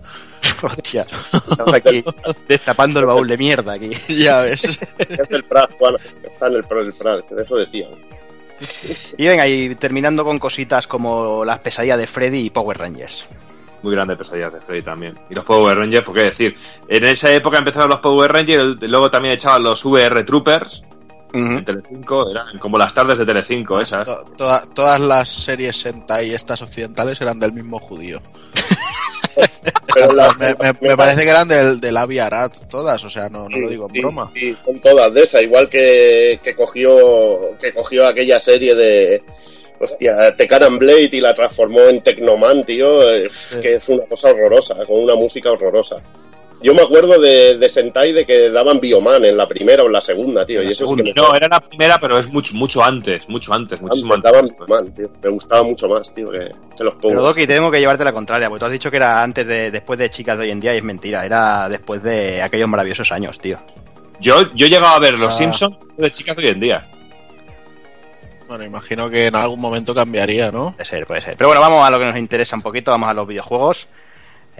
Hostia, estamos aquí destapando el baúl de mierda aquí. Ya ves. Es el Prat, Juan. Está en el Prat, el Prat, eso decía. Y venga, y terminando con cositas como las pesadillas de Freddy y Power Rangers. Muy grande pesadillas de Freddy también. Y los Power Rangers, ¿por qué decir? En esa época empezaron los Power Rangers, y luego también echaban los VR Troopers en Telecinco, eran como las tardes de Telecinco esas. To- toda- todas las series Sentai estas occidentales eran del mismo judío. Pero la- me, me- me parece que eran del, del Avi Arad, todas, o sea, no, no lo digo en Sí, broma. sí, son todas de esa, igual que, que cogió que cogió aquella serie de hostia, Tecaran Blade y la transformó en Tecnoman, tío, que es una cosa horrorosa, con una música horrorosa. Yo me acuerdo de, de Sentai de que daban Bioman en la primera o en la segunda, tío, y eso sí que me No, era la primera, pero es mucho, mucho antes, mucho antes, muchísimo antes antes. daban Bioman, tío. Me gustaba mucho más, tío, que, que los Pero. Doki, tengo que llevarte la contraria, porque tú has dicho que era antes de, después de Chicas de hoy en día y es mentira, era después de aquellos maravillosos años, tío. Yo, yo llegaba a ver Los Ah. Simpsons de chicas de hoy en día. Bueno, imagino que en algún momento cambiaría, ¿no? Puede ser, puede ser. Pero bueno, vamos a lo que nos interesa un poquito, vamos a los videojuegos.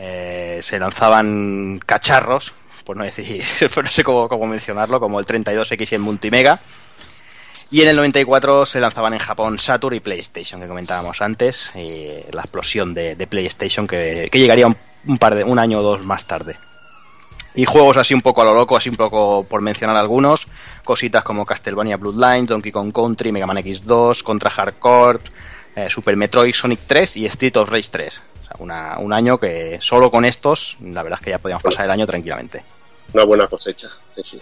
Eh, se lanzaban cacharros, por no decir, no sé cómo, mencionarlo, como el 32X y el Multimega. Y en el 94 se lanzaban en Japón Saturn y PlayStation, que comentábamos antes, y la explosión de, PlayStation que, llegaría un, par de un año o dos más tarde. Y juegos así un poco a lo loco, así un poco por mencionar algunos, cositas como Castlevania Bloodlines, Donkey Kong Country, Mega Man X2, Contra Hardcore, eh, Super Metroid, Sonic 3 y Street of Rage 3. Sea, una- un año que solo con estos, la verdad es que ya podíamos pasar el año tranquilamente. Una buena cosecha, sí, sí.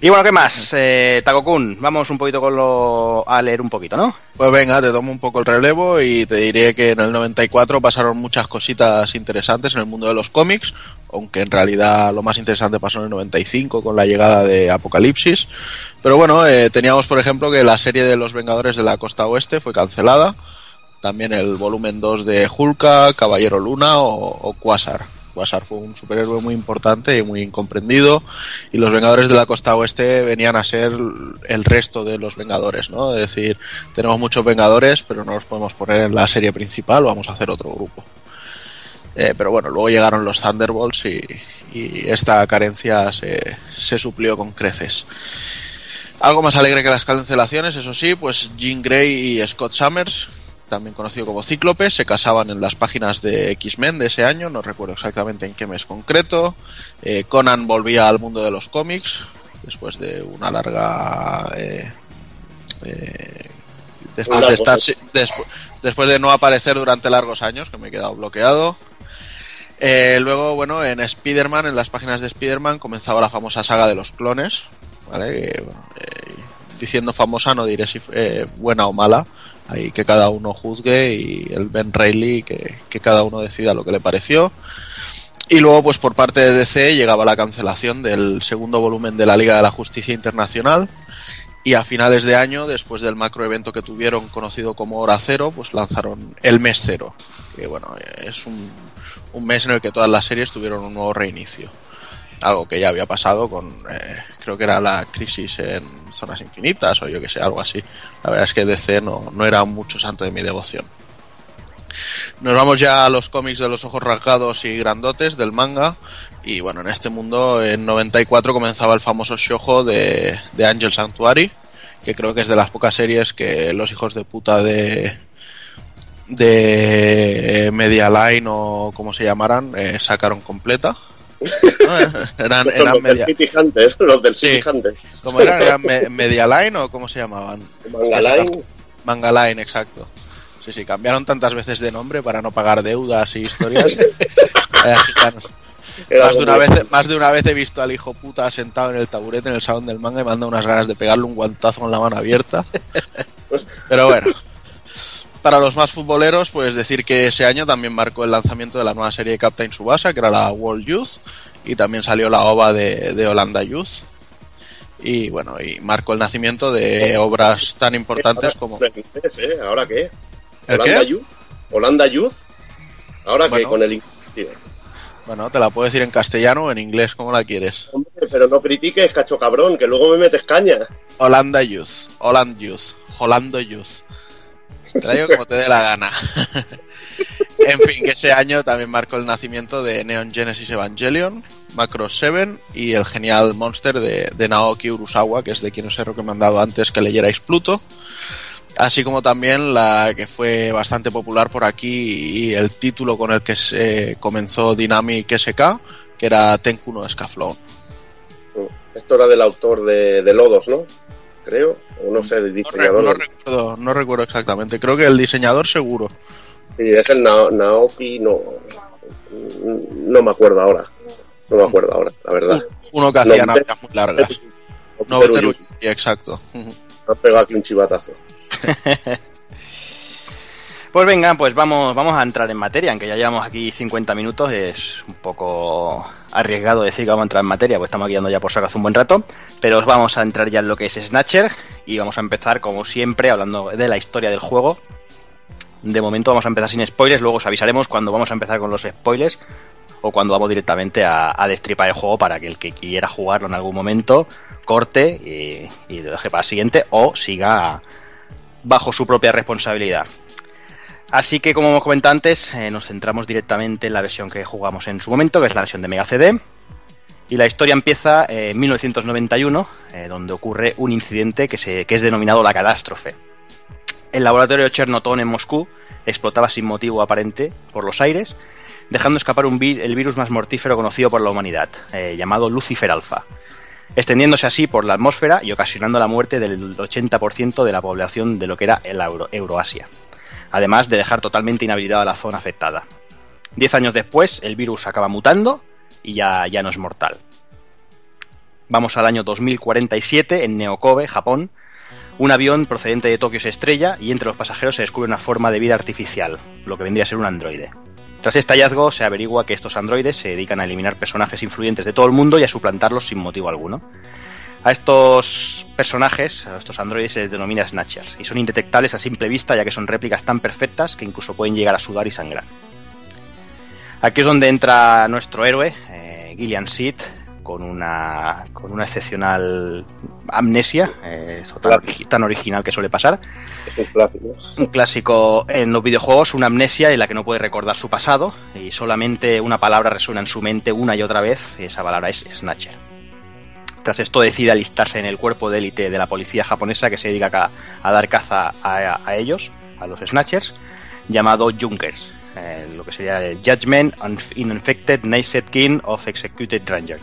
Y bueno, ¿qué más? Eh, Takokun, vamos un poquito con lo... a leer un poquito, ¿no? Pues venga, te tomo un poco el relevo y te diré que en el 94 pasaron muchas cositas interesantes en el mundo de los cómics. aunque en realidad lo más interesante pasó en el 95 con la llegada de Apocalipsis. Pero bueno, eh, teníamos por ejemplo que la serie de los Vengadores de la Costa Oeste fue cancelada, también el volumen 2 de Hulka, Caballero Luna o, Quasar. Quasar fue un superhéroe muy importante y muy incomprendido y los Vengadores de la Costa Oeste venían a ser el resto de los Vengadores, ¿no? Es decir, tenemos muchos Vengadores, pero no los podemos poner en la serie principal, vamos a hacer otro grupo. Eh, pero bueno, luego llegaron los Thunderbolts y, y esta carencia se, se suplió con creces. Algo más alegre que las cancelaciones, eso sí, pues Jean Grey y Scott Summers, también conocido como Cíclope, se casaban en las páginas de X-Men de ese año, no recuerdo exactamente en qué mes concreto. Eh, Conan volvía al mundo de los cómics después de una larga. eh, eh, después, de estar, cosa. si- despu- después de no aparecer durante largos años, que me he quedado bloqueado. Eh, luego, bueno, en Spider-Man, en las páginas de Spider-Man, comenzaba la famosa saga de los clones. eh, diciendo famosa, no diré si buena o mala. Ahí que cada uno juzgue y el Ben Reilly que, que cada uno decida lo que le pareció. Y luego, pues por parte de DC llegaba la cancelación del segundo volumen de la Liga de la Justicia Internacional. Y a finales de año, después del macroevento que tuvieron conocido como Hora Cero, pues lanzaron el mes cero. Que bueno, es un, un mes en el que todas las series tuvieron un nuevo reinicio. Algo que ya había pasado con, eh, creo que era la crisis en Zonas Infinitas o yo que sé, algo así. La verdad es que DC no, no era mucho santo de mi devoción. Nos vamos ya a los cómics de los ojos rasgados y grandotes del manga. Y bueno, en este mundo, en 94 comenzaba el famoso shojo de, de Angel Sanctuary, que creo que es de las pocas series que los hijos de puta de de Media Line o como se llamaran eh, sacaron completa. No, eran, los media, del City Hunter, los del Sí. City Hunter. ¿cómo eran? ¿Eran me- Media Line o cómo se llamaban? Manga Line, Manga Line, exacto. Sí, sí, cambiaron tantas veces de nombre para no pagar deudas y historias. Era Más de, una vez, más de una vez he visto al hijo puta sentado en el taburete en el salón del manga y me han dado unas ganas de pegarle un guantazo con la mano abierta. Pero bueno. Para los más futboleros, pues decir que ese año también marcó el lanzamiento de la nueva serie de Captain Subasa, que era la World Youth, y también salió la OVA de, de Holanda Youth. Y bueno, y marcó el nacimiento de obras tan importantes como... ¿eh? ¿Ahora qué? ¿El ¿Holanda qué? Youth? ¿Holanda Youth? ¿Ahora qué? Bueno. Con el inglés. Bueno, te la puedo decir en castellano o en inglés, como la quieres. Hombre, pero no critiques, cacho cabrón, que luego me metes caña. Holanda Youth, Holland Youth, Holando Youth. Digo como te dé la gana. en fin, que ese año también marcó el nacimiento de Neon Genesis Evangelion, Macross 7 y el genial Monster de, Naoki Urasawa, que es de quien os he recomendado antes que leyerais Pluto. Así como también la que fue bastante popular por aquí y el título con el que se comenzó Dynamic SK, que era Tenku no Scaflón. Esto era del autor de Lodos, ¿no? Creo. O no sé, re- diseñador. no recuerdo, no recuerdo exactamente. Creo que el diseñador seguro. Sí, es el Nao- Naoki, no. No me acuerdo ahora. No me acuerdo ahora, la verdad. Uno que hacía No, naves muy largas. No, exacto. ha pegado aquí un chivatazo. Pues venga, pues vamos, vamos a entrar en materia, aunque ya llevamos aquí 50 minutos, es un poco arriesgado decir que vamos a entrar en materia, pues estamos guiando ya por saco hace un buen rato, pero os vamos a entrar ya en lo que es Snatcher y vamos a empezar como siempre hablando de la historia del juego. De momento vamos a empezar sin spoilers, luego os avisaremos cuando vamos a empezar con los spoilers o cuando vamos directamente a, a destripar el juego para que el que quiera jugarlo en algún momento corte y, y lo deje para el siguiente o siga bajo su propia responsabilidad. Así que, como hemos comentado antes, eh, nos centramos directamente en la versión que jugamos en su momento, que es la versión de Mega CD. Y la historia empieza en 1991, eh, donde ocurre un incidente que, es denominado la catástrofe. El laboratorio Chernoton en Moscú explotaba sin motivo aparente por los aires, dejando escapar un el virus más mortífero conocido por la humanidad, eh, llamado Lucifer Alpha, extendiéndose así por la atmósfera y ocasionando la muerte del 80% de la población de lo que era el Euro- Euroasia además de dejar totalmente inhabilitada la zona afectada. Diez años después, el virus acaba mutando y ya, ya no es mortal. Vamos al año 2047 en Neokobe, Japón. Un avión procedente de Tokio se estrella y entre los pasajeros se descubre una forma de vida artificial, lo que vendría a ser un androide. Tras este hallazgo se averigua que estos androides se dedican a eliminar personajes influyentes de todo el mundo y a suplantarlos sin motivo alguno. A estos personajes, a estos androides se les denomina Snatchers y son indetectables a simple vista ya que son réplicas tan perfectas que incluso pueden llegar a sudar y sangrar. Aquí es donde entra nuestro héroe, eh, Gillian Seed, con una, con una excepcional amnesia, eh, eso tan, origi- tan original que suele pasar. Es un clásico. Un clásico en los videojuegos, una amnesia en la que no puede recordar su pasado y solamente una palabra resuena en su mente una y otra vez, y esa palabra es Snatcher. Tras esto decide alistarse en el cuerpo de élite de la policía japonesa que se dedica a, dar caza a, ellos, a los Snatchers, llamado Junkers, eh, lo que sería Judgment Infected Naked King of Executed Ranger.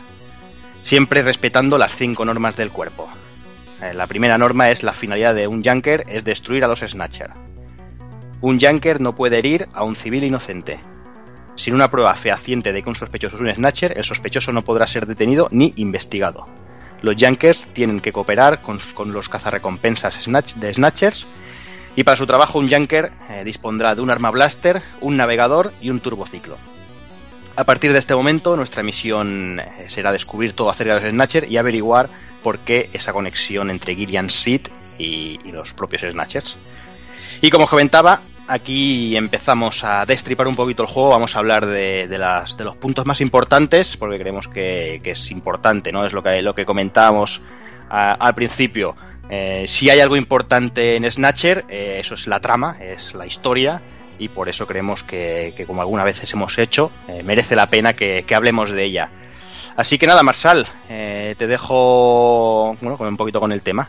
Siempre respetando las cinco normas del cuerpo. Eh, la primera norma es la finalidad de un Junker es destruir a los Snatcher. Un Junker no puede herir a un civil inocente. Sin una prueba fehaciente de que un sospechoso es un Snatcher, el sospechoso no podrá ser detenido ni investigado. Los Junkers tienen que cooperar con, los cazarrecompensas de Snatchers y para su trabajo un Junker eh, dispondrá de un arma blaster, un navegador y un turbociclo. A partir de este momento nuestra misión eh, será descubrir todo acerca de los Snatchers y averiguar por qué esa conexión entre Gillian Seed y, y los propios Snatchers. Y como comentaba, aquí empezamos a destripar un poquito el juego, vamos a hablar de, los puntos más importantes, porque creemos que, es importante, ¿no? Es lo que, lo que comentábamos al principio. Eh, si hay algo importante en Snatcher, eh, eso es la trama, es la historia, y por eso creemos que, como algunas veces hemos hecho, eh, merece la pena que, que hablemos de ella. Así que nada, Marsal, te dejo bueno, un poquito con el tema.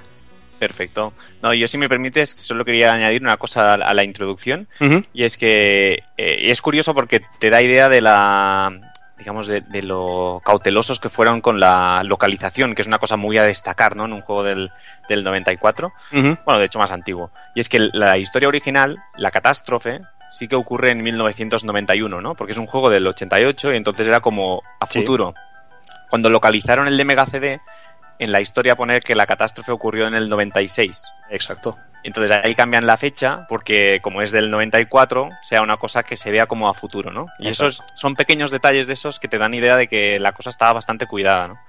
Perfecto. No, yo si me permites, solo quería añadir una cosa a la, introducción. Y es que eh, es curioso porque te da idea de la digamos de, de lo cautelosos que fueron con la localización, que es una cosa muy a destacar, ¿no? En un juego del, del 94. Ujú. Bueno, de hecho más antiguo. Y es que la historia original, la catástrofe, sí que ocurre en 1991, ¿no? Porque es un juego del 88 y entonces era como a Sí. futuro. Cuando localizaron el de Mega CD, en la historia poner que la catástrofe ocurrió en el 96. Exacto. Entonces ahí cambian la fecha porque como es del 94, sea una cosa que se vea como a futuro, ¿no? Y Exacto. esos son pequeños detalles de esos que te dan idea de que la cosa estaba bastante cuidada, ¿no?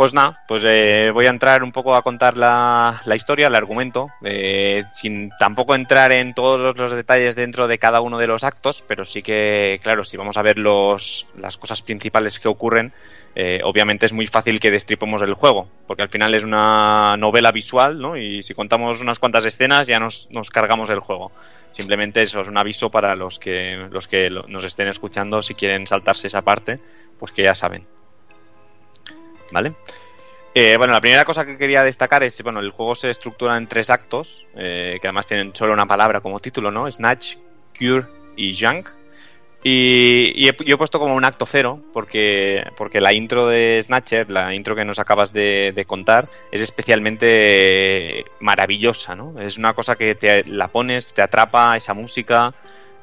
Pues nada, pues eh, voy a entrar un poco a contar la, la historia, el argumento, eh, sin tampoco entrar en todos los, los detalles dentro de cada uno de los actos, pero sí que, claro, si vamos a ver los, las cosas principales que ocurren, eh, obviamente es muy fácil que destripemos el juego, porque al final es una novela visual, ¿no? Y si contamos unas cuantas escenas ya nos, nos cargamos el juego. Simplemente eso es un aviso para los que, los que nos estén escuchando, si quieren saltarse esa parte, pues que ya saben. ¿Vale? Eh, bueno, la primera cosa que quería destacar es, bueno, el juego se estructura en tres actos, eh, que además tienen solo una palabra como título, ¿no? Snatch, Cure y Junk. Y, yo he puesto como un acto cero, porque, porque la intro de Snatcher, la intro que nos acabas de, contar, es especialmente maravillosa, ¿no? Es una cosa que te la pones, te atrapa, esa música.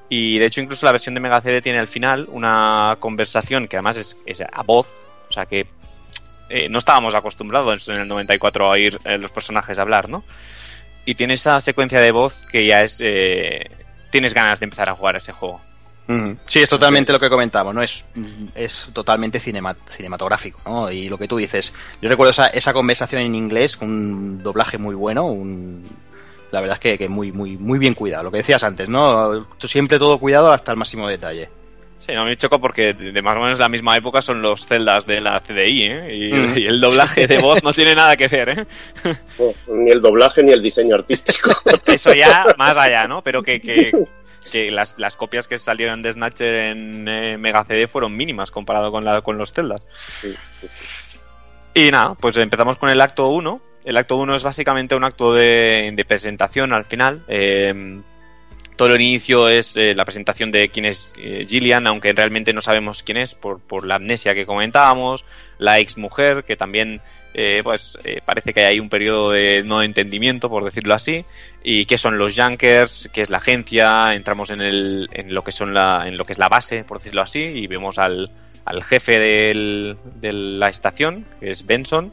Y de hecho, incluso la versión de Mega CD tiene al final una conversación que además es, es a voz, o sea que eh, no estábamos acostumbrados en el 94 a oír eh, los personajes hablar, ¿no? Y tiene esa secuencia de voz que ya es. eh, tienes ganas de empezar a jugar ese juego. Sí, es totalmente lo que comentamos, ¿no? Es, es totalmente cinema- cinematográfico, ¿no? Y lo que tú dices, yo recuerdo esa, esa conversación en inglés con un doblaje muy bueno, un, la verdad es que, que muy, muy, muy bien cuidado, lo que decías antes, ¿no? Siempre todo cuidado hasta el máximo detalle. Sí, no me choco porque de de más o menos la misma época son los celdas de la CDI, ¿eh? Y, Mm. y el doblaje de voz no tiene nada que ver, ¿eh? No, ni el doblaje ni el diseño artístico. Eso ya más allá, ¿no? Pero que, que, que las, las copias que salieron de Snatcher en eh, Mega CD fueron mínimas comparado con, la, con los celdas. Y nada, pues empezamos con el acto 1. El acto 1 es básicamente un acto de, de presentación al final. Eh, todo el inicio es eh, la presentación de quién es eh, Gillian, aunque realmente no sabemos quién es por, por la amnesia que comentábamos. La ex mujer, que también eh, pues eh, parece que hay un periodo de no entendimiento, por decirlo así. Y qué son los Junkers, qué es la agencia. Entramos en, el, en, lo, que son la, en lo que es la base, por decirlo así, y vemos al, al jefe del- de la estación, que es Benson.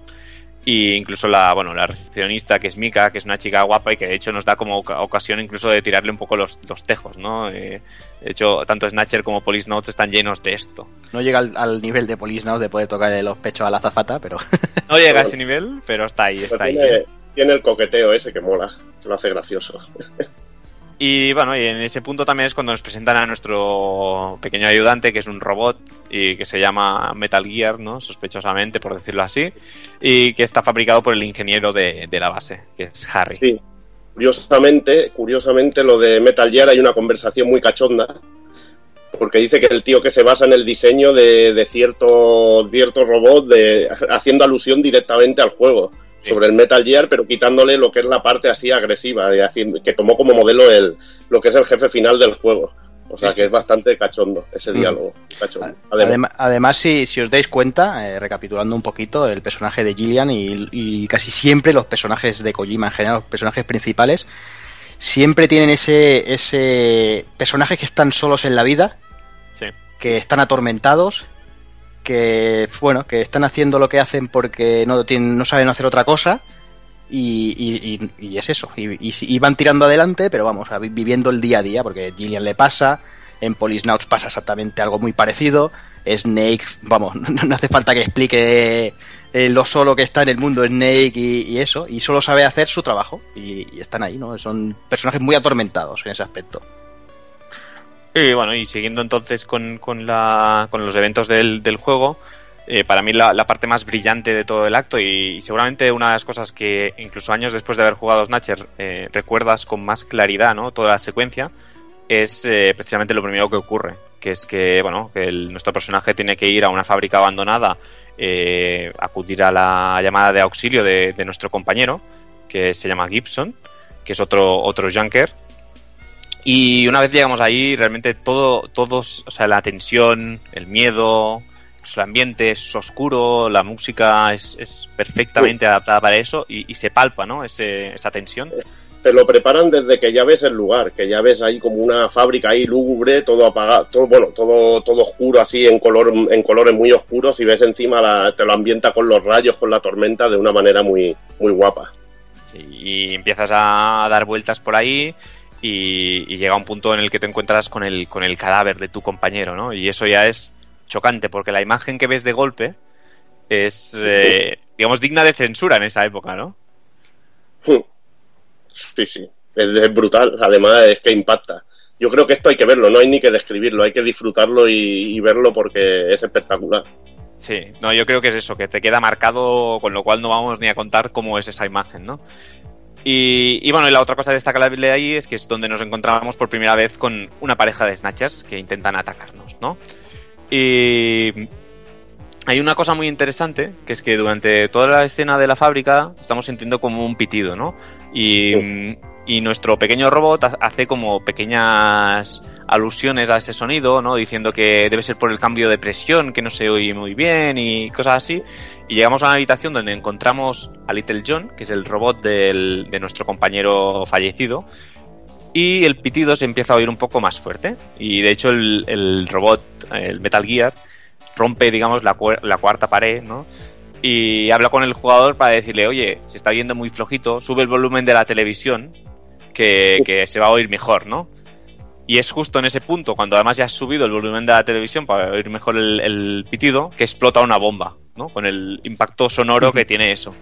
Y incluso la, bueno, la recepcionista, que es Mika, que es una chica guapa y que de hecho nos da como oca- ocasión incluso de tirarle un poco los, los tejos, ¿no? Eh, de hecho, tanto Snatcher como Police Notes están llenos de esto. No llega al, al nivel de Police Now de poder tocarle los pechos a la zafata, pero No llega a ese nivel, pero está ahí, está ahí. tiene, tiene el coqueteo ese que mola, que lo hace gracioso. Y bueno, y en ese punto también es cuando nos presentan a nuestro pequeño ayudante, que es un robot y que se llama Metal Gear, ¿no? Sospechosamente, por decirlo así, y que está fabricado por el ingeniero de, de la base, que es Harry. Sí. Curiosamente, curiosamente, lo de Metal Gear hay una conversación muy cachonda. Porque dice que el tío que se basa en el diseño de, de ciertos cierto robots, de, haciendo alusión directamente al juego, sobre el Metal Gear, pero quitándole lo que es la parte así agresiva, que tomó como modelo el, lo que es el jefe final del juego. O sea Sí, que es bastante cachondo ese Mm. diálogo. Cachondo. Además, Adem- además, si, si os dais cuenta, eh, recapitulando un poquito, el personaje de Gillian y, y casi siempre los personajes de Kojima en general, los personajes principales, siempre tienen ese, ese personajes que están solos en la vida, Sí. que están atormentados, que bueno, que están haciendo lo que hacen porque no tienen, no saben hacer otra cosa. Y, y- es eso, y, van tirando adelante, pero vamos, viviendo el día a día, porque Gillian le pasa, en Policenauts pasa exactamente algo muy parecido, Snake, vamos, no, hace falta que explique eh, lo solo que está en el mundo Snake y, eso, y solo sabe hacer su trabajo, y están ahí, ¿no? Son personajes muy atormentados en ese aspecto. Y bueno, y siguiendo entonces con, con, la, con los eventos del, del juego, eh, para mí la, la parte más brillante de todo el acto y, seguramente una de las cosas que incluso años después de haber jugado Snatcher eh, recuerdas con más claridad, ¿no? Toda la secuencia es eh, precisamente lo primero que ocurre, que es que, bueno, que nuestro personaje tiene que ir a una fábrica abandonada, eh, acudir a la llamada de auxilio de, de nuestro compañero, que se llama Gibson, que es otro, otro junker, y una vez llegamos ahí, realmente todo, todos, o sea, la tensión, el miedo, el ambiente es oscuro, la música es, es perfectamente adaptada para eso y, y se palpa, ¿no? Ese, esa tensión. te lo preparan desde que ya ves el lugar, que ya ves ahí como una fábrica ahí lúgubre, todo apagado, todo bueno, todo todo oscuro así en color en colores muy oscuros y ves encima la, te lo ambienta con los rayos, con la tormenta de una manera muy muy guapa. Sí, y empiezas a dar vueltas por ahí y, y llega un punto en el que te encuentras con el, con el cadáver de tu compañero, ¿no? Y eso ya es chocante porque la imagen que ves de golpe es, eh, digamos, digna de censura en esa época, ¿no? Sí, sí, es, es brutal, además es que impacta. Yo creo que esto hay que verlo, no hay ni que describirlo, hay que disfrutarlo y, y verlo porque es espectacular. Sí, no, yo creo que es eso, que te queda marcado, con lo cual no vamos ni a contar cómo es esa imagen, ¿no? Y, y bueno, y la otra cosa destacable ahí es que es donde nos encontramos por primera vez con una pareja de snatchers que intentan atacarnos, ¿no? Y hay una cosa muy interesante, que es que durante toda la escena de la fábrica estamos sintiendo como un pitido, ¿no? Y, y nuestro pequeño robot ha- hace como pequeñas alusiones a ese sonido, ¿no? Diciendo que debe ser por el cambio de presión, que no se oye muy bien y cosas así. Y llegamos a una habitación donde encontramos a Little John, que es el robot del- de nuestro compañero fallecido. Y el pitido se empieza a oír un poco más fuerte. Y de hecho el, el robot, el Metal Gear, rompe, digamos, la, cuarta pared, ¿no? Y habla con el jugador para decirle, oye, se está oyendo muy flojito, sube el volumen de la televisión, que, que se va a oír mejor, ¿no? Y es justo en ese punto, cuando además ya has subido el volumen de la televisión para oír mejor el, el pitido, que explota una bomba, ¿no? Con el impacto sonoro que tiene eso.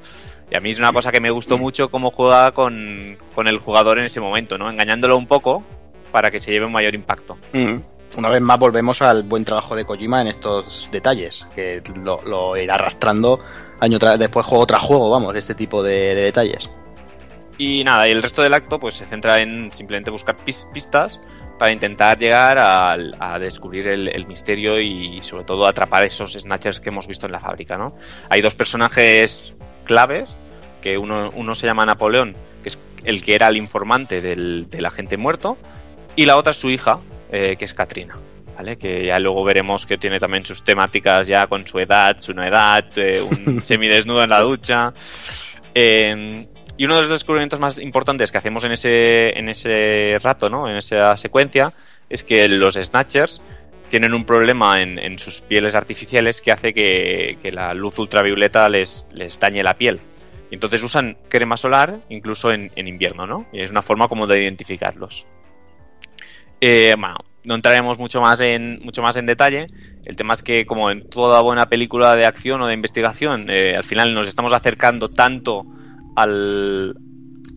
Y a mí es una cosa que me gustó mucho cómo juega con, con el jugador en ese momento, ¿no? Engañándolo un poco para que se lleve un mayor impacto. Mm. Una vez más volvemos al buen trabajo de Kojima en estos detalles, que lo, lo irá arrastrando año tras después juego tras juego, vamos, este tipo de, de detalles. Y nada, y el resto del acto pues se centra en simplemente buscar pis- pistas para intentar llegar a, descubrir el, el misterio y sobre todo atrapar esos snatchers que hemos visto en la fábrica, ¿no? Hay dos personajes claves, que uno, uno se llama Napoleón, que es el que era el informante del, del agente muerto, y la otra es su hija, eh, que es Katrina. ¿Vale? Que ya luego veremos que tiene también sus temáticas ya con su edad, su no edad, eh, un semidesnudo en la ducha. Eh, y uno de los descubrimientos más importantes que hacemos en ese, en ese rato, ¿no? En esa secuencia, es que los Snatchers tienen un problema en, sus pieles artificiales que hace que, la luz ultravioleta les, les dañe la piel. Y entonces usan crema solar incluso en, en invierno, ¿no? Y es una forma como de identificarlos. Eh, bueno, no entraremos mucho más en mucho más en detalle. El tema es que, como en toda buena película de acción o de investigación, eh, al final nos estamos acercando tanto al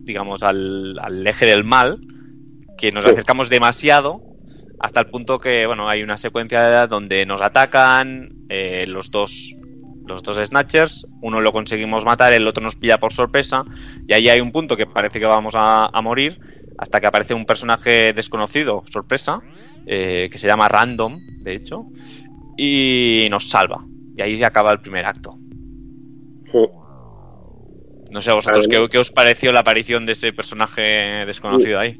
digamos al, al eje del mal que nos acercamos demasiado hasta el punto que bueno hay una secuencia donde nos atacan eh, los dos los dos snatchers uno lo conseguimos matar el otro nos pilla por sorpresa y ahí hay un punto que parece que vamos a, a morir hasta que aparece un personaje desconocido sorpresa eh, que se llama Random de hecho y nos salva. Y ahí acaba el primer acto no sé a vosotros ¿qué, qué os pareció la aparición de ese personaje desconocido ahí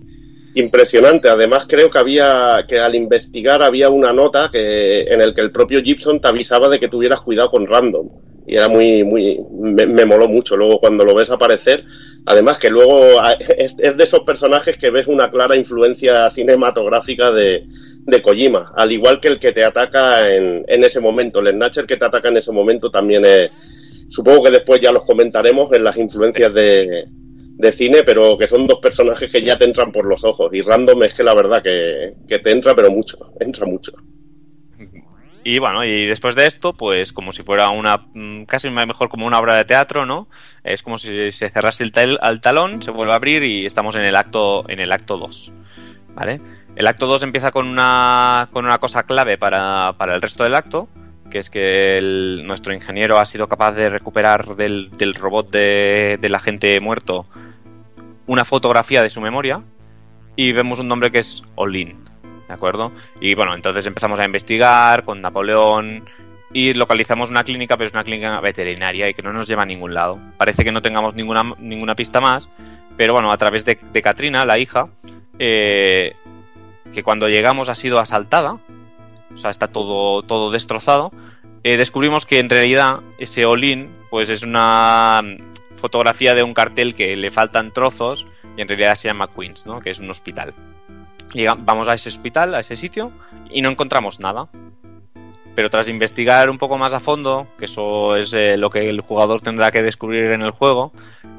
impresionante. Además, creo que había que al investigar había una nota que en el que el propio Gibson te avisaba de que tuvieras cuidado con random. Y era muy, muy, me, me moló mucho. Luego cuando lo ves aparecer, además que luego a- es, es de esos personajes que ves una clara influencia cinematográfica de, de Kojima. Al igual que el que te ataca en, en ese momento. El Snatcher que te ataca en ese momento también es, supongo que después ya los comentaremos en las influencias de, cine, pero que son dos personajes que ya te entran por los ojos. Y Random es que la verdad que, que te entra, pero mucho, entra mucho. Y bueno, y después de esto, pues como si fuera una, mm, casi mejor como una obra de teatro, ¿no? Es como si se cerrase el tal- al talón, se vuelve a abrir y estamos en el acto, en el acto 2. ¿Vale? El acto 2 empieza con una, con una cosa clave para, para el resto del acto, que es que el- nuestro ingeniero ha sido capaz de recuperar del, del robot de, del agente muerto una fotografía de su memoria y vemos un nombre que es Olin, ¿de acuerdo? Y bueno, entonces empezamos a investigar con Napoleón y localizamos una clínica, pero es una clínica veterinaria y que no nos lleva a ningún lado. Parece que no tengamos ninguna, ninguna pista más, pero bueno, a través de, de Katrina, la hija, eh, que cuando llegamos ha sido asaltada, o sea, está todo, todo destrozado, eh, descubrimos que en realidad ese Olin, pues es una mm, fotografía de un cartel que le faltan trozos y en realidad se llama Queens, ¿no? Que es un hospital. Vamos a ese hospital, a ese sitio, y no encontramos nada. Pero tras investigar un poco más a fondo, que eso es eh, lo que el jugador tendrá que descubrir en el juego,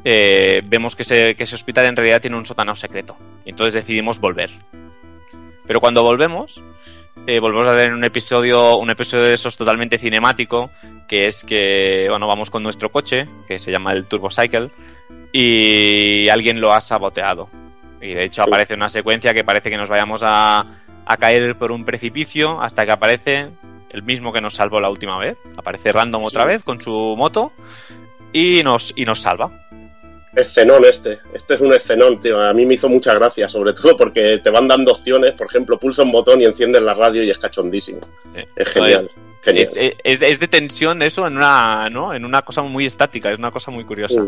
eh, vemos que ese, que ese hospital en realidad tiene un sótano secreto. Y entonces decidimos volver. Pero cuando volvemos, eh, volvemos a tener un episodio, un episodio de esos totalmente cinemático, que es que, bueno, vamos con nuestro coche, que se llama el Turbo Cycle, y alguien lo ha saboteado. Y de hecho aparece una secuencia que parece que nos vayamos a, a caer por un precipicio hasta que aparece el mismo que nos salvó la última vez. Aparece random otra vez con su moto y nos, y nos salva. Escenón este. Este es un escenón, tío. A mí me hizo mucha gracia, sobre todo porque te van dando opciones. Por ejemplo, pulsa un botón y enciendes la radio y es cachondísimo. Es genial. genial. Es, es- es de tensión eso en una, ¿no? en una cosa muy estática, es una cosa muy curiosa.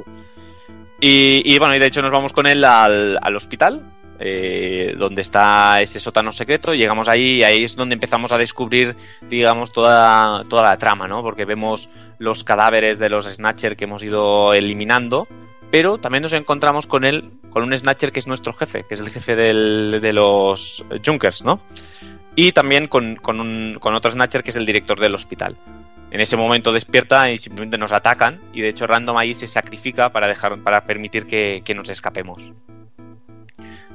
Y, y bueno, y de hecho nos vamos con él al, al hospital, eh, donde está ese sótano secreto. Llegamos ahí y ahí es donde empezamos a descubrir, digamos, toda, toda la trama, ¿no? Porque vemos los cadáveres de los Snatcher que hemos ido eliminando, pero también nos encontramos con él, con un Snatcher que es nuestro jefe, que es el jefe de los Junkers, ¿no? Y también con, con otro Snatcher que es el director del hospital. En ese momento despierta y simplemente nos atacan y de hecho Random ahí se sacrifica para dejar para permitir que, que nos escapemos.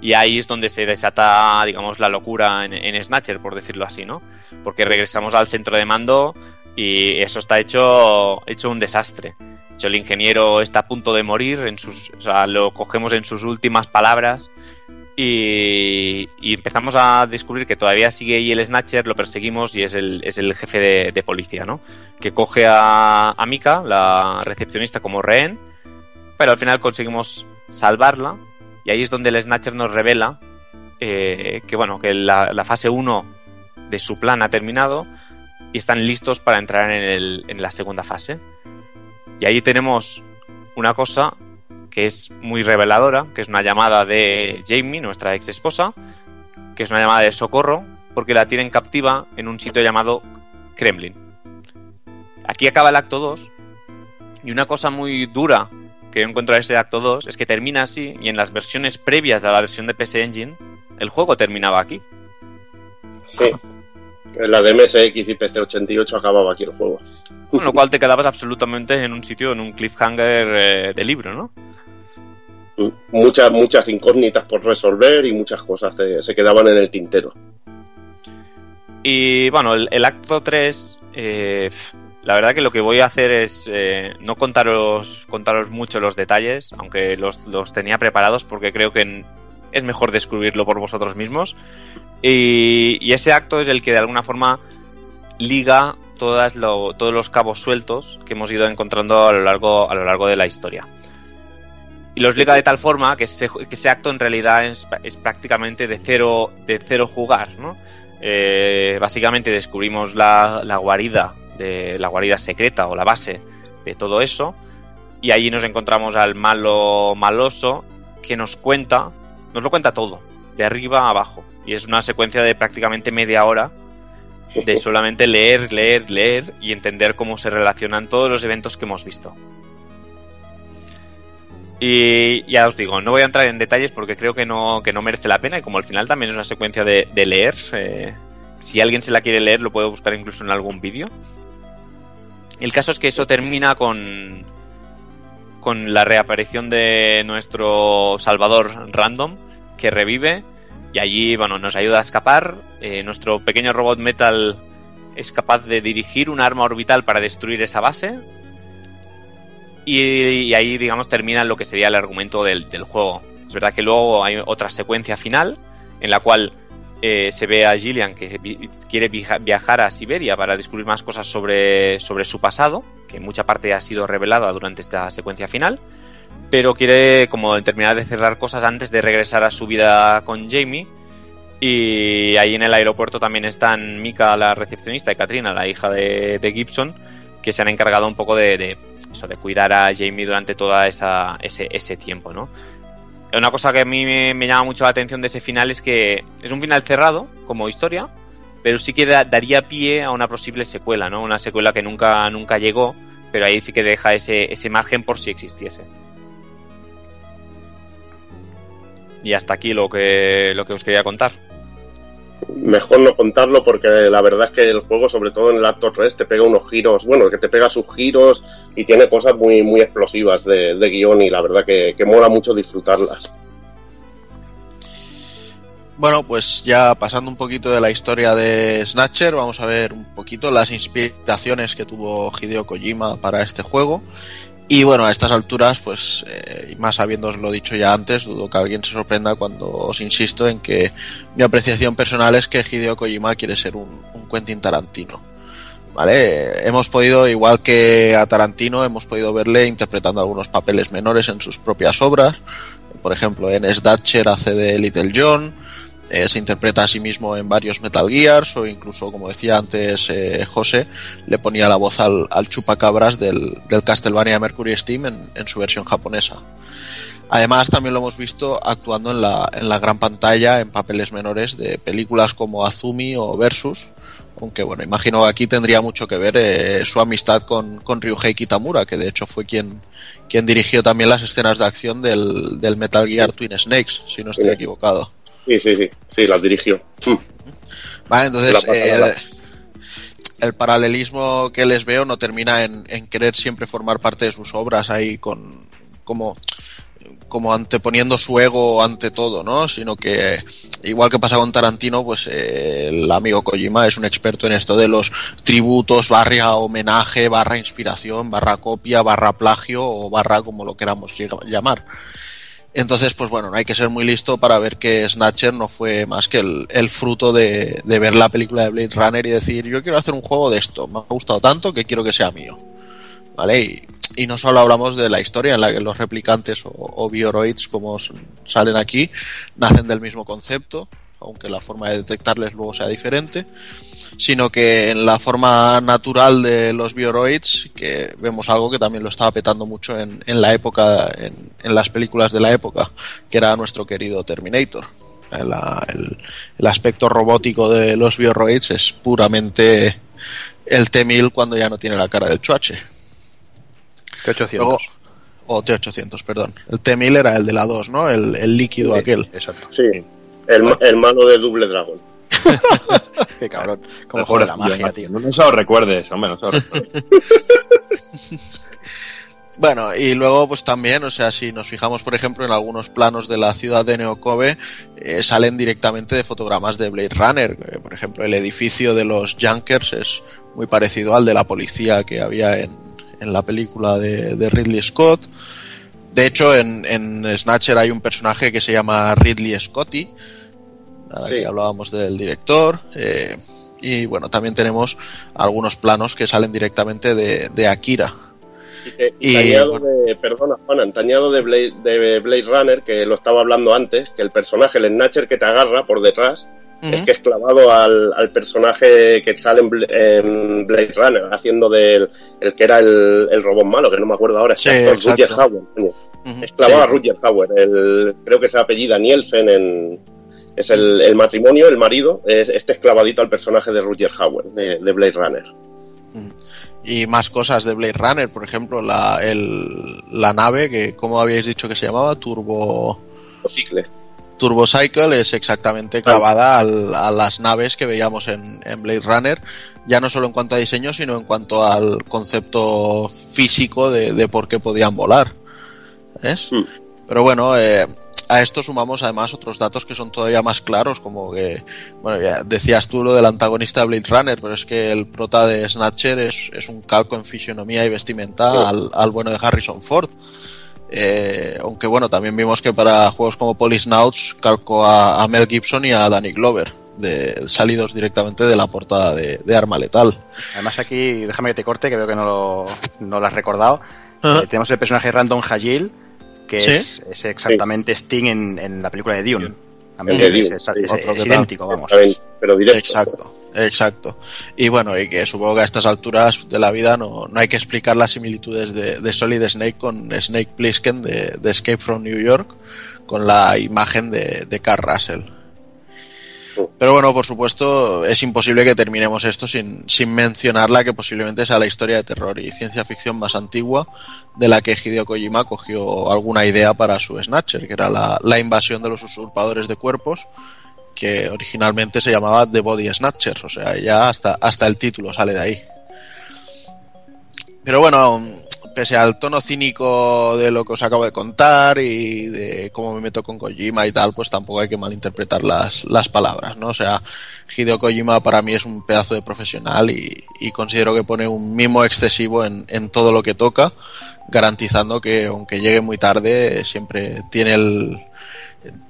Y ahí es donde se desata, digamos, la locura en, en Snatcher, por decirlo así, ¿no? Porque regresamos al centro de mando y eso está hecho, hecho un desastre. El ingeniero está a punto de morir, en sus, o sea, lo cogemos en sus últimas palabras y, empezamos a descubrir que todavía sigue ahí el Snatcher, lo perseguimos y es el, es el jefe de, policía, ¿no? Que coge a, a Mika, la recepcionista, como rehén, pero al final conseguimos salvarla y ahí es donde el Snatcher nos revela eh, que, bueno, que la, la fase 1 de su plan ha terminado y están listos para entrar en, el, en la segunda fase. Y ahí tenemos una cosa que es muy reveladora, que es una llamada de Jamie, nuestra ex esposa, que es una llamada de socorro, porque la tienen captiva en un sitio llamado Kremlin. Aquí acaba el acto 2, y una cosa muy dura que yo encuentro en ese acto 2 es que termina así, y en las versiones previas a la versión de PC Engine, el juego terminaba aquí. Sí. En la de MSX y PC88 acababa aquí el juego. Con lo cual te quedabas absolutamente en un sitio, en un cliffhanger eh, de libro, ¿no? Muchas, muchas incógnitas por resolver y muchas cosas se, se quedaban en el tintero. Y bueno, el, el acto 3, eh, la verdad que lo que voy a hacer es eh, no contaros, contaros mucho los detalles, aunque los, los tenía preparados porque creo que es mejor descubrirlo por vosotros mismos. Y, ese acto es el que de alguna forma liga todos los cabos sueltos que hemos ido encontrando a lo largo, a lo largo de la historia. Y los liga de tal forma que ese, acto en realidad es, prácticamente de cero, de cero jugar, ¿no? Eh, básicamente descubrimos la, guarida la guarida secreta o la base de todo eso y allí nos encontramos al malo maloso que nos cuenta nos lo cuenta todo de arriba a abajo y es una secuencia de prácticamente media hora de solamente leer leer leer y entender cómo se relacionan todos los eventos que hemos visto y ya os digo, no voy a entrar en detalles porque creo que no, que no merece la pena y como al final también es una secuencia de, de leer, eh, si alguien se la quiere leer lo puedo buscar incluso en algún vídeo. El caso es que eso termina con, con la reaparición de nuestro Salvador Random revive y allí bueno, nos ayuda a escapar. Eh, nuestro pequeño robot metal es capaz de dirigir un arma orbital para destruir esa base y, ahí, digamos, termina lo que sería el argumento del, juego. Es verdad que luego hay otra secuencia final en la cual eh, se ve a Gillian que quiere viajar a Siberia para descubrir más cosas sobre, sobre su pasado, que en mucha parte ha sido revelada durante esta secuencia final, pero quiere como terminar de cerrar cosas antes de regresar a su vida con Jamie. Y ahí en el aeropuerto también están Mika, la recepcionista, y Katrina, la hija de, Gibson, que se han encargado un poco de, eso, de cuidar a Jamie durante todo ese, ese tiempo, ¿no? Una cosa que a mí me, llama mucho la atención de ese final es que es un final cerrado como historia, pero sí que da- daría pie a una posible secuela, ¿no? Una secuela que nunca, nunca llegó, pero ahí sí que deja ese, ese margen por si existiese. Y hasta aquí lo que, lo que os quería contar. Mejor no contarlo porque la verdad es que el juego, sobre todo en el acto 3, te pega unos giros, bueno, que te pega sus giros y tiene cosas muy, muy explosivas de, de guion y la verdad que, que mola mucho disfrutarlas. Bueno, pues ya pasando un poquito de la historia de Snatcher, vamos a ver un poquito las inspiraciones que tuvo Hideo Kojima para este juego. Y bueno, a estas alturas, pues, eh, más habiéndoslo dicho ya antes, dudo que alguien se sorprenda cuando os insisto en que mi apreciación personal es que Hideo Kojima quiere ser un, Quentin Tarantino. ¿Vale? Hemos podido, igual que a Tarantino, hemos podido verle interpretando algunos papeles menores en sus propias obras. Por ejemplo, en Snatcher hace de Little John, eh, se interpreta a sí mismo en varios Metal Gears o incluso, como decía antes eh, José, le ponía la voz al, al chupacabras del, del Castlevania Mercury Steam en, en su versión japonesa. Además, también lo hemos visto actuando en la, en la gran pantalla en papeles menores de películas como Azumi o Versus. Aunque bueno, imagino que aquí tendría mucho que ver eh, su amistad con, con Ryuhei Kitamura, que de hecho fue quien, quien dirigió también las escenas de acción del, del Metal Gear Twin Snakes, si no estoy equivocado. Sí, sí, sí, sí, las dirigió. Hmm. Vale, entonces eh, el paralelismo que les veo no termina en, en querer siempre formar parte de sus obras ahí con como como anteponiendo su ego ante todo, ¿no? Sino que igual que pasa con Tarantino, pues eh, el amigo Kojima es un experto en esto de los tributos, barra homenaje, barra inspiración, barra copia, barra plagio o barra como lo queramos llamar. Entonces, pues bueno, no hay que ser muy listo para ver que Snatcher no fue más que el, fruto de, ver la película de Blade Runner y decir, yo quiero hacer un juego de esto, me ha gustado tanto que quiero que sea mío. ¿Vale? Y, no solo hablamos de la historia en la que los replicantes o, o bioroids, como salen aquí, nacen del mismo concepto, aunque la forma de detectarles luego sea diferente, sino que en la forma natural de los bioroids, que vemos algo que también lo estaba petando mucho en, en la época, en, en las películas de la época, que era nuestro querido Terminator. El, el- el aspecto robótico de los bioroids es puramente el T-1000 cuando ya no tiene la cara del chuache. T800. Luego- o T800, perdón. El T-1000 era el de la 2, ¿no? El, el líquido aquel. Exacto. Sí, el, el malo de Double Dragon. Qué cabrón. Como la magia, tío. No, no se lo recuerdes, hombre, no se lo recuerdes. Bueno, y luego pues también, o sea, si nos fijamos por ejemplo en algunos planos de la ciudad de Neokobe, eh, salen directamente de fotogramas de Blade Runner. Eh, por ejemplo, el edificio de los Junkers es muy parecido al de la policía que había en, en la película de, de Ridley Scott. De hecho, en, en Snatcher hay un personaje que se llama Ridley Scotty, Sí. que hablábamos del director. eh, y bueno, también tenemos algunos planos que salen directamente de, de Akira. Y, que- y Y, tañado bueno. de, perdona, Juan, tañado de Blade, de Blade Runner, que lo estaba hablando antes, que el personaje, el Snatcher que te agarra por detrás, es que es clavado al, al personaje que sale en, Bl- en Blade Runner, haciendo del el que era el, el robot malo, que no me acuerdo ahora, Sí, exacto. Rutger Hauer. coño. Ujú, Es clavado sí. a Rutger Hauer, el, creo que se apellida Nielsen en... Es el, el matrimonio, el marido, es, este es clavadito al personaje de Rutger Hauer, de, de Blade Runner. y más cosas de Blade Runner, por ejemplo, la, el- la nave que, como habíais dicho que se llamaba? Turbo, Cicle. Turbo Cycle es exactamente clavada al- a las naves que veíamos en, en Blade Runner, ya no solo en cuanto a diseño, sino en cuanto al concepto físico de, de por qué podían volar. ¿Ves? Hmm. Pero bueno, eh, a esto sumamos además otros datos que son todavía más claros, como que, bueno, ya decías tú lo del antagonista de Blade Runner, pero es que el prota de Snatcher es, es un calco en fisionomía y vestimenta Sí. al, al bueno de Harrison Ford. Eh, aunque bueno, también vimos que para juegos como Policenauts calcó a, a Mel Gibson y a Danny Glover, de, salidos directamente de la portada de, de Arma Letal. Además aquí, déjame que te corte, que veo que no lo, no lo has recordado. Eh, tenemos el personaje Random Hajil, que Sí. es, es exactamente Sting en, en la película de Dune. Es, de Dune, es- es- Otro es idéntico, vamos. Pero directo. Exacto, exacto. Y bueno, y que supongo que a estas alturas de la vida no, no hay que explicar las similitudes de, de Solid Snake con Snake Plissken de, de Escape from New York, con la imagen de, de Carl Russell. Pero bueno, por supuesto, es imposible que terminemos esto sin, sin mencionar la que posiblemente sea la historia de terror y ciencia ficción más antigua de la que Hideo Kojima cogió alguna idea para su Snatcher, que era la, la invasión de los usurpadores de cuerpos, que originalmente se llamaba The Body Snatcher, o sea, ya hasta, hasta el título sale de ahí. Pero bueno, pese al tono cínico de lo que os acabo de contar y de cómo me meto con Kojima y tal, pues tampoco hay que malinterpretar las, las palabras, ¿no? O sea, Hideo Kojima para mí es un pedazo de profesional y, considero que pone un mimo excesivo en, en todo lo que toca, garantizando que aunque llegue muy tarde, siempre tiene el,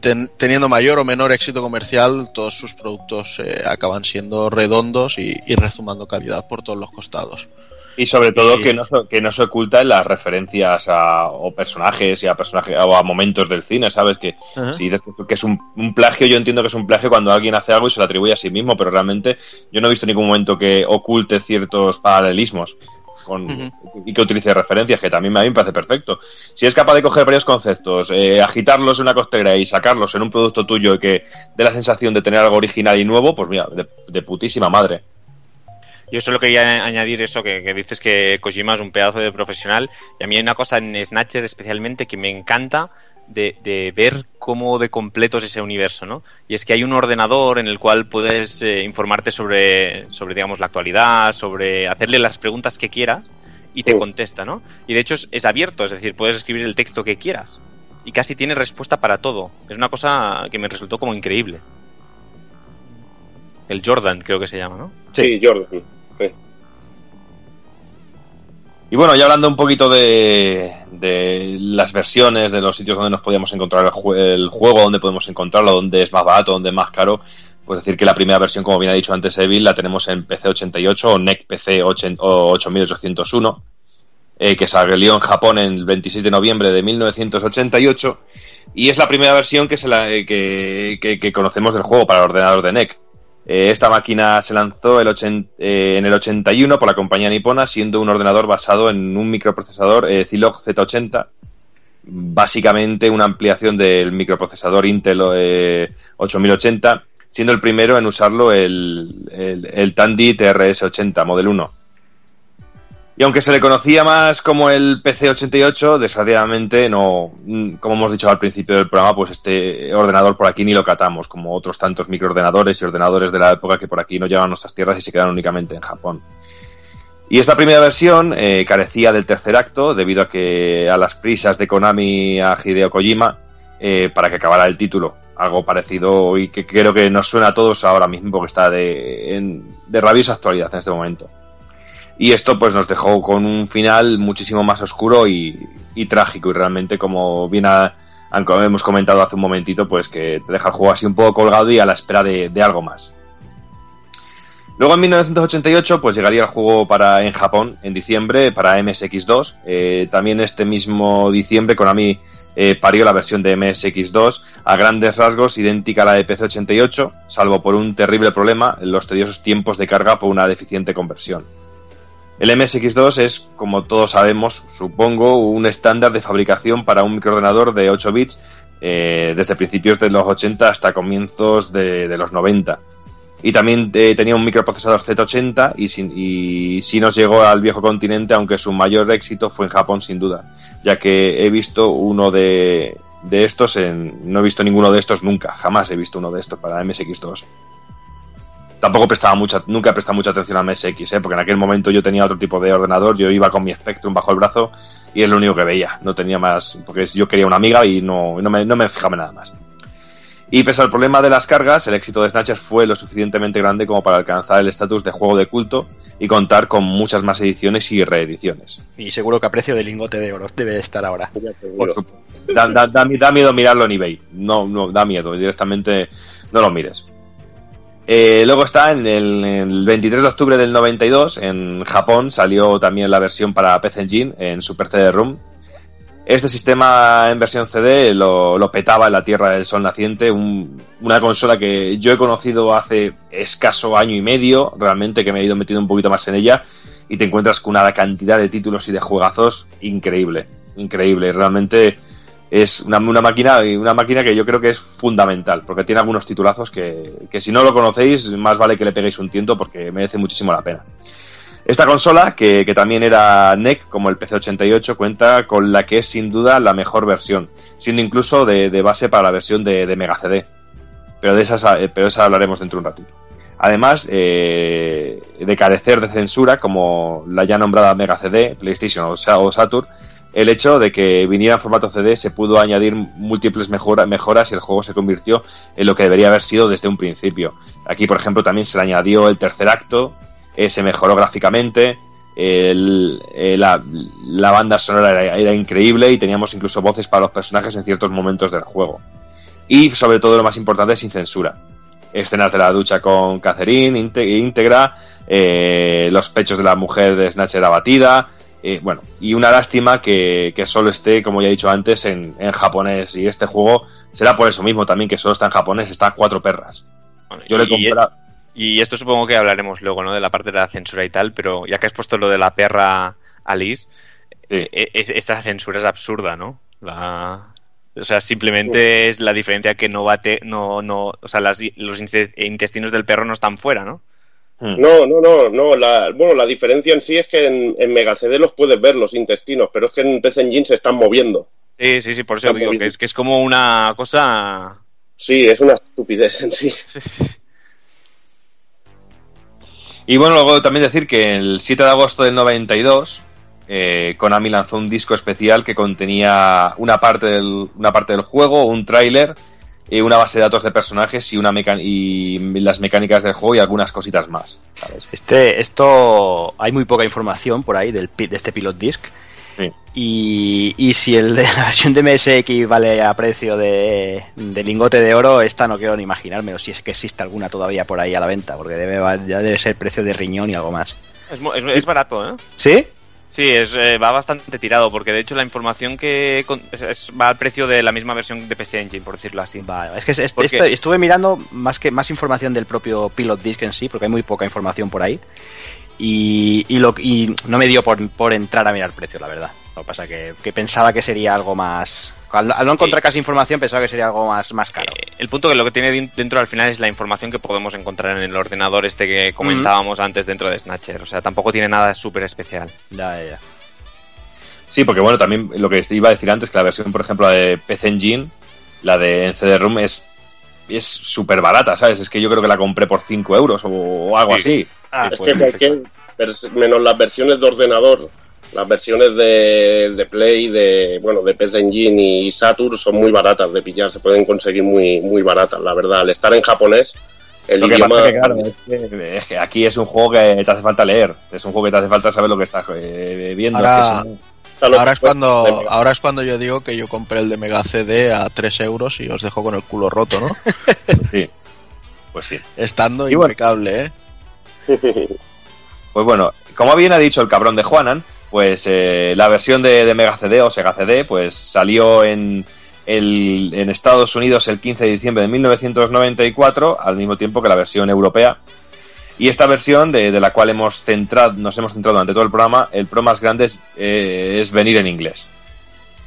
ten- teniendo mayor o menor éxito comercial, todos sus productos eh, acaban siendo redondos y, y rezumando calidad por todos los costados. Y sobre todo que, no, se- que no se oculta en las referencias a o personajes y a personajes o a momentos del cine, ¿sabes? Que Ajá. si que es un, un plagio, yo entiendo que es un plagio cuando alguien hace algo y se lo atribuye a sí mismo, pero realmente yo no he visto en ningún momento que oculte ciertos paralelismos con, y que utilice referencias, que también a mí me parece perfecto. Si es capaz de coger varios conceptos, eh, agitarlos en una costera y sacarlos en un producto tuyo y que dé la sensación de tener algo original y nuevo, pues mira, de, de putísima madre. Yo solo quería añadir eso, que, que dices que Kojima es un pedazo de profesional. Y a mí hay una cosa en Snatcher especialmente que me encanta de, de ver cómo de completo es ese universo, ¿no? Y es que hay un ordenador en el cual puedes eh, informarte sobre, sobre, digamos, la actualidad, sobre hacerle las preguntas que quieras y te Sí. contesta, ¿no? Y de hecho es, es abierto, es decir, puedes escribir el texto que quieras. Y casi tiene respuesta para todo. Es una cosa que me resultó como increíble. El Jordan, creo que se llama, ¿no? Sí, Jordan. Y bueno, ya hablando un poquito de, de las versiones, de los sitios donde nos podíamos encontrar el, jue- el juego, donde podemos encontrarlo, donde es más barato, donde es más caro, pues decir que la primera versión, como bien ha dicho antes Evil, la tenemos en PC 88 o NEC PC 8 o 8801, eh, que salió en Japón el 26 de noviembre de 1988 y es la primera versión que, se la, eh, que conocemos del juego para el ordenador de NEC. Eh, esta máquina se lanzó eh, en el 81 por la compañía nipona, siendo un ordenador basado en un microprocesador eh, Zilog Z80, básicamente una ampliación del microprocesador Intel eh, 8080, siendo el primero en usarlo el, el, el Tandy TRS-80 Model 1. Y aunque se le conocía más como el PC88, desgraciadamente no, mm, como hemos dicho al principio del programa, pues este ordenador por aquí ni lo catamos, como otros tantos microordenadores y ordenadores de la época que por aquí no llegan a nuestras tierras y se quedan únicamente en Japón. Y esta primera versión eh, carecía del tercer acto debido a que a las prisas de Konami a Hideo Kojima eh, para que acabara el título. Algo parecido y que creo que nos suena a todos ahora mismo porque está de, de rabiosa actualidad en este momento. Y esto pues nos dejó con un final muchísimo más oscuro y, trágico y realmente como bien como hemos comentado hace un momentito pues que te deja el juego así un poco colgado y a la espera de, algo más. Luego en 1988 pues llegaría el juego para en Japón en diciembre para MSX2. Eh, también este mismo diciembre Konami eh, parió la versión de MSX2 a grandes rasgos idéntica a la de PC88, salvo por un terrible problema los tediosos tiempos de carga por una deficiente conversión. El MSX2 es, como todos sabemos, supongo, un estándar de fabricación para un microordenador de 8 bits eh, desde principios de los 80 hasta comienzos de, los 90. Y también eh, tenía un microprocesador Z80 y, sin- y sí nos llegó al viejo continente, aunque su mayor éxito fue en Japón sin duda, ya que he visto uno de, de estos en... No he visto ninguno de estos nunca, jamás he visto uno de estos para MSX2 tampoco prestaba mucha, nunca he prestado mucha atención a MSX, ¿eh? porque en aquel momento yo tenía otro tipo de ordenador, yo iba con mi Spectrum bajo el brazo y es lo único que veía, no tenía más, porque yo quería una amiga y no, no, me, no me fijaba en nada más. Y pese al problema de las cargas, el éxito de Snatchers fue lo suficientemente grande como para alcanzar el estatus de juego de culto y contar con muchas más ediciones y reediciones. Y seguro que a precio de lingote de oro debe de estar ahora. Por supuesto. Da, da- da- da miedo mirarlo en eBay. No, no, da miedo. Directamente no lo mires. Eh, luego está en el, en el 23 de octubre del 92, en Japón, salió también la versión para PC Engine en Super CD-ROM. Este sistema en versión CD lo, lo petaba en la Tierra del Sol Naciente, un- una consola que yo he conocido hace escaso año y medio, realmente que me he ido metiendo un poquito más en ella, y te encuentras con una cantidad de títulos y de juegazos increíble, increíble, realmente es una, una máquina una máquina que yo creo que es fundamental porque tiene algunos titulazos que, que si no lo conocéis más vale que le peguéis un tiento porque merece muchísimo la pena. Esta consola que, que también era NEC como el PC88 cuenta con la que es sin duda la mejor versión siendo incluso de, de base para la versión de, Mega CD pero de esas eh, pero esa hablaremos dentro de un ratito. Además eh, de carecer de censura, como la ya nombrada Mega CD, PlayStation o o Saturn, el hecho de que viniera en formato CD se pudo añadir múltiples mejora- mejoras y el juego se convirtió en lo que debería haber sido desde un principio. Aquí, por ejemplo, también se le añadió el tercer acto, eh, se mejoró gráficamente, el- eh, la, banda sonora era, increíble y teníamos incluso voces para los personajes en ciertos momentos del juego. Y sobre todo lo más importante, sin censura. Escenas de la ducha con Catherine íntegra, eh, los pechos de la mujer de Snatcher abatida, eh, bueno, y una lástima que, que solo esté, como ya he dicho antes, en, en japonés. Y este juego será por eso mismo también que solo está en japonés, está a cuatro perras. Yo le y- compré. Y esto supongo que hablaremos luego, ¿no? De la parte de la censura y tal, pero ya que has puesto lo de la perra Alice, eh, es- esa censura es absurda, ¿no? La... O sea, simplemente es la diferencia que no bate, no, no, o sea, las- los intestinos del perro no están fuera, ¿no? No, no, no, no. La, bueno, la diferencia en sí es que en, en Mega CD los puedes ver, los intestinos, pero es que en PC Engine se están moviendo. Sí, sí, sí, por eso digo que es, que es como una cosa... Sí, es una estupidez en sí. Y bueno, luego también decir que el 7 de agosto del 92, eh, Konami lanzó un disco especial que contenía una parte del, una parte del juego, un tráiler, eh, una base de datos de personajes y, una y las mecánicas del juego y algunas cositas más. ¿sabes? Este, esto, hay muy poca información por ahí del, de este Pilot Disc. Sí. Y, y si el de la versión de MSX vale a precio de, de lingote de oro, esta no quiero ni imaginarme, o si es que existe alguna todavía por ahí a la venta, porque debe, ya debe ser precio de riñón y algo más. Es, es- es barato, ¿eh? ¿Sí? Sí, es, eh, va bastante tirado, porque de hecho la información que con- es- es- va al precio de la misma versión de PC Engine, por decirlo así. Vale, es que es- es- Porque- esto- estuve mirando más que más información del propio Pilot Disc en sí, porque hay muy poca información por ahí. Y, y, lo, y no me dio por, por entrar a mirar precio, la verdad. Lo que pasa que, que pensaba que sería algo más Al, al no encontrar casi información pensaba que sería algo más, más caro. Eh, el punto que lo que tiene dentro al final es la información que podemos encontrar en el ordenador este que comentábamos antes dentro de Snatcher. O sea, tampoco tiene nada súper especial. Ya, ya, ya. Sí, porque bueno, también lo que iba a decir antes, que la versión, por ejemplo, la de PC Engine, la de en CD-ROM, es es súper barata, ¿sabes? Es que yo creo que la compré por 5 euros o, algo así. Ah, es pues, que cualquier, menos las versiones de ordenador, las versiones de, de Play, de bueno, de PC Engine y Saturn son muy baratas de pillar, se pueden conseguir muy, muy baratas, la verdad. Al estar en japonés, el Lo que idioma. pasa es que, claro, es que, es que aquí es un juego que te hace falta leer, es un juego que te hace falta saber lo que estás eh, viendo. Ahora- es que es un- Ahora es cuando ahora es cuando yo digo que yo compré el de Mega CD a 3 euros y os dejo con el culo roto, ¿no? Sí, pues sí. Estando Y bueno. impecable, ¿eh? Pues bueno, como bien ha dicho el cabrón de Juanan, pues eh, la versión de, Mega CD o Sega CD pues salió en, el- en Estados Unidos el 15 de diciembre de 1994, al mismo tiempo que la versión europea. Y esta versión, de, la cual hemos centrado, nos hemos centrado durante todo el programa, el pro más grande es, eh, venir en inglés.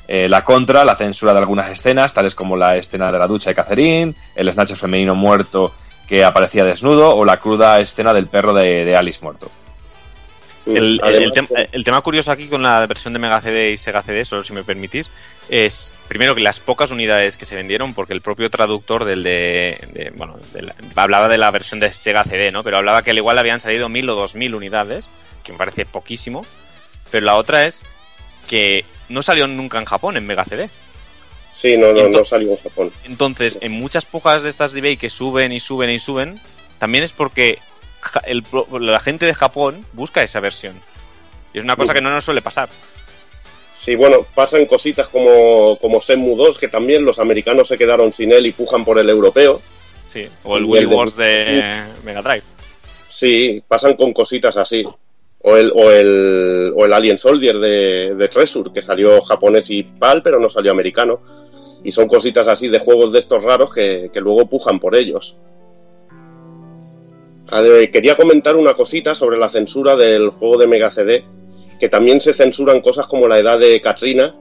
Eh, la contra, la censura de algunas escenas, tales como la escena de la ducha de Catherine, el snatcher femenino muerto que aparecía desnudo o la cruda escena del perro de Alice muerto. El, el- el tem- el tema curioso aquí con la versión de Mega CD y Sega CD, solo si me permitís, es primero que las pocas unidades que se vendieron, porque el propio traductor del de, de- bueno, de la- hablaba de la versión de Sega CD, ¿no? Pero hablaba que al igual habían salido mil o dos mil unidades, que me parece poquísimo. Pero la otra es que no salió nunca en Japón en Mega CD. Sí, no, no, no salió en Japón. Entonces, en muchas pocas de estas de eBay que suben y suben y suben, también es porque el la gente de Japón busca esa versión. Y es una cosa que no nos suele pasar. Sí, bueno, pasan cositas como, como Shenmue 2, que también los americanos se quedaron sin él y pujan por el europeo. Sí, o el de- Wars de Mega Drive. Sí, pasan con cositas así. O el, o el, o el Alien Soldier de, de Treasure, que salió japonés y PAL, pero no salió americano. Y son cositas así de juegos de estos raros que, que luego pujan por ellos. A ver, quería comentar una cosita sobre la censura del juego de Mega CD, que también se censuran cosas como la edad de Katrina,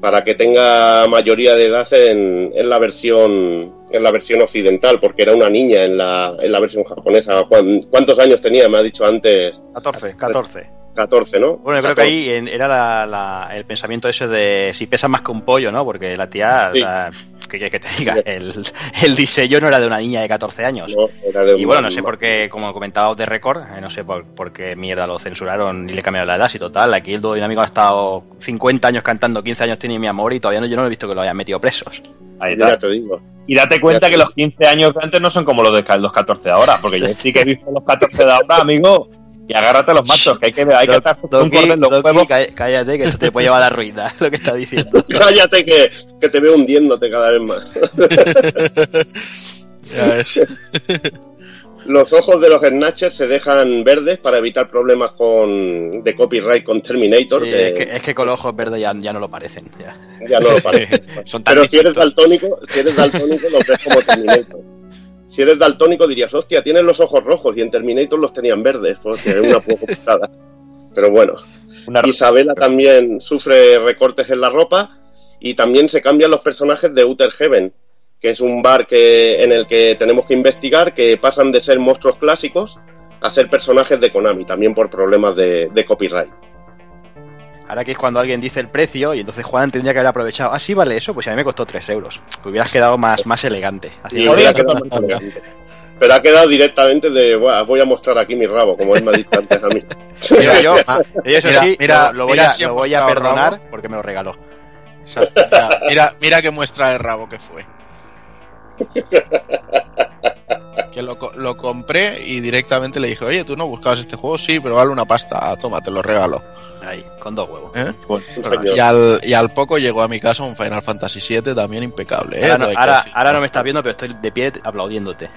para que tenga mayoría de edad en, en la versión en la versión occidental, porque era una niña en la, en la versión japonesa. ¿Cuán- ¿Cuántos años tenía? Me ha dicho antes 14, 14. 14, ¿no? Bueno, yo creo que ahí era la- la- el pensamiento ese de si pesa más que un pollo, ¿no? Porque la tía, Sí. Que, que- que te diga, el, el diseño no era de una niña de 14 años. No, era de Y bueno, no sé por qué, como comentaba de récord, eh, no sé por, por qué mierda lo censuraron y le cambiaron la edad. Si total, aquí el dúo dinámico ha estado 50 años cantando, 15 años tiene mi amor y todavía no, yo no he visto que lo hayan metido presos. Ahí Ya está. te digo. Y date cuenta Ya que los 15 años de antes no son como los de los 14 de ahora, porque yo sí que he visto los 14 de ahora, amigo, y agárrate los machos, que hay que, hay que atarse un cordel los huevos. cá- cállate, que eso te puede llevar a la ruina, lo que está diciendo. Cállate que, que te veo hundiéndote cada vez más. Ya es. Los ojos de los Snatchers se dejan verdes para evitar problemas con de copyright con Terminator, Sí, que, es, que, es que con los ojos verdes ya, ya no lo parecen. ya. ya no lo parece. Son tan Pero si eres daltónico, si eres daltónico lo ves como Terminator. Si eres daltónico dirías, hostia, tienes los ojos rojos y en Terminator los tenían verdes, porque es una poco pesada. Pero bueno, Una- Isabela también sufre recortes en la ropa y también se cambian los personajes de Outer Heaven, que es un bar que, en el que tenemos que investigar que pasan de ser monstruos clásicos a ser personajes de Konami, también por problemas de, de copyright. Ahora que es cuando alguien dice el precio y entonces Juan tendría que haber aprovechado. Ah, sí, vale eso, pues a mí me costó 3 euros. Te hubieras quedado más, más elegante. Así que- hubiera quedado más elegante. Pero ha quedado directamente de, "Buah, voy a mostrar aquí mi rabo, como él me ha dicho antes a mí. Mira, yo, Ah, eso mira, sí, mira, lo, lo voy, mira a, si ha lo voy a mostrado perdonar rabo. porque me lo regaló. Exacto. Mira, mira, mira qué muestra de rabo que fue. Que lo, co- lo compré y directamente le dije, oye, ¿tú no buscabas este juego? Sí, pero vale una pasta. Toma, te lo regalo. Ahí, con dos huevos. ¿eh? Y al, y al poco llegó a mi casa un Final Fantasy VII también impecable. ¿eh? Ahora, no, ahora- no me estás viendo, pero estoy de pie aplaudiéndote.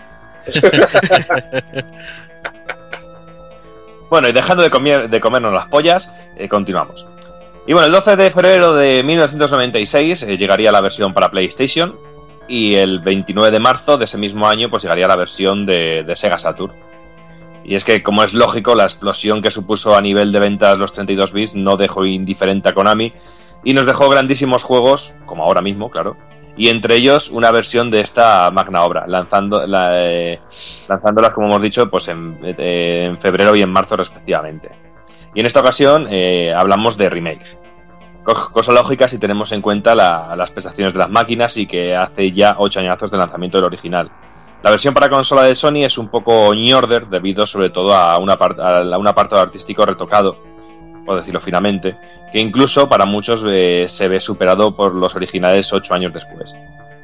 Bueno, y dejando de, comer, de comernos las pollas, eh, continuamos. Y bueno, el 12 de febrero de 1996 eh, llegaría la versión para PlayStation y el 29 de marzo de ese mismo año pues llegaría la versión de, de Sega Saturn. Y es que, como es lógico, la explosión que supuso a nivel de ventas los 32 bits no dejó indiferente a Konami, y nos dejó grandísimos juegos, como ahora mismo, claro, y entre ellos una versión de esta magna obra, lanzando, la, eh, lanzándolas, como hemos dicho, pues en, eh, en febrero y en marzo respectivamente. Y en esta ocasión eh, hablamos de remakes. Co- Cosa lógica si tenemos en cuenta la- las prestaciones de las máquinas y que hace ya ocho añazos del lanzamiento del original. La versión para consola de Sony es un poco order debido sobre todo a, una a un apartado artístico retocado, por decirlo finamente, que incluso para muchos eh, se ve superado por los originales ocho años después.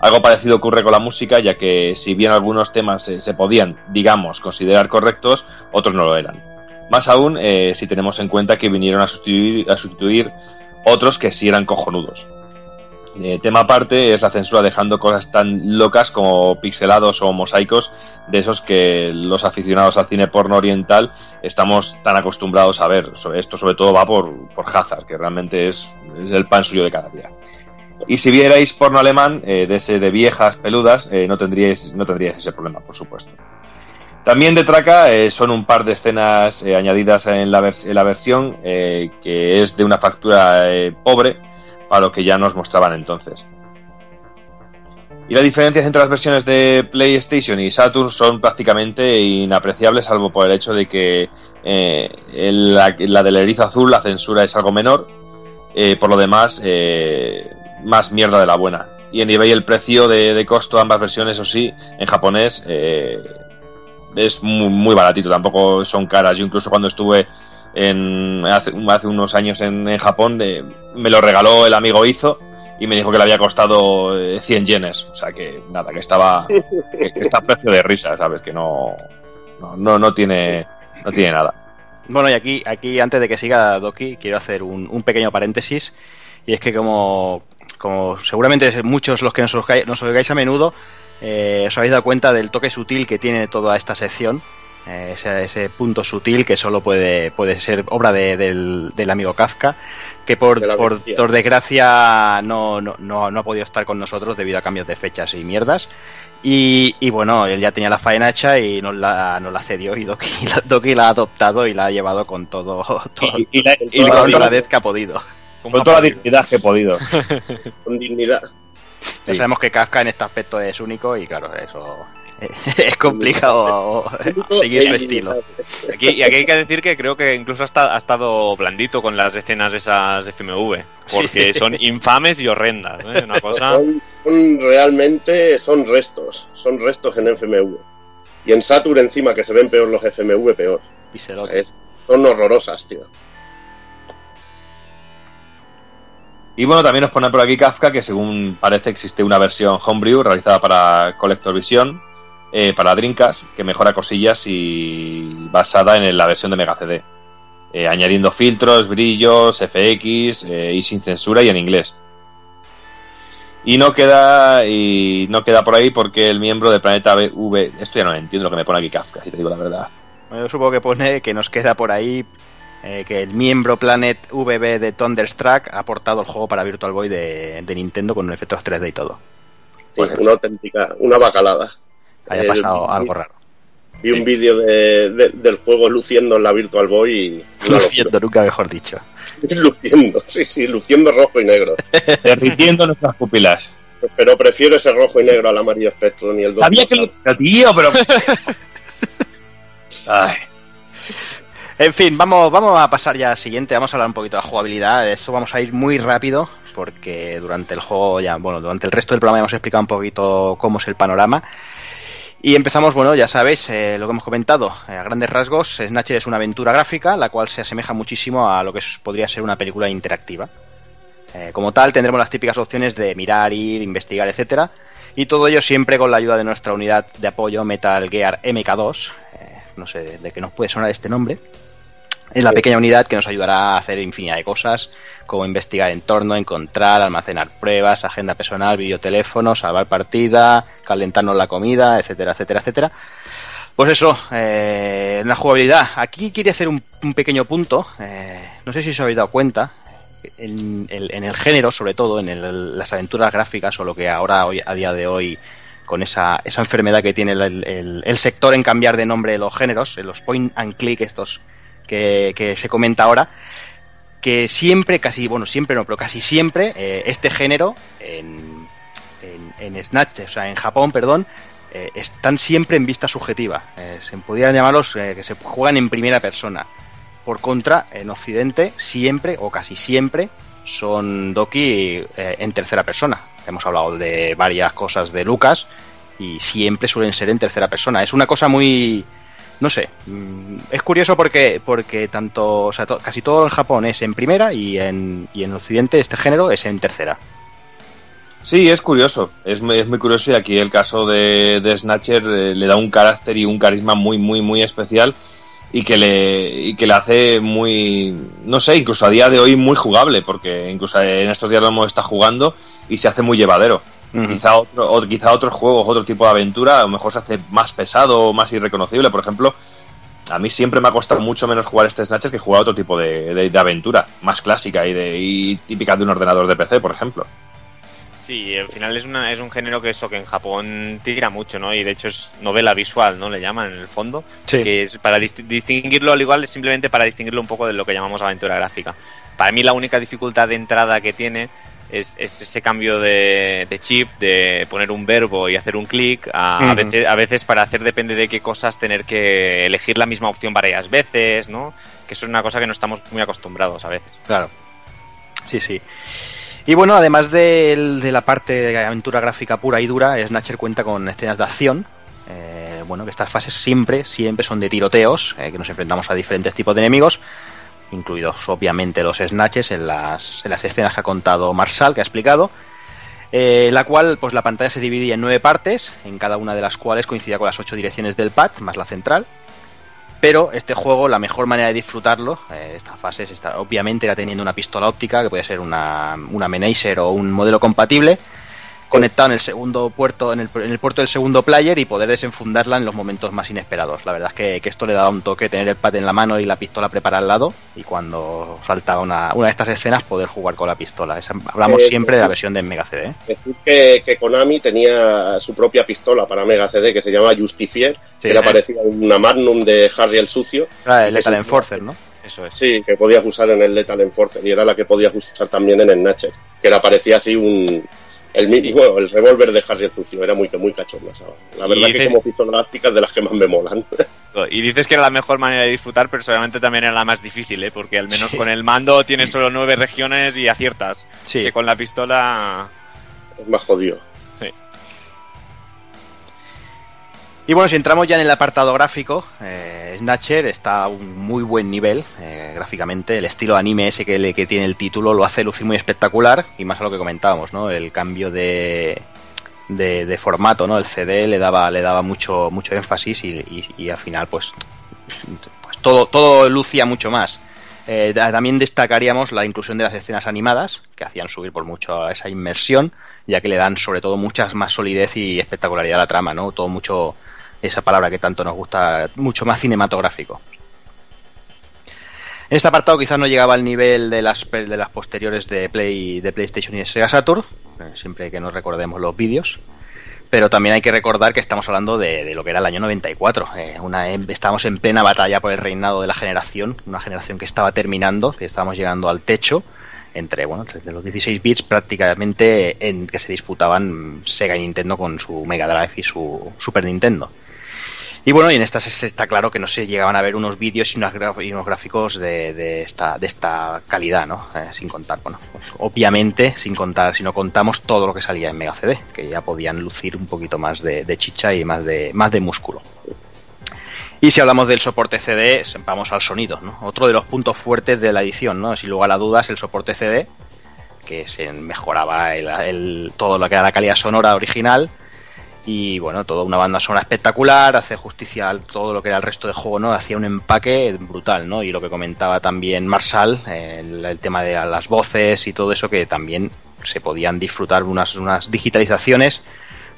Algo parecido ocurre con la música, ya que si bien algunos temas eh, se podían, digamos, considerar correctos, otros no lo eran. Más aún eh, si tenemos en cuenta que vinieron a sustituir, a sustituir otros que sí eran cojonudos. Eh, tema aparte es la censura dejando cosas tan locas como pixelados o mosaicos de esos que los aficionados al cine porno oriental estamos tan acostumbrados a ver. Esto sobre todo va por, por Hazard, que realmente es, el pan suyo de cada día. Y si vierais porno alemán, eh, de ese de viejas peludas, eh, no, tendríais, no tendríais ese problema, por supuesto. También de traca son un par de escenas añadidas en la, vers- en la versión que es de una factura pobre para lo que ya nos mostraban entonces. Y las diferencias entre las versiones de PlayStation y Saturn son prácticamente inapreciables, salvo por el hecho de que eh, la, la del erizo azul la censura es algo menor, eh, por lo demás, eh, más mierda de la buena. Y en eBay el precio de, de costo de ambas versiones, o sí, en japonés, eh, es muy, muy baratito, tampoco son caras. Yo incluso cuando estuve en, hace, hace unos años en, Japón, eh, me lo regaló el amigo Izo y me dijo que le había costado eh, 100 yenes. O sea que nada, que estaba está a precio de risa, ¿sabes? Que no, no, no, tiene, no tiene nada. Bueno, y aquí, aquí antes de que siga Doki, quiero hacer un, un pequeño paréntesis. Y es que como, como seguramente muchos los que nos oigáis, nos oigáis a menudo, eh, os habéis dado cuenta del toque sutil que tiene toda esta sección. Eh, ese, ese punto sutil que solo puede, puede ser obra de- del, del amigo Kafka, que por, De por, desgracia no, no, no, no ha podido estar con nosotros debido a cambios de fechas y mierdas. Y, y bueno, él ya tenía la faena hecha y nos la, nos la cedió y Doki, la- Doki la ha adoptado y la ha llevado con todo, todo Y, y la, y con la- la toda- honradez que ha podido. con toda la dignidad que he podido. Con dignidad. Ya sabemos que Kafka en este aspecto es único y claro, eso es complicado seguir su estilo. Aquí, y aquí hay que decir que creo que incluso ha esta- ha estado blandito con las escenas esas de FMV, porque Sí. son infames y horrendas. ¿eh? Una cosa. Son, son realmente son restos, son restos en FMV. Y en Saturn encima que se ven peor los FMV peor. Es- son horrorosas, tío. Y bueno, también nos pone por aquí Kafka que según parece existe una versión homebrew realizada para Collector Vision, eh, para Dreamcast, que mejora cosillas y basada en la versión de Mega CD. eh, añadiendo filtros, brillos, FX eh, y sin censura y en inglés. Y no queda y no queda por ahí porque el miembro de Planeta V, esto ya no lo entiendo lo que me pone aquí Kafka, si te digo la verdad. Yo supongo que pone que nos queda por ahí eh, que el miembro Planet VB de Thunderstruck ha aportado el juego para Virtual Boy de, de Nintendo con efectos 3D y todo. Sí, una auténtica, una bacalada. Haya Eh, pasado algo raro. Vi un vídeo de- de- del juego luciendo en la Virtual Boy y... Luciendo, nunca mejor dicho. luciendo, sí, sí, luciendo rojo y negro. Derritiendo nuestras pupilas. Pero prefiero ese rojo y negro al amarillo Spectrum y el Sabía que lo... Tío, pero... Ay. En fin, vamos, vamos a pasar ya al siguiente, vamos a hablar un poquito de la jugabilidad. De esto vamos a ir muy rápido, porque durante el juego ya, bueno, durante el resto del programa ya hemos explicado un poquito cómo es el panorama. Y empezamos, bueno, ya sabéis, eh, lo que hemos comentado, eh, a grandes rasgos, Snatcher es una aventura gráfica, la cual se asemeja muchísimo a lo que podría ser una película interactiva. Eh, como tal, tendremos las típicas opciones de mirar, ir, investigar, etcétera, y todo ello siempre con la ayuda de nuestra unidad de apoyo Metal Gear MK2, eh, no sé de qué nos puede sonar este nombre. Es la pequeña unidad que nos ayudará a hacer infinidad de cosas, como investigar entorno, encontrar, almacenar pruebas, agenda personal, videoteléfono, salvar partida, calentarnos la comida, etcétera, etcétera, etcétera. Pues eso, eh, la jugabilidad. Aquí quería hacer un, un pequeño punto. eh, no sé si os habéis dado cuenta. En, el- en el género, sobre todo, en el- las aventuras gráficas, o lo que ahora, hoy, a día de hoy, con esa, esa enfermedad que tiene el, el- el sector en cambiar de nombre los géneros, en los point and click estos que, se comenta ahora, que siempre, casi, bueno, siempre no, pero casi siempre, eh, este género en, en, en Snatch, o sea, en Japón, perdón, eh, están siempre en vista subjetiva. Eh, se podrían llamarlos que se juegan en primera persona. Por contra, en Occidente, siempre o casi siempre son Doki en tercera persona. Hemos hablado de varias cosas de Lucas y siempre suelen ser en tercera persona. Es una cosa muy, no sé, mm, es curioso porque porque tanto, o sea, casi todo en Japón es en primera y en, y en Occidente este género es en tercera. Sí, es curioso, es, muy- es muy curioso y aquí el caso de, de Snatcher eh, le da un carácter y un carisma muy, muy, muy especial y que le y que le hace muy, no sé, incluso a día de hoy muy jugable, porque incluso en estos días lo hemos estado jugando y se hace muy llevadero. Quizá, otro, o quizá otros juegos, otro tipo de aventura, a lo mejor se hace más pesado o más irreconocible. Por ejemplo, a mí siempre me ha costado mucho menos jugar este Snatcher que jugar otro tipo de, de- de aventura, más clásica y, de, y típica de un ordenador de PC, por ejemplo. Sí, al final es, una, es un género que eso que en Japón tira mucho, ¿no? Y de hecho es novela visual, ¿no? Le llaman en el fondo. Sí. Que es para disti- distinguirlo al igual es simplemente para distinguirlo un poco de lo que llamamos aventura gráfica. Para mí la única dificultad de entrada que tiene es, es ese cambio de, de chip, de poner un verbo y hacer un clic. A, veces, a veces para hacer depende de qué cosas tener que elegir la misma opción varias veces, ¿no? Que eso es una cosa que no estamos muy acostumbrados a veces. Claro. Sí, sí. Y bueno, además del- de, la parte de aventura gráfica pura y dura, Snatcher cuenta con escenas de acción. Eh, bueno, que estas fases siempre, siempre son de tiroteos, eh, que nos enfrentamos a diferentes tipos de enemigos, incluidos obviamente los snatches en las, en las escenas que ha contado Marshall, que ha explicado. eh, la cual, pues la pantalla se dividía en nueve partes, en cada una de las cuales coincidía con las ocho direcciones del pad, más la central. Pero este juego, la mejor manera de disfrutarlo, eh, esta fase, es esta- obviamente era teniendo una pistola óptica, que puede ser una, una Menacer o un modelo compatible, conectado en el segundo puerto, en el, en el puerto del segundo player y poder desenfundarla en los momentos más inesperados. La verdad es que, que esto le daba un toque, tener el pad en la mano y la pistola preparada al lado, y cuando saltaba una, una de estas escenas poder jugar con la pistola. Esa- hablamos Eh, siempre de la versión de Mega CD. ¿eh? Decir que, que Konami tenía su propia pistola para Mega CD que se llama Justifier, Sí. que era parecida a una Magnum de Harry el Sucio. Era el Que Lethal es Enforcer, ¿no? Eso es. Sí, que podías usar en el Lethal Enforcer y era la que podías usar también en el Natcher, que era parecía así un el mismo, bueno, el revólver de Harry el Sucio, era muy muy cachonda. ¿sabes? La verdad que como pistolas tácticas de las que más me molan. Y dices que era la mejor manera de disfrutar, pero seguramente también era la más difícil, ¿eh? Porque al menos Sí. con el mando tienes solo nueve regiones y aciertas. Sí. Que con la pistola... es más jodido. Y bueno, si entramos ya en el apartado gráfico, eh, Snatcher está a un muy buen nivel eh, gráficamente. El estilo anime ese que, le- que tiene el título lo hace lucir muy espectacular y más a lo que comentábamos, ¿no? El cambio de, de, formato, ¿no? El CD le daba, le daba mucho, mucho énfasis y, y- y al final, pues, pues todo, todo lucía mucho más. Eh, también destacaríamos la inclusión de las escenas animadas, que hacían subir por mucho a esa inmersión, ya que le dan sobre todo mucha más solidez y espectacularidad a la trama, ¿no? Todo mucho, esa palabra que tanto nos gusta, mucho más cinematográfico. En este apartado quizás no llegaba al nivel de las, de las posteriores de, Play, de PlayStation y de Sega Saturn, eh, siempre que nos recordemos los vídeos. Pero también hay que recordar que estamos hablando de, lo que era el año 94. eh, una, estábamos en plena batalla por el reinado de la generación, una generación que estaba terminando, que estábamos llegando al techo, entre bueno, de los 16 bits prácticamente en que se disputaban Sega y Nintendo con su Mega Drive y su Super Nintendo. Y bueno, y en estas es- está claro que no se llegaban a ver unos vídeos y, unos gráficos de, de esta, de esta calidad, ¿no? Eh, sin contar, bueno, pues, obviamente, sin contar, si no contamos todo lo que salía en Mega CD, que ya podían lucir un poquito más de, chicha y más de, más de músculo. Y si hablamos del soporte CD, vamos al sonido, ¿no? Otro de los puntos fuertes de la edición, ¿no? Sin lugar a dudas, el soporte CD, que se mejoraba el- todo lo que era la calidad sonora original y bueno, toda una banda sonora espectacular, hace justicia a todo lo que era el resto del juego, ¿no? Hacía un empaque brutal, ¿no? Y lo que comentaba también Marshall, el, tema de las voces y todo eso, que también se podían disfrutar unas, unas digitalizaciones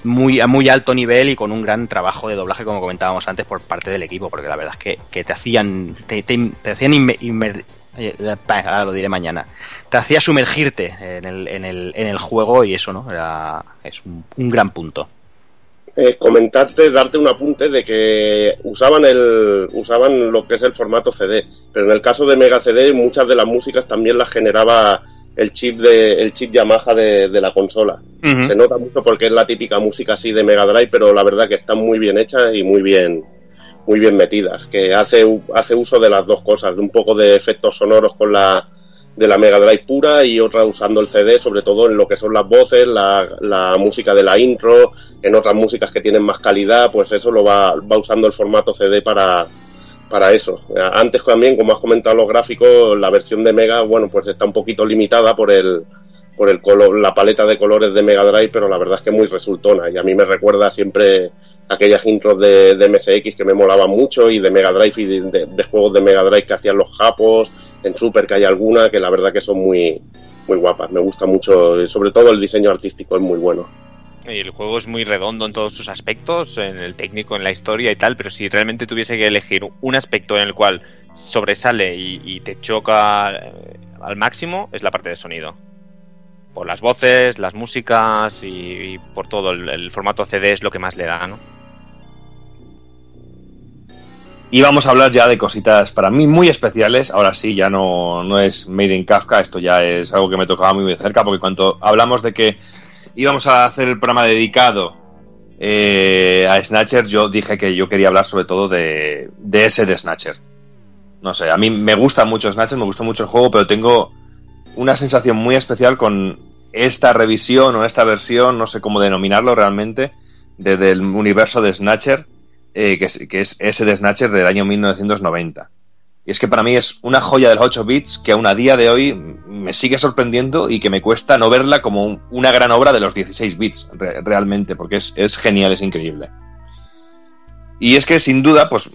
muy a muy alto nivel y con un gran trabajo de doblaje, como comentábamos antes, por parte del equipo, porque la verdad es que, que te hacían, te, hacían eh, ahora lo diré mañana, te hacía sumergirte en el, en el, en el juego y eso, ¿no? Era, es un- un gran punto. Eh, comentarte, darte un apunte de que usaban el usaban lo que es el formato CD, pero en el caso de Mega CD muchas de las músicas también las generaba el chip de el chip Yamaha de, de la consola. Se nota mucho porque es la típica música así de Mega Drive, pero la verdad que están muy bien hechas y muy bien muy bien metidas, que hace hace uso de las dos cosas, de un poco de efectos sonoros con la de la Mega Drive pura y otra usando el CD, sobre todo en lo que son las voces, la, música de la intro, en otras músicas que tienen más calidad, pues eso lo va, va usando el formato CD para, para eso. Antes también, como has comentado los gráficos, la versión de Mega, bueno, pues está un poquito limitada por el por el color, la paleta de colores de Mega Drive, pero la verdad es que muy resultona y a mí me recuerda siempre aquellas intros de, de MSX que me molaban mucho y de Mega Drive y de, juegos de Mega Drive que hacían los japos, en Super que hay alguna que la verdad que son muy muy guapas, me gusta mucho, sobre todo el diseño artístico es muy bueno. El juego es muy redondo en todos sus aspectos, en el técnico, en la historia y tal, pero si realmente tuviese que elegir un aspecto en el cual sobresale y, te choca eh, al máximo, es la parte de sonido. Por las voces, las músicas y, y por todo, el, el formato CD es lo que más le da, ¿no? Y vamos a hablar ya de cositas para mí muy especiales. Ahora sí, ya no, no es Made in Kafka, esto ya es algo que me tocaba muy de cerca, porque cuando hablamos de que íbamos a hacer el programa dedicado eh, a Snatcher, yo dije que yo quería hablar sobre todo de, de ese de Snatcher. No sé, a mí me gusta mucho Snatcher, me gustó mucho el juego, pero tengo una sensación muy especial con esta revisión o esta versión, no sé cómo denominarlo realmente, de- del universo de Snatcher, eh, que, es, ese de Snatcher del año 1990. Y es que para mí es una joya de los 8 bits que aún a día de hoy me sigue sorprendiendo y que me cuesta no verla como un- una gran obra de los 16 bits, re- realmente, porque es, genial, es increíble. Y es que sin duda, pues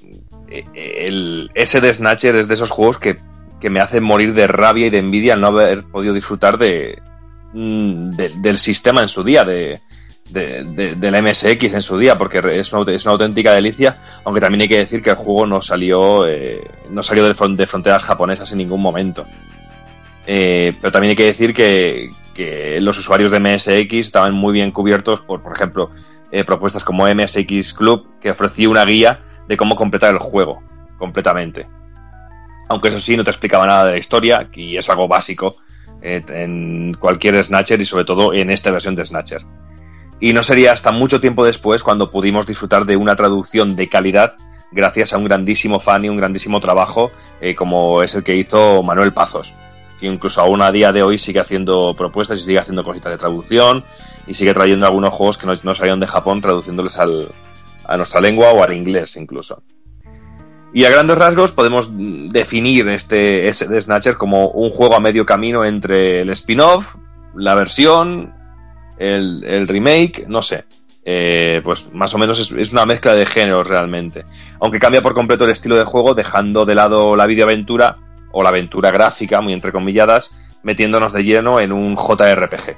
eh, el, ese de Snatcher es de esos juegos que, que me hacen morir de rabia y de envidia al no haber podido disfrutar de, mm, de- del sistema en su día, de, de, la MSX en su día, porque es una, auténtica delicia, aunque también hay que decir que el juego no salió, eh, no salió de, fron- de fronteras japonesas en ningún momento. Eh, pero también hay que decir que, que los usuarios de MSX estaban muy bien cubiertos por, por ejemplo, eh, propuestas como MSX Club, que ofrecía una guía de cómo completar el juego completamente. Aunque eso sí, no te explicaba nada de la historia, y es algo básico eh, en cualquier Snatcher y sobre todo en esta versión de Snatcher. Y no sería hasta mucho tiempo después cuando pudimos disfrutar de una traducción de calidad gracias a un grandísimo fan y un grandísimo trabajo eh, como es el que hizo Manuel Pazos, que incluso aún a día de hoy sigue haciendo propuestas y sigue haciendo cositas de traducción y sigue trayendo algunos juegos que no, no salieron de Japón traduciéndoles al, a nuestra lengua o al inglés incluso. Y a grandes rasgos podemos definir este de Snatcher como un juego a medio camino entre el spin-off, la versión, el, remake, no sé. Eh, pues más o menos es, es una mezcla de géneros realmente. Aunque cambia por completo el estilo de juego, dejando de lado la videoaventura o la aventura gráfica, muy entrecomilladas, metiéndonos de lleno en un JRPG.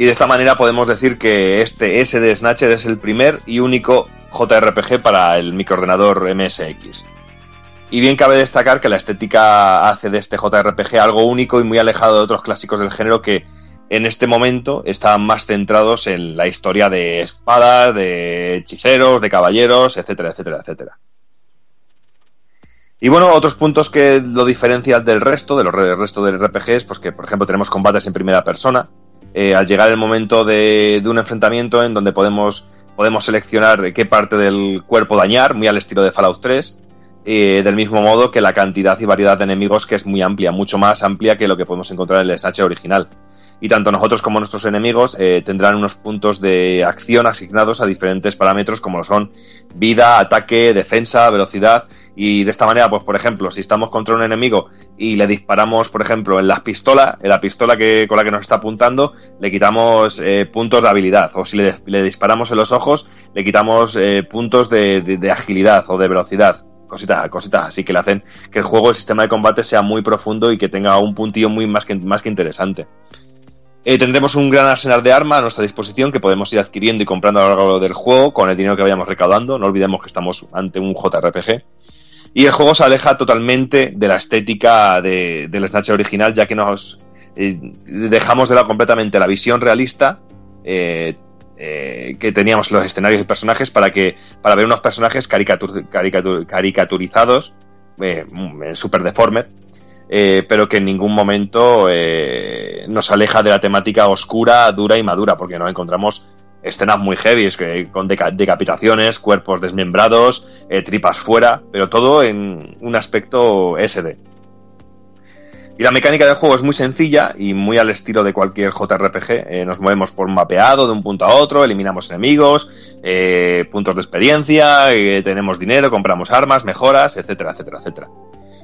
Y de esta manera podemos decir que este S de Snatcher es el primer y único JRPG para el microordenador MSX. Y bien cabe destacar que la estética hace de este JRPG algo único y muy alejado de otros clásicos del género que en este momento están más centrados en la historia de espadas, de hechiceros, de caballeros, etcétera, etcétera, etcétera. Y bueno, otros puntos que lo diferencian del resto, de los re- resto de RPGs, pues que por ejemplo tenemos combates en primera persona. Eh, al llegar el momento de, un enfrentamiento en donde podemos, podemos seleccionar qué parte del cuerpo dañar, muy al estilo de Fallout 3, eh, del mismo modo que la cantidad y variedad de enemigos que es muy amplia, mucho más amplia que lo que podemos encontrar en el SH original. Y tanto nosotros como nuestros enemigos eh, tendrán unos puntos de acción asignados a diferentes parámetros como lo son vida, ataque, defensa, velocidad. Y de esta manera, pues por ejemplo, si estamos contra un enemigo y le disparamos, por ejemplo, en la pistola, en la pistola que, con la que nos está apuntando, le quitamos eh, puntos de habilidad. O si le, le disparamos en los ojos, le quitamos eh, puntos de, de- de agilidad o de velocidad. Cositas, cositas así que le hacen que el juego, el sistema de combate sea muy profundo y que tenga un puntillo muy más que, más que interesante. Eh, tendremos un gran arsenal de armas a nuestra disposición que podemos ir adquiriendo y comprando a lo largo del juego con el dinero que vayamos recaudando. No olvidemos que estamos ante un JRPG. Y el juego se aleja totalmente de la estética de- del Snatcher original, ya que nos eh, dejamos de lado completamente la visión realista, eh, que teníamos los escenarios y personajes para que para ver unos personajes caricatur- caricatur- caricaturizados, eh, súper deformed, eh, pero que en ningún momento eh, nos aleja de la temática oscura, dura y madura, porque nos encontramos escenas muy heavy, con deca- decapitaciones, cuerpos desmembrados, eh, tripas fuera, pero todo en un aspecto SD. Y la mecánica del juego es muy sencilla y muy al estilo de cualquier JRPG. Nos movemos por un mapeado de un punto a otro, eliminamos enemigos, puntos de experiencia, tenemos dinero, compramos armas, mejoras, etcétera, etcétera, etcétera.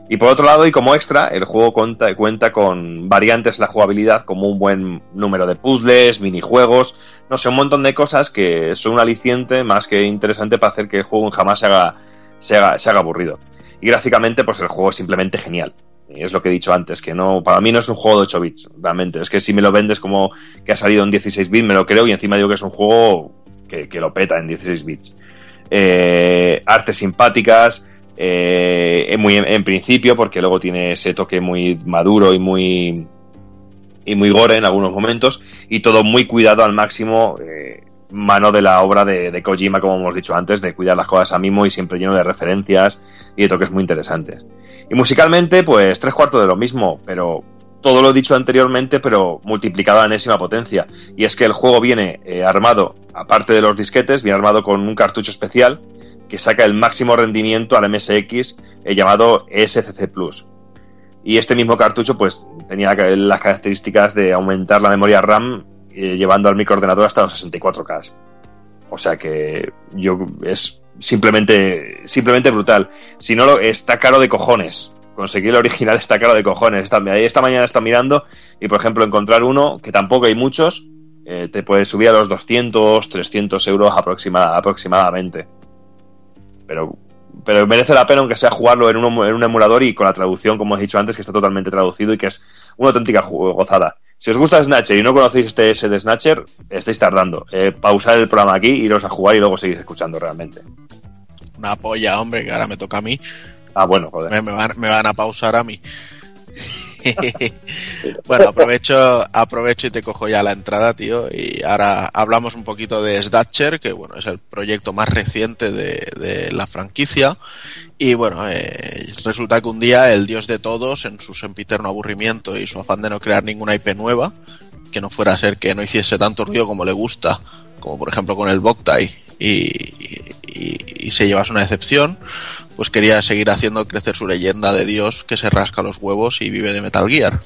Y por otro lado, y como extra, el juego cuenta, cuenta con variantes de la jugabilidad como un buen número de puzzles, minijuegos, no sé, un montón de cosas que son un aliciente más que interesante para hacer que el juego jamás se haga, se haga, se haga aburrido. Y gráficamente, pues el juego es simplemente genial. Es lo que he dicho antes, que no, para mí no es un juego de 8 bits, realmente. Es que si me lo vendes como que ha salido en 16 bits, me lo creo y encima digo que es un juego que, que lo peta en 16 bits. Eh, artes simpáticas, eh, muy en, principio, porque luego tiene ese toque muy maduro y muy y muy gore en algunos momentos, y todo muy cuidado al máximo, eh, mano de la obra de, Kojima, como hemos dicho antes, de cuidar las cosas a mimo y siempre lleno de referencias y de toques muy interesantes. Y musicalmente, pues tres cuartos de lo mismo, pero todo lo dicho anteriormente, pero multiplicado a enésima potencia. Y es que el juego viene eh, armado, aparte de los disquetes, viene armado con un cartucho especial que saca el máximo rendimiento al MSX eh, llamado SCC Plus. Y este mismo cartucho, pues, tenía las características de aumentar la memoria RAM eh, llevando al microordenador hasta los 64K. O sea que yo es simplemente simplemente brutal. Si no lo está caro de cojones. Conseguir el original está caro de cojones. Esta, esta mañana está mirando y por ejemplo encontrar uno que tampoco hay muchos eh, te puede subir a los 200, 300 euros aproxima, aproximadamente. Pero pero merece la pena aunque sea jugarlo en un, en un emulador y con la traducción, como he dicho antes, que está totalmente traducido y que es una auténtica gozada. Si os gusta Snatcher y no conocéis este S de Snatcher, estáis tardando. Eh, pausar el programa aquí, iros a jugar y luego seguís escuchando realmente. Una polla, hombre, que ahora me toca a mí. Ah, bueno, joder. Me, me, van, me van, a pausar a mí. bueno, aprovecho, aprovecho y te cojo ya la entrada, tío. Y ahora hablamos un poquito de Snatcher, que bueno, es el proyecto más reciente de, de la franquicia. Y bueno, eh, resulta que un día el dios de todos, en su sempiterno aburrimiento y su afán de no crear ninguna IP nueva, que no fuera a ser que no hiciese tanto ruido como le gusta, como por ejemplo con el Boktai, y, y, y se llevase una decepción, pues quería seguir haciendo crecer su leyenda de Dios que se rasca los huevos y vive de Metal Gear.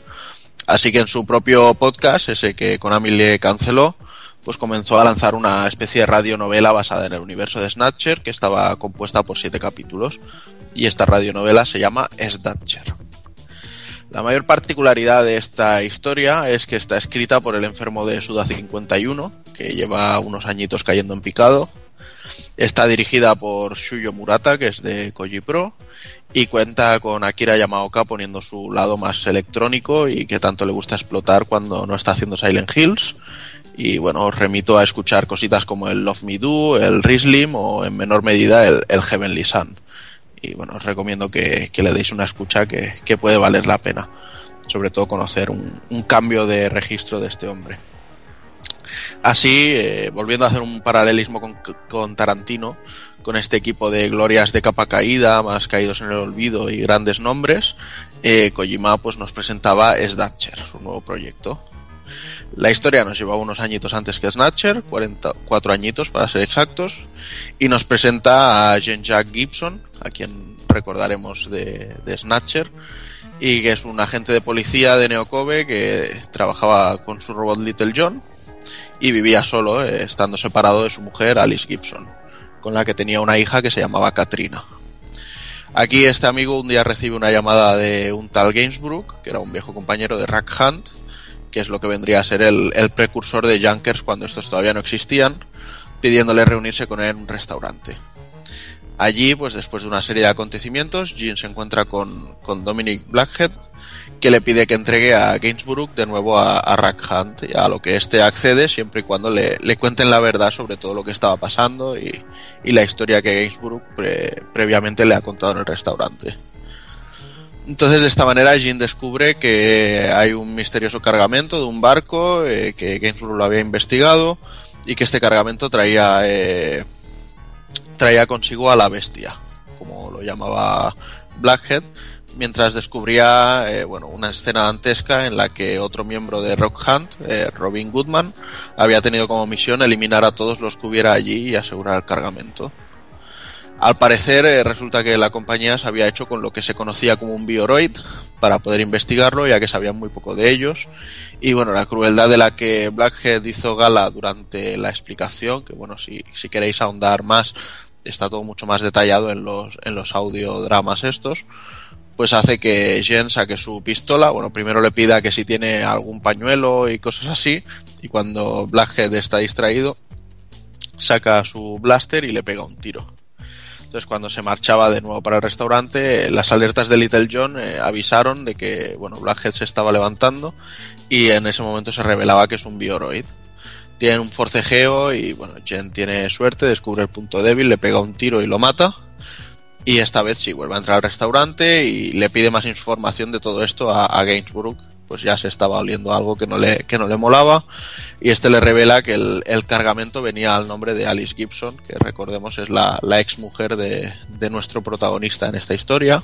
Así que en su propio podcast, ese que Konami le canceló, pues comenzó a lanzar una especie de radionovela basada en el universo de Snatcher que estaba compuesta por siete capítulos y esta radionovela se llama Snatcher. La mayor particularidad de esta historia es que está escrita por el enfermo de Suda 51, que lleva unos añitos cayendo en picado. Está dirigida por Shuyo Murata, que es de Koji Pro, y cuenta con Akira Yamaoka poniendo su lado más electrónico y que tanto le gusta explotar cuando no está haciendo Silent Hills. Y bueno, os remito a escuchar cositas como el Love Me Do, el Rislim o en menor medida el, Heavenly Sun. Y bueno, os recomiendo que, le deis una escucha que, que, puede valer la pena. Sobre todo conocer un cambio de registro de este hombre. Así, eh, volviendo a hacer un paralelismo con, Tarantino, con este equipo de glorias de capa caída, más caídos en el olvido y grandes nombres, eh, Kojima pues, nos presentaba Snatcher, su nuevo proyecto. La historia nos llevaba unos añitos antes que Snatcher, 44 añitos para ser exactos, y nos presenta a Jean-Jacques Gibson, a quien recordaremos de, de, Snatcher, y que es un agente de policía de Neocobe que trabajaba con su robot Little John y vivía solo, eh, estando separado de su mujer Alice Gibson, con la que tenía una hija que se llamaba Katrina. Aquí este amigo un día recibe una llamada de un tal Gainsbrook, que era un viejo compañero de Rack Hunt, que es lo que vendría a ser el, precursor de Junkers cuando estos todavía no existían, pidiéndole reunirse con él en un restaurante. Allí, pues después de una serie de acontecimientos, Jean se encuentra con, con Dominic Blackhead, que le pide que entregue a Gainsborough de nuevo a, a Rack Hunt, a lo que éste accede siempre y cuando le, le, cuenten la verdad sobre todo lo que estaba pasando y, y la historia que Gainsborough pre, previamente le ha contado en el restaurante. Entonces de esta manera Jean descubre que hay un misterioso cargamento de un barco eh, que Gainsborough lo había investigado y que este cargamento traía eh, traía consigo a la bestia, como lo llamaba Blackhead, mientras descubría eh, bueno, una escena dantesca en la que otro miembro de Rock Hunt, eh, Robin Goodman, había tenido como misión eliminar a todos los que hubiera allí y asegurar el cargamento. Al parecer eh, resulta que la compañía se había hecho con lo que se conocía como un bioroid para poder investigarlo ya que sabían muy poco de ellos y bueno la crueldad de la que Blackhead hizo gala durante la explicación que bueno si, si queréis ahondar más está todo mucho más detallado en los, en los audiodramas estos pues hace que Jen saque su pistola. Bueno, primero le pida que si tiene algún pañuelo y cosas así. Y cuando Blackhead está distraído, saca su blaster y le pega un tiro. Entonces, cuando se marchaba de nuevo para el restaurante, las alertas de Little John eh, avisaron de que, bueno, Blackhead se estaba levantando y en ese momento se revelaba que es un bioroid. Tienen un forcejeo y, bueno, Jen tiene suerte, descubre el punto débil, le pega un tiro y lo mata. Y esta vez sí, vuelve a entrar al restaurante y le pide más información de todo esto a, a Gainsborough. Pues ya se estaba oliendo algo que no le, que no le molaba. Y este le revela que el, el cargamento venía al nombre de Alice Gibson, que recordemos es la, la ex mujer de, de nuestro protagonista en esta historia.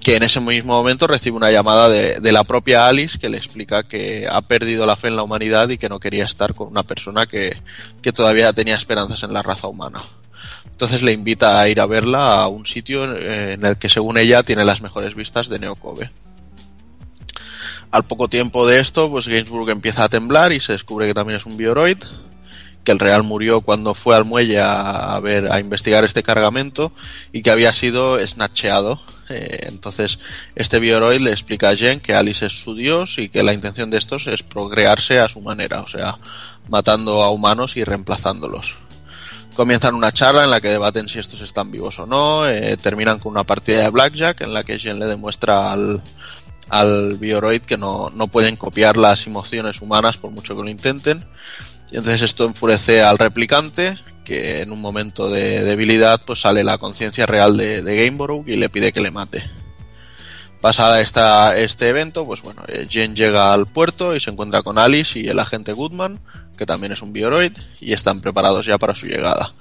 Que en ese mismo momento recibe una llamada de, de la propia Alice que le explica que ha perdido la fe en la humanidad y que no quería estar con una persona que, que todavía tenía esperanzas en la raza humana. Entonces le invita a ir a verla a un sitio eh, en el que según ella tiene las mejores vistas de Neocobe. Al poco tiempo de esto, pues Gainsbourg empieza a temblar y se descubre que también es un bioroid, que el Real murió cuando fue al muelle a, a ver a investigar este cargamento y que había sido snatcheado. Eh, entonces, este bioroid le explica a Jen que Alice es su dios y que la intención de estos es procrearse a su manera, o sea, matando a humanos y reemplazándolos comienzan una charla en la que debaten si estos están vivos o no, eh, terminan con una partida de blackjack en la que Jen le demuestra al, al bioroid que no, no pueden copiar las emociones humanas por mucho que lo intenten. Y entonces esto enfurece al replicante, que en un momento de debilidad pues sale la conciencia real de, de Gameborough y le pide que le mate. Pasada esta, este evento, pues bueno, eh, Jen llega al puerto y se encuentra con Alice y el agente Goodman, que también es un bioroid, y están preparados ya para su llegada.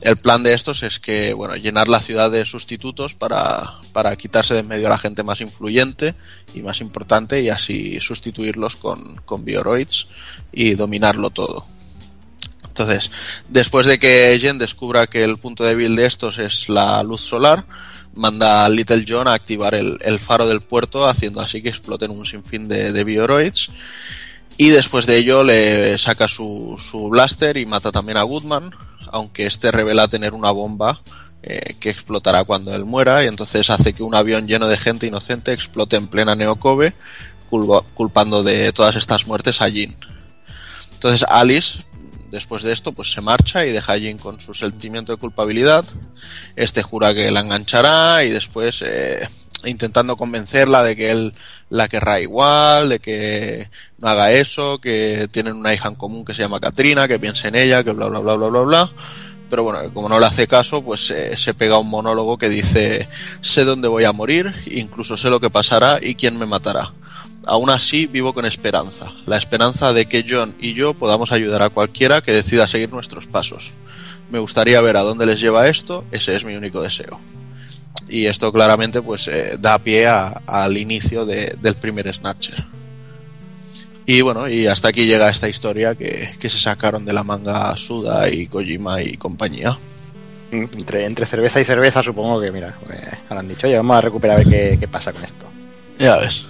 El plan de estos es que, bueno, llenar la ciudad de sustitutos para, para quitarse de en medio a la gente más influyente y más importante y así sustituirlos con, con bioroids y dominarlo todo. Entonces, después de que Jen descubra que el punto débil de estos es la luz solar, manda a Little John a activar el, faro del puerto, haciendo así que exploten un sinfín de, de bioroids. Y después de ello le saca su, su blaster y mata también a Goodman, aunque este revela tener una bomba eh, que explotará cuando él muera y entonces hace que un avión lleno de gente inocente explote en plena Neocobe, culpa- culpando de todas estas muertes a Jin. Entonces Alice, después de esto, pues se marcha y deja a Jin con su sentimiento de culpabilidad. Este jura que la enganchará y después eh, intentando convencerla de que él la querrá igual, de que no haga eso, que tienen una hija en común que se llama Katrina, que piense en ella, que bla bla bla bla bla bla. Pero bueno, como no le hace caso, pues eh, se pega un monólogo que dice sé dónde voy a morir, incluso sé lo que pasará y quién me matará. Aún así vivo con esperanza, la esperanza de que John y yo podamos ayudar a cualquiera que decida seguir nuestros pasos. Me gustaría ver a dónde les lleva esto, ese es mi único deseo. Y esto claramente pues eh, da pie a- al inicio de- del primer Snatcher. Y bueno, y hasta aquí llega esta historia que, que se sacaron de la manga Suda y Kojima y compañía. Entre, entre cerveza y cerveza, supongo que, mira, eh, ahora han dicho, oye, vamos a recuperar a ver qué, qué pasa con esto. Ya ves.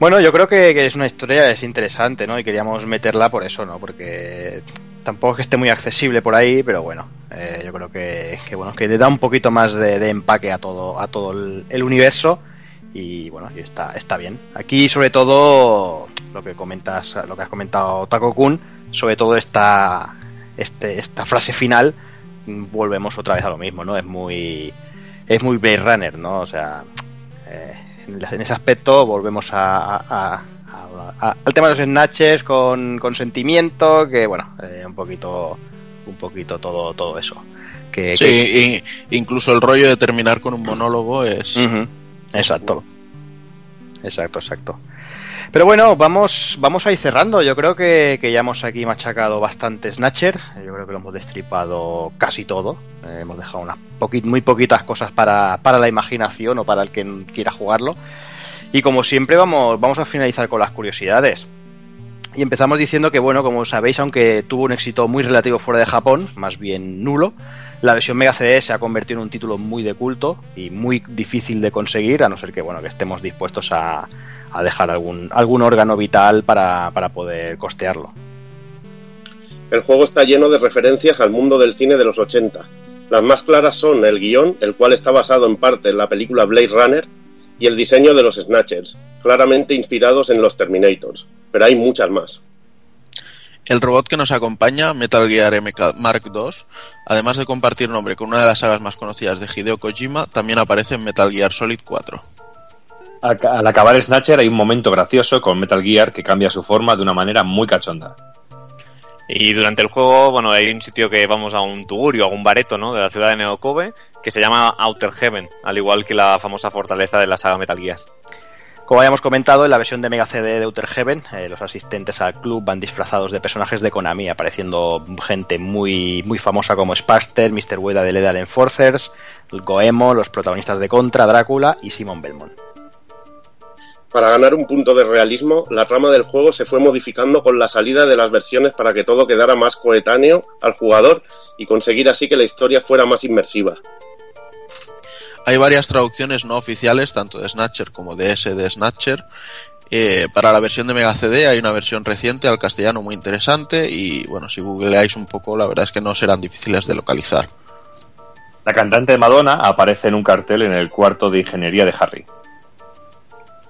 Bueno, yo creo que, que es una historia es interesante, ¿no? Y queríamos meterla por eso, ¿no? Porque tampoco es que esté muy accesible por ahí, pero bueno, eh, yo creo que, que bueno que le da un poquito más de, empaque a todo a todo el, universo y bueno, y está está bien. Aquí sobre todo lo que comentas, lo que has comentado Taco Kun, sobre todo esta este esta frase final volvemos otra vez a lo mismo, ¿no? Es muy es muy Blade Runner, ¿no? O sea, eh, en, ese aspecto volvemos a- a- a- a- al tema de los snatches con, con sentimiento, que bueno, eh, un poquito, un poquito todo, todo eso. Que, que- Sí, y- incluso el rollo de terminar con un monólogo es... Exacto. Exacto, exacto. Pero bueno, vamos, vamos a ir cerrando. Yo creo que, que ya hemos aquí machacado bastante Snatcher. Yo creo que lo hemos destripado casi todo. Eh, hemos dejado unas poqui- muy poquitas cosas para, para la imaginación o para el que quiera jugarlo. Y como siempre, vamos, vamos a finalizar con las curiosidades. Y empezamos diciendo que, bueno, como sabéis, aunque tuvo un éxito muy relativo fuera de Japón, más bien nulo, la versión Mega CD se ha convertido en un título muy de culto y muy difícil de conseguir, a no ser que, bueno, que estemos dispuestos a, a dejar algún, algún órgano vital para, para poder costearlo. El juego está lleno de referencias al mundo del cine de los 80. Las más claras son el guion, el cual está basado en parte en la película Blade Runner, y el diseño de los Snatchers, claramente inspirados en los Terminators. Pero hay muchas más. El robot que nos acompaña, Metal Gear MK Mark II, además de compartir nombre con una de las sagas más conocidas de Hideo Kojima, también aparece en Metal Gear Solid 4. Al acabar Snatcher hay un momento gracioso con Metal Gear que cambia su forma de una manera muy cachonda. Y durante el juego, bueno, hay un sitio que vamos a un tugurio, a un bareto, ¿no? De la ciudad de Neokobe, que se llama Outer Heaven, al igual que la famosa fortaleza de la saga Metal Gear. Como habíamos comentado, en la versión de Mega CD de Outer Heaven, eh, los asistentes al club van disfrazados de personajes de Konami, apareciendo gente muy, muy famosa como Sparkster, Mr. Ueda de Lethal Enforcers, Goemo, los protagonistas de Contra, Drácula y Simon Belmont. Para ganar un punto de realismo, la trama del juego se fue modificando con la salida de las versiones para que todo quedara más coetáneo al jugador y conseguir así que la historia fuera más inmersiva. Hay varias traducciones no oficiales, tanto de Snatcher como de ese de Snatcher. Eh, para la versión de Mega CD hay una versión reciente al castellano muy interesante y bueno, si googleáis un poco, la verdad es que no serán difíciles de localizar. La cantante de Madonna aparece en un cartel en el cuarto de ingeniería de Harry.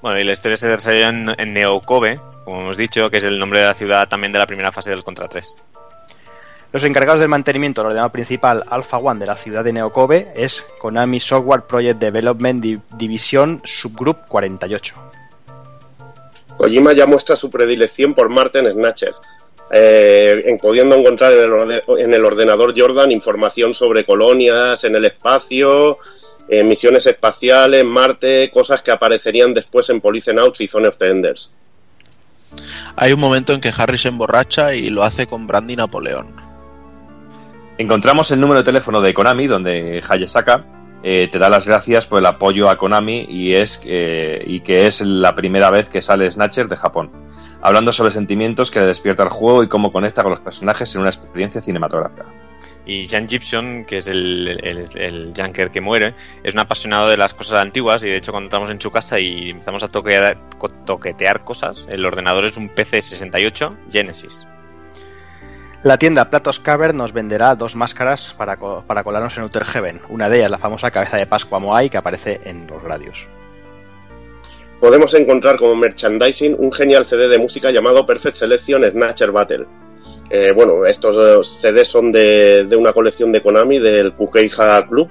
Bueno, y la historia se desarrolla en, en Neokobe, como hemos dicho, que es el nombre de la ciudad también de la primera fase del Contra 3. Los encargados del mantenimiento del ordenador principal Alpha One de la ciudad de Neokobe es Konami Software Project Development Di- Division Subgroup 48. Kojima ya muestra su predilección por Martin Snatcher, eh, en- pudiendo encontrar en el, orde- en el ordenador Jordan información sobre colonias en el espacio, eh, misiones espaciales, Marte, cosas que aparecerían después en Policenauts y Zone of the Enders. Hay un momento en que Harry se emborracha y lo hace con Brandy Napoleón. Encontramos el número de teléfono de Konami, donde Hayasaka eh, te da las gracias por el apoyo a Konami y, es, eh, y que es la primera vez que sale Snatcher de Japón, hablando sobre sentimientos que le despierta el juego y cómo conecta con los personajes en una experiencia cinematográfica. Y Jan Gibson, que es el, el, el que muere, es un apasionado de las cosas antiguas y de hecho cuando entramos en su casa y empezamos a toquear- toquetear cosas, el ordenador es un PC68 Genesis. La tienda Platos Cavern nos venderá dos máscaras para, para colarnos en Outer Heaven. Una de ellas, la famosa cabeza de Pascua Moai, que aparece en los radios. Podemos encontrar como merchandising un genial CD de música llamado Perfect Selection Snatcher Battle. Eh, bueno, estos eh, CDs son de, de una colección de Konami del Kukeija Club,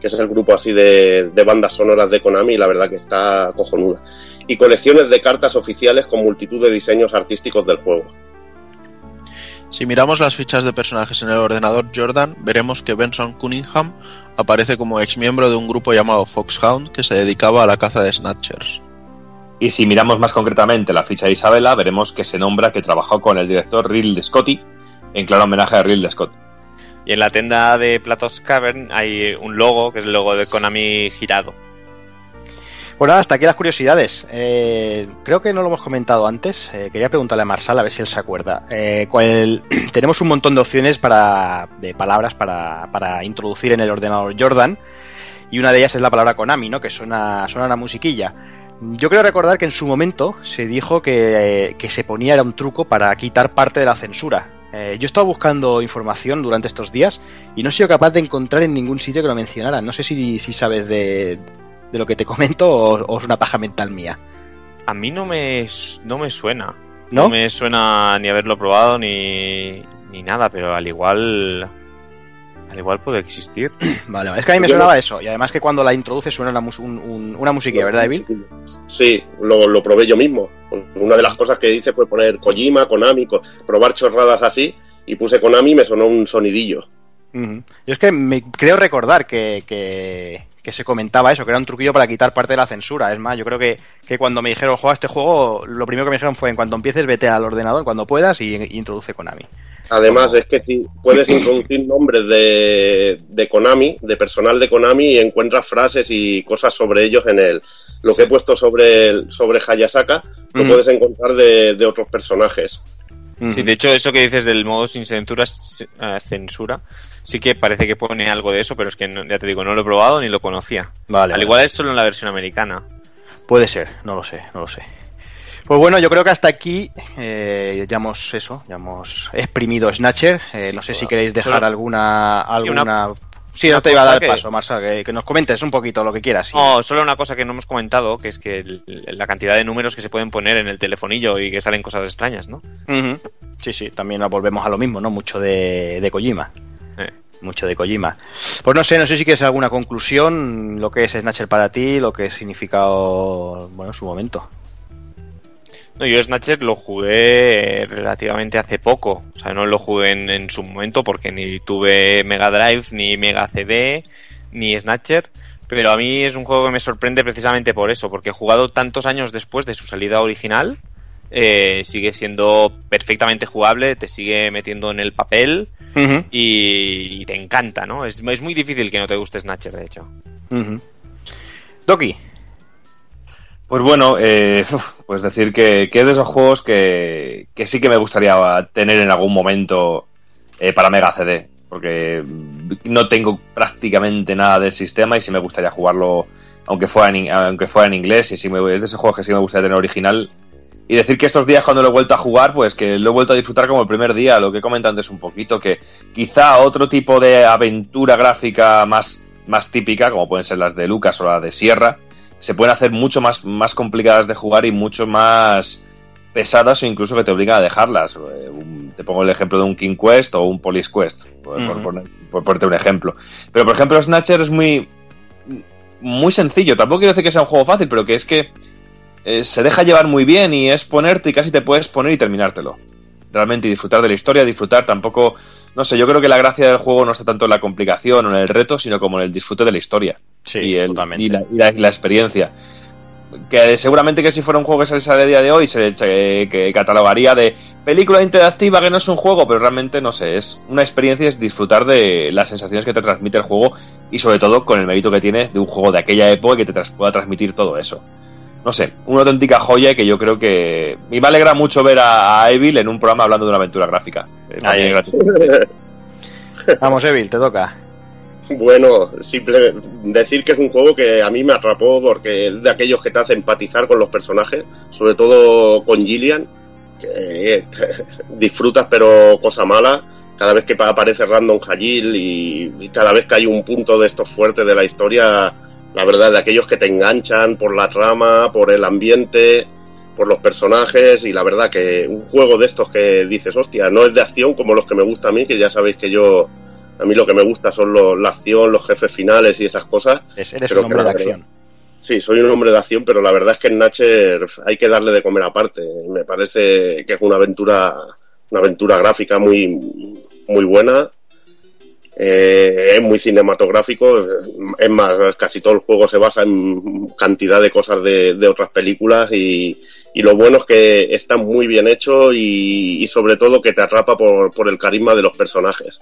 que es el grupo así de, de bandas sonoras de Konami, la verdad que está cojonuda. Y colecciones de cartas oficiales con multitud de diseños artísticos del juego. Si miramos las fichas de personajes en el ordenador Jordan, veremos que Benson Cunningham aparece como ex miembro de un grupo llamado Foxhound que se dedicaba a la caza de Snatchers. Y si miramos más concretamente la ficha de Isabela, veremos que se nombra que trabajó con el director Ridley Scotty, en claro homenaje a Ridley Scott. Y en la tienda de Platos Cavern hay un logo, que es el logo de Konami girado. Bueno, hasta aquí las curiosidades. Eh, creo que no lo hemos comentado antes. Eh, quería preguntarle a Marsal a ver si él se acuerda. Eh, cuál- tenemos un montón de opciones para, de palabras para, para introducir en el ordenador Jordan. Y una de ellas es la palabra Konami, ¿no? Que suena, suena una musiquilla. Yo creo recordar que en su momento se dijo que, que se ponía era un truco para quitar parte de la censura. Eh, yo he estado buscando información durante estos días y no he sido capaz de encontrar en ningún sitio que lo mencionara. No sé si, si sabes de, de lo que te comento o, o es una paja mental mía. A mí no me, no me suena. ¿No? me suena ni haberlo probado ni, ni nada, pero al igual. Al igual puede existir. Vale, vale. es que a mí me sonaba eso. Y además que cuando la introduce suena una, mus- un- un- una musiquilla, ¿verdad, Evil? Sí, lo, lo probé yo mismo. Una de las cosas que hice fue poner Kojima, Konami, co- probar chorradas así, y puse Konami y me sonó un sonidillo. Yo es que me creo recordar que, que, que se comentaba eso, que era un truquillo para quitar parte de la censura. Es más, yo creo que, que cuando me dijeron juega este juego, lo primero que me dijeron fue en cuanto empieces vete al ordenador cuando puedas y, y introduce Konami. Además, es que si puedes introducir nombres de, de Konami, de personal de Konami, y encuentras frases y cosas sobre ellos en el. Lo que he puesto sobre, sobre Hayasaka, lo puedes encontrar de, de otros personajes. Sí, de hecho, eso que dices del modo sin censura, s- eh, censura, sí que parece que pone algo de eso, pero es que no- ya te digo, no lo he probado ni lo conocía. Vale, Al igual es solo en la versión americana. Puede ser, no lo sé, no lo sé. Pues bueno, yo creo que hasta aquí eh, ya hemos eso, ya hemos exprimido Snatcher. Eh, no sé si queréis dejar solo- alguna alguna. una- sí, no te iba a dar que- paso, Marsa, que, que nos comentes un poquito lo que quieras. sí. No, solo una cosa que no hemos comentado, que es que el- la cantidad de números que se pueden poner en el telefonillo y que salen cosas extrañas, ¿no? Sí, sí, también volvemos a lo mismo, ¿no? Mucho de, de Kojima. Mucho de Kojima. Pues no sé, no sé si quieres alguna conclusión, lo que es Snatcher para ti, lo que ha significado, bueno, en su momento. No, yo Snatcher lo jugué relativamente hace poco. O sea, no lo jugué en, en su momento porque ni tuve Mega Drive, ni Mega CD, ni Snatcher. Pero a mí es un juego que me sorprende precisamente por eso, porque he jugado tantos años después de su salida original. eh, sigue siendo perfectamente jugable, te sigue metiendo en el papel Y, y te encanta, ¿no? Es, es muy difícil que no te guste Snatcher, de hecho. Doki. Pues bueno, eh, pues decir que, que es de esos juegos que, que sí que me gustaría tener en algún momento eh, para Mega CD, porque no tengo prácticamente nada del sistema y sí me gustaría jugarlo aunque fuera en, aunque fuera en inglés y sí me, es de esos juegos que sí me gustaría tener original. Y decir que estos días cuando lo he vuelto a jugar, pues que lo he vuelto a disfrutar como el primer día, lo que he comentado antes un poquito, que quizá otro tipo de aventura gráfica más, más típica, como pueden ser las de Lucas o las de Sierra, se pueden hacer mucho más, más complicadas de jugar y mucho más pesadas o incluso que te obligan a dejarlas. Eh, te pongo el ejemplo de un King Quest o un Police Quest, por, por ponerte un ejemplo. Pero por ejemplo Snatcher es muy, muy sencillo. Tampoco quiero decir que sea un juego fácil, pero que es que eh, se deja llevar muy bien y es ponerte y casi te puedes poner y terminártelo. Realmente y disfrutar de la historia, disfrutar tampoco... No sé, yo creo que la gracia del juego no está tanto en la complicación o en el reto, sino como en el disfrute de la historia Sí, y, el- y la, y la- experiencia. Que seguramente que si fuera un juego que saliera a día de hoy se, que catalogaría de película interactiva que no es un juego, pero realmente no sé, es una experiencia, es disfrutar de las sensaciones que te transmite el juego y sobre todo con el mérito que tiene de un juego de aquella época que te tras- pueda transmitir todo eso. No sé, una auténtica joya que yo creo que... Y me alegra mucho ver a, a Evil en un programa hablando de una aventura gráfica. Eh, Ahí. Vamos, Evil, te toca. Bueno, simple decir que es un juego que a mí me atrapó porque es de aquellos que te hace empatizar con los personajes, sobre todo con Gillian, que disfrutas pero cosa mala cada vez que aparece Random Hajil y, y cada vez que hay un punto de estos fuertes de la historia, la verdad, de aquellos que te enganchan por la trama, por el ambiente, por los personajes y la verdad que un juego de estos que dices, hostia, no es de acción como los que me gusta a mí, que ya sabéis que yo a mí lo que me gusta son lo- la acción, los jefes finales y esas cosas. Es- eres Pero un hombre de acción. Sí, soy un hombre de acción, pero la verdad es que en Natcher hay que darle de comer aparte. Me parece que es una aventura, una aventura gráfica muy, muy buena. Eh, es muy cinematográfico. Es más, casi todo el juego se basa en cantidad de cosas de, otras películas y, y lo bueno es que está muy bien hecho y, sobre todo que te atrapa por, por el carisma de los personajes.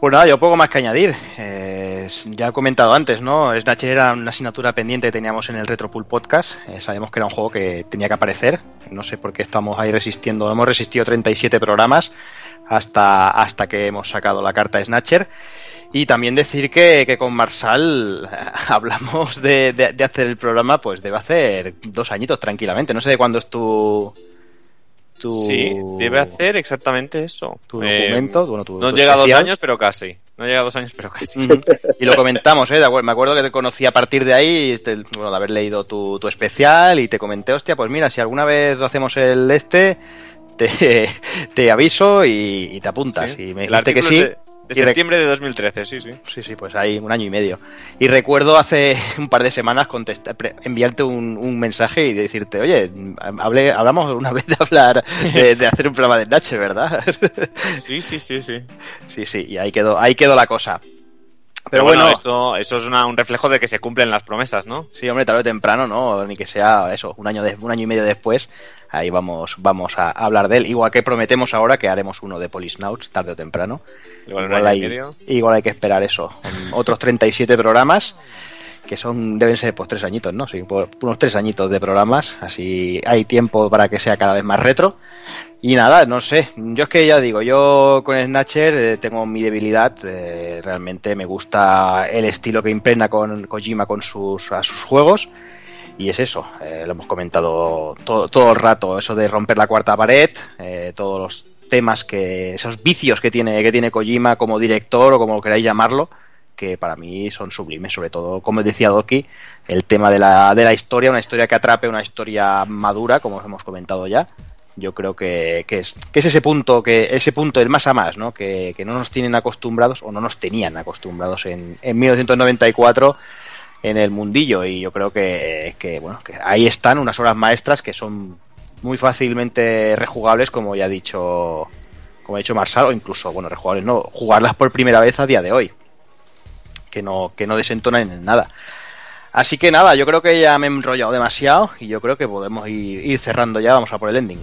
Pues nada, yo poco más que añadir. Eh, ya he comentado antes, ¿no? Snatcher era una asignatura pendiente que teníamos en el Retropool Podcast. Eh, sabemos que era un juego que tenía que aparecer. No sé por qué estamos ahí resistiendo. Hemos resistido 37 programas hasta, hasta que hemos sacado la carta Snatcher. Y también decir que, que con Marsal eh, hablamos de, de- de hacer el programa, pues debe hacer dos añitos tranquilamente. No sé de cuándo es tu... tu Sí, debe hacer exactamente eso. tu Eh, documento, bueno, tu- no tu llega a dos años, pero casi. No llega a dos años, pero casi. Y lo comentamos, ¿eh? Me acuerdo que te conocí a partir de ahí, te- bueno, de haber leído tu, tu especial y te comenté, hostia, pues mira, si alguna vez lo hacemos el este, te, te aviso y, y te apuntas. Sí. Y me dijiste que sí. de, septiembre de 2013, sí, sí. Sí, sí, pues ahí un año y medio. Y recuerdo hace un par de semanas contestar, enviarte un, un mensaje y decirte, oye, hablé, hablamos una vez de hablar, de, de hacer un programa de Natcher, ¿verdad? Sí, sí, sí, sí. Sí, sí, y ahí quedó, ahí quedó la cosa. Pero bueno, eso, eso es una- un reflejo de que se cumplen las promesas, ¿no? Sí, hombre, tarde o temprano, ¿no? Ni que sea eso, un año, de- un año y medio después, ahí vamos, vamos a hablar de él. Igual que prometemos ahora que haremos uno de Polisnauts, tarde o temprano. Igual Igual hay, igual hay que esperar eso. Otros 37 programas, que son deben ser pues tres añitos, ¿no? Sí, por- unos tres añitos de programas, así hay tiempo para que sea cada vez más retro. Y nada, no sé, yo es que ya digo, yo con Snatcher eh, tengo mi debilidad, eh, realmente me gusta el estilo que impregna con Kojima con sus, a sus juegos. Y es eso, eh, lo hemos comentado todo, todo el rato, eso de romper la cuarta pared, eh, todos los temas que, esos vicios que tiene, que tiene Kojima como director o como queráis llamarlo, que para mí son sublimes, sobre todo, como decía Doki, el tema de la, de la historia, una historia que atrape, una historia madura, como hemos comentado ya. Yo creo que, que es, que es ese punto, que ese punto, el más a más, ¿no? Que, que no nos tienen acostumbrados o no nos tenían acostumbrados en, en 1994 en el mundillo y yo creo que, que, bueno que ahí están unas obras maestras que son muy fácilmente rejugables como ya ha dicho como ha dicho Marsal o incluso bueno rejugables no jugarlas por primera vez a día de hoy que no que no desentonan en nada. Así que nada yo creo que ya me he enrollado demasiado y yo creo que podemos ir cerrando ya vamos a por el ending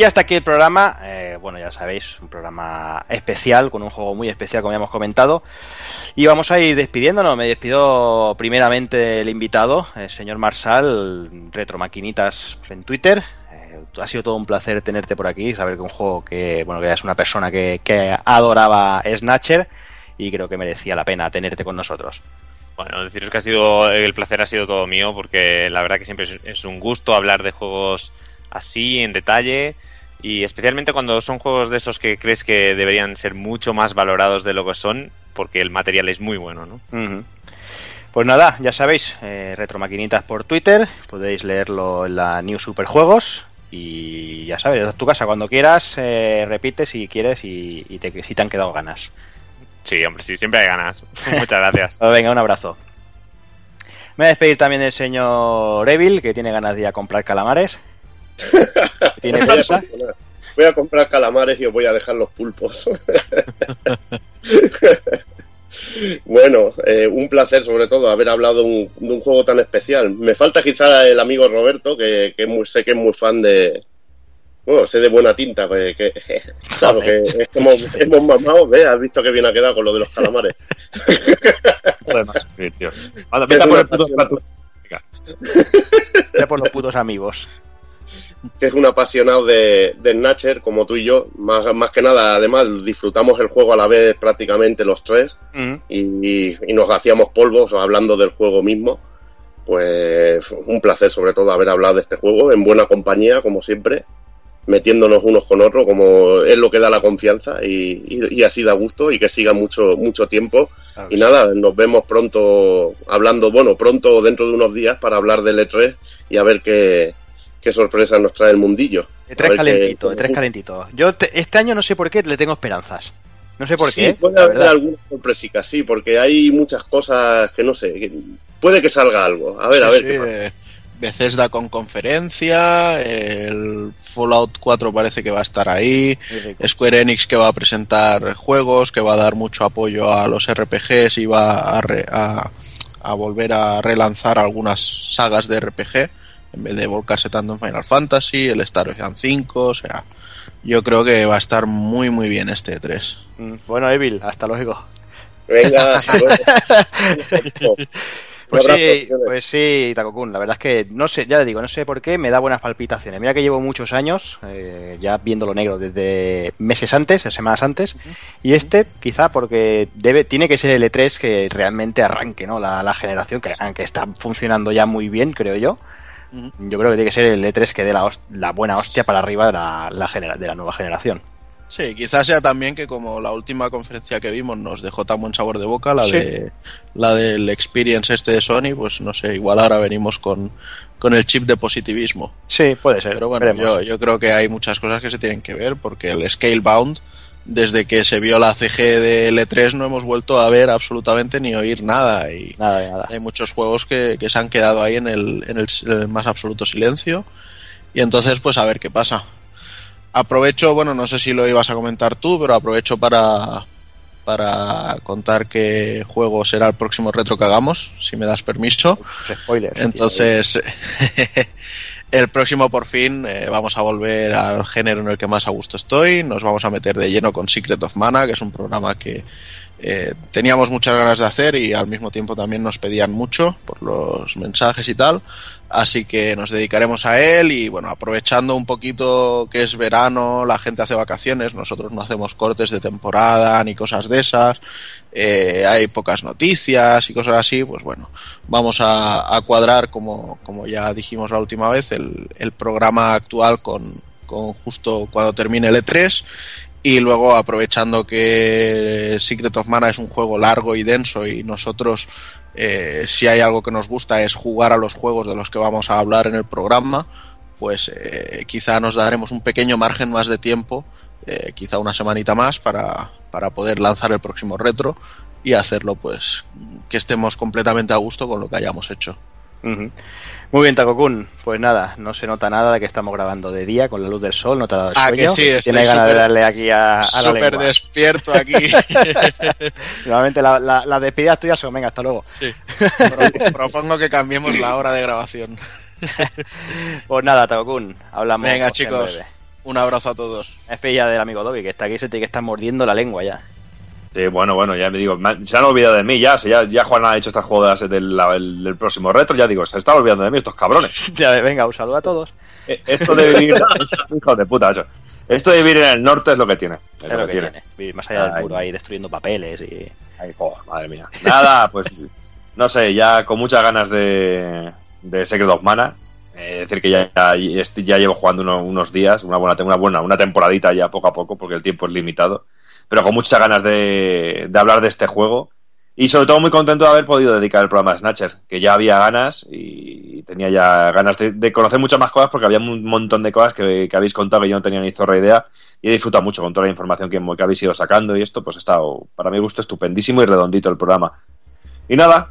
Y hasta aquí el programa. eh, bueno, ya sabéis, un programa especial, con un juego muy especial, como ya hemos comentado. Y vamos a ir despidiéndonos. Me despido primeramente del invitado, el señor Marsal, Retromaquinitas en Twitter. Eh, ha sido todo un placer tenerte por aquí, saber que un juego que, bueno, que es una persona que, que adoraba Snatcher y creo que merecía la pena tenerte con nosotros. Bueno, deciros que ha sido el placer ha sido todo mío porque la verdad que siempre es un gusto hablar de juegos así en detalle y especialmente cuando son juegos de esos que crees que deberían ser mucho más valorados de lo que son porque el material es muy bueno, ¿no? Pues nada, ya sabéis, eh, Retromaquinitas por Twitter, podéis leerlo en la New Superjuegos y ya sabes, a tu casa cuando quieras, eh, repite si quieres y, y te, si te han quedado ganas. Sí, hombre, sí, siempre hay ganas. Muchas gracias. Pues venga, un abrazo. Me voy a despedir también del señor Evil, que tiene ganas de ir a comprar calamares. ¿Tiene Voy a, voy a comprar calamares y os voy a dejar los pulpos. bueno, eh, un placer sobre todo haber hablado un- de un juego tan especial. Me falta quizá el amigo Roberto, que, que muy- sé que es muy fan de... Bueno, sé de buena tinta, pues, que, claro, que es que hemos, hemos mamado, ¿ves? Has visto que bien ha quedado con lo de los calamares. Sí, tío. Anda, vete a por el puto. Ya por los putos amigos. Que es un apasionado de, de Snatcher, como tú y yo. Más, más que nada, además, disfrutamos el juego a la vez prácticamente los tres y, y nos hacíamos polvos hablando del juego mismo. Pues un placer, sobre todo, haber hablado de este juego en buena compañía, como siempre, metiéndonos unos con otros, como es lo que da la confianza y, y- así da gusto y que siga mucho, mucho tiempo. Y nada, nos vemos pronto hablando, bueno, pronto dentro de unos días para hablar del E3 y a ver qué, qué sorpresas nos trae el mundillo. De A tres ver qué- calentito, de tres calentito. Yo te- este año no sé por qué le tengo esperanzas. No sé por sí, qué. puede haber alguna sorpresica, sí, porque hay muchas cosas que no sé. que- puede que salga algo. A ver, Sí, a ver. sí, qué pasa. eh, Bethesda con conferencia, el Fallout 4 parece que va a estar ahí, Square Enix que va a presentar juegos, que va a dar mucho apoyo a los RPGs y va a, re- a- a volver a relanzar algunas sagas de RPG en vez de volcarse tanto en Final Fantasy, el Star Ocean 5, o sea, yo creo que va a estar muy muy bien este 3. Mm, Bueno, Evil, hasta luego. Venga, hasta luego. Pues sí, pues sí, Takokun. La verdad es que no sé, ya le digo, no sé por qué me da buenas palpitaciones. Mira que llevo muchos años eh, ya viéndolo negro desde meses antes, semanas antes, y este quizá porque debe, tiene que ser el E3 que realmente arranque, ¿no? La, la generación que aunque está funcionando ya muy bien, creo yo. Yo creo que tiene que ser el E3 que dé la, la buena hostia para arriba de la, la genera- de la nueva generación. Sí, quizás sea también que como la última conferencia que vimos nos dejó tan buen sabor de boca, la Sí. de la del experience este de Sony, pues no sé, igual ahora venimos con, con el chip de positivismo. Sí, puede ser. Pero bueno, yo, yo creo que hay muchas cosas que se tienen que ver, porque el Scalebound, desde que se vio la CG de L3 no hemos vuelto a ver absolutamente ni oír nada. Y Nada hay muchos juegos que, que se han quedado ahí en el, en el, en el más absoluto silencio. Y entonces, pues a ver qué pasa. Aprovecho, bueno, no sé si lo ibas a comentar tú, pero aprovecho para, para contar qué juego será el próximo retro que hagamos, si me das permiso. Spoilers. Entonces, el próximo por fin eh, vamos a volver al género en el que más a gusto estoy. Nos vamos a meter de lleno con Secret of Mana, que es un programa que eh, teníamos muchas ganas de hacer y al mismo tiempo también nos pedían mucho por los mensajes y tal. Así que nos dedicaremos a él y bueno, aprovechando un poquito que es verano, la gente hace vacaciones, nosotros no hacemos cortes de temporada ni cosas de esas, eh, hay pocas noticias y cosas así, pues bueno, vamos a, cuadrar como, como ya dijimos la última vez el, el programa actual con, con justo cuando termine el E3 y luego aprovechando que Secret of Mana es un juego largo y denso y nosotros eh, si hay algo que nos gusta es jugar a los juegos de los que vamos a hablar en el programa, pues eh, quizá nos daremos un pequeño margen más de tiempo, eh, quizá una semanita más para, para poder lanzar el próximo retro y hacerlo pues que estemos completamente a gusto con lo que hayamos hecho. Muy bien, Takokun. Pues nada, no se nota nada de que estamos grabando de día con la luz del sol, no te ha dado el Ah, que sí, Tienes ganas de darle aquí a, a la Súper despierto aquí. Normalmente la, la, despedidas tuyas son, venga, hasta luego. Sí. Pro- Propongo que cambiemos la hora de grabación. Pues nada, Takokun, hablamos. Venga, en chicos. breve. Un abrazo a todos. Despedida del amigo Dobby, que está aquí, se tiene que estar mordiendo la lengua ya. Sí, bueno, bueno, ya me digo, se han olvidado de mí ya, si ya, ya Juan ha hecho estas jugadas del, la- el- del próximo retro, ya digo, se están olvidando de mí estos cabrones. Ya, venga, un saludo a todos. Eh, Esto de vivir, hijo de puta, eso. Esto de vivir en el norte es lo que tiene. Es, Es lo que tiene. Vivir Más allá del muro ahí destruyendo papeles y. Ay, joder, madre mía. Nada, pues no sé, ya con muchas ganas de, de Secret of Mana. Eh, decir que ya, ya, estoy- ya llevo jugando uno- unos días, una buena, una buena, una temporadita ya poco a poco, porque el tiempo es limitado. Pero con muchas ganas de, de hablar de este juego. Y sobre todo muy contento de haber podido dedicar el programa a Snatcher, que ya había ganas y tenía ya ganas de, conocer muchas más cosas porque había un montón de cosas que, habéis contado que yo no tenía ni zorra idea y he disfrutado mucho con toda la información que, que habéis ido sacando y esto pues ha estado, para mi gusto, estupendísimo y redondito el programa. Y nada,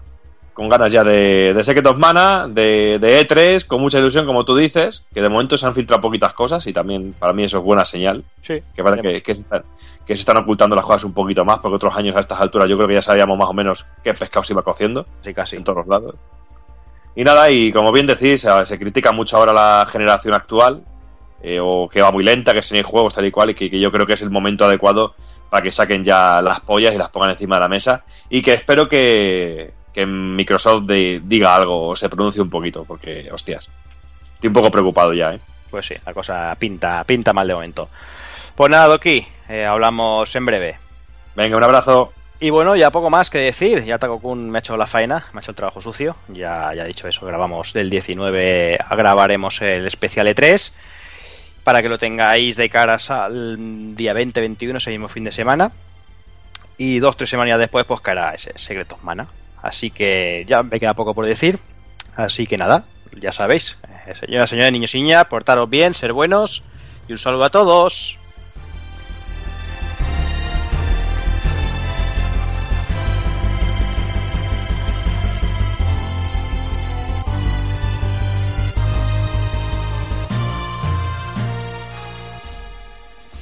con ganas ya de, de Secret of Mana, de, de E3, con mucha ilusión, como tú dices, que de momento se han filtrado poquitas cosas y también para mí eso es buena señal, Sí. que que, que se están, que se están ocultando las cosas un poquito más, porque otros años a estas alturas yo creo que ya sabíamos más o menos qué pescado se iba cociendo Sí, casi. en todos los lados. Y nada, y como bien decís, se critica mucho ahora la generación actual, eh, o que va muy lenta, que sin juegos tal y cual, y que, que yo creo que es el momento adecuado para que saquen ya las pollas y las pongan encima de la mesa, y que espero que, que Microsoft de- diga algo o se pronuncie un poquito, porque, hostias, estoy un poco preocupado ya, ¿eh? Pues sí, la cosa pinta, pinta mal de momento. Pues nada, Doki, eh, hablamos en breve. Venga, un abrazo. Y bueno, ya poco más que decir. Ya Takokun me ha hecho la faena, me ha hecho el trabajo sucio. Ya, ya he dicho eso, grabamos del 19, a grabaremos el especial E3 para que lo tengáis de caras al día 20-21, ese mismo fin de semana. Y dos, tres semanas después, pues caerá ese Secret of Mana. Así que ya me queda poco por decir. Así que nada, ya sabéis. Eh, señoras, señores, niños y niñas, portaros bien, ser buenos. Y un saludo a todos.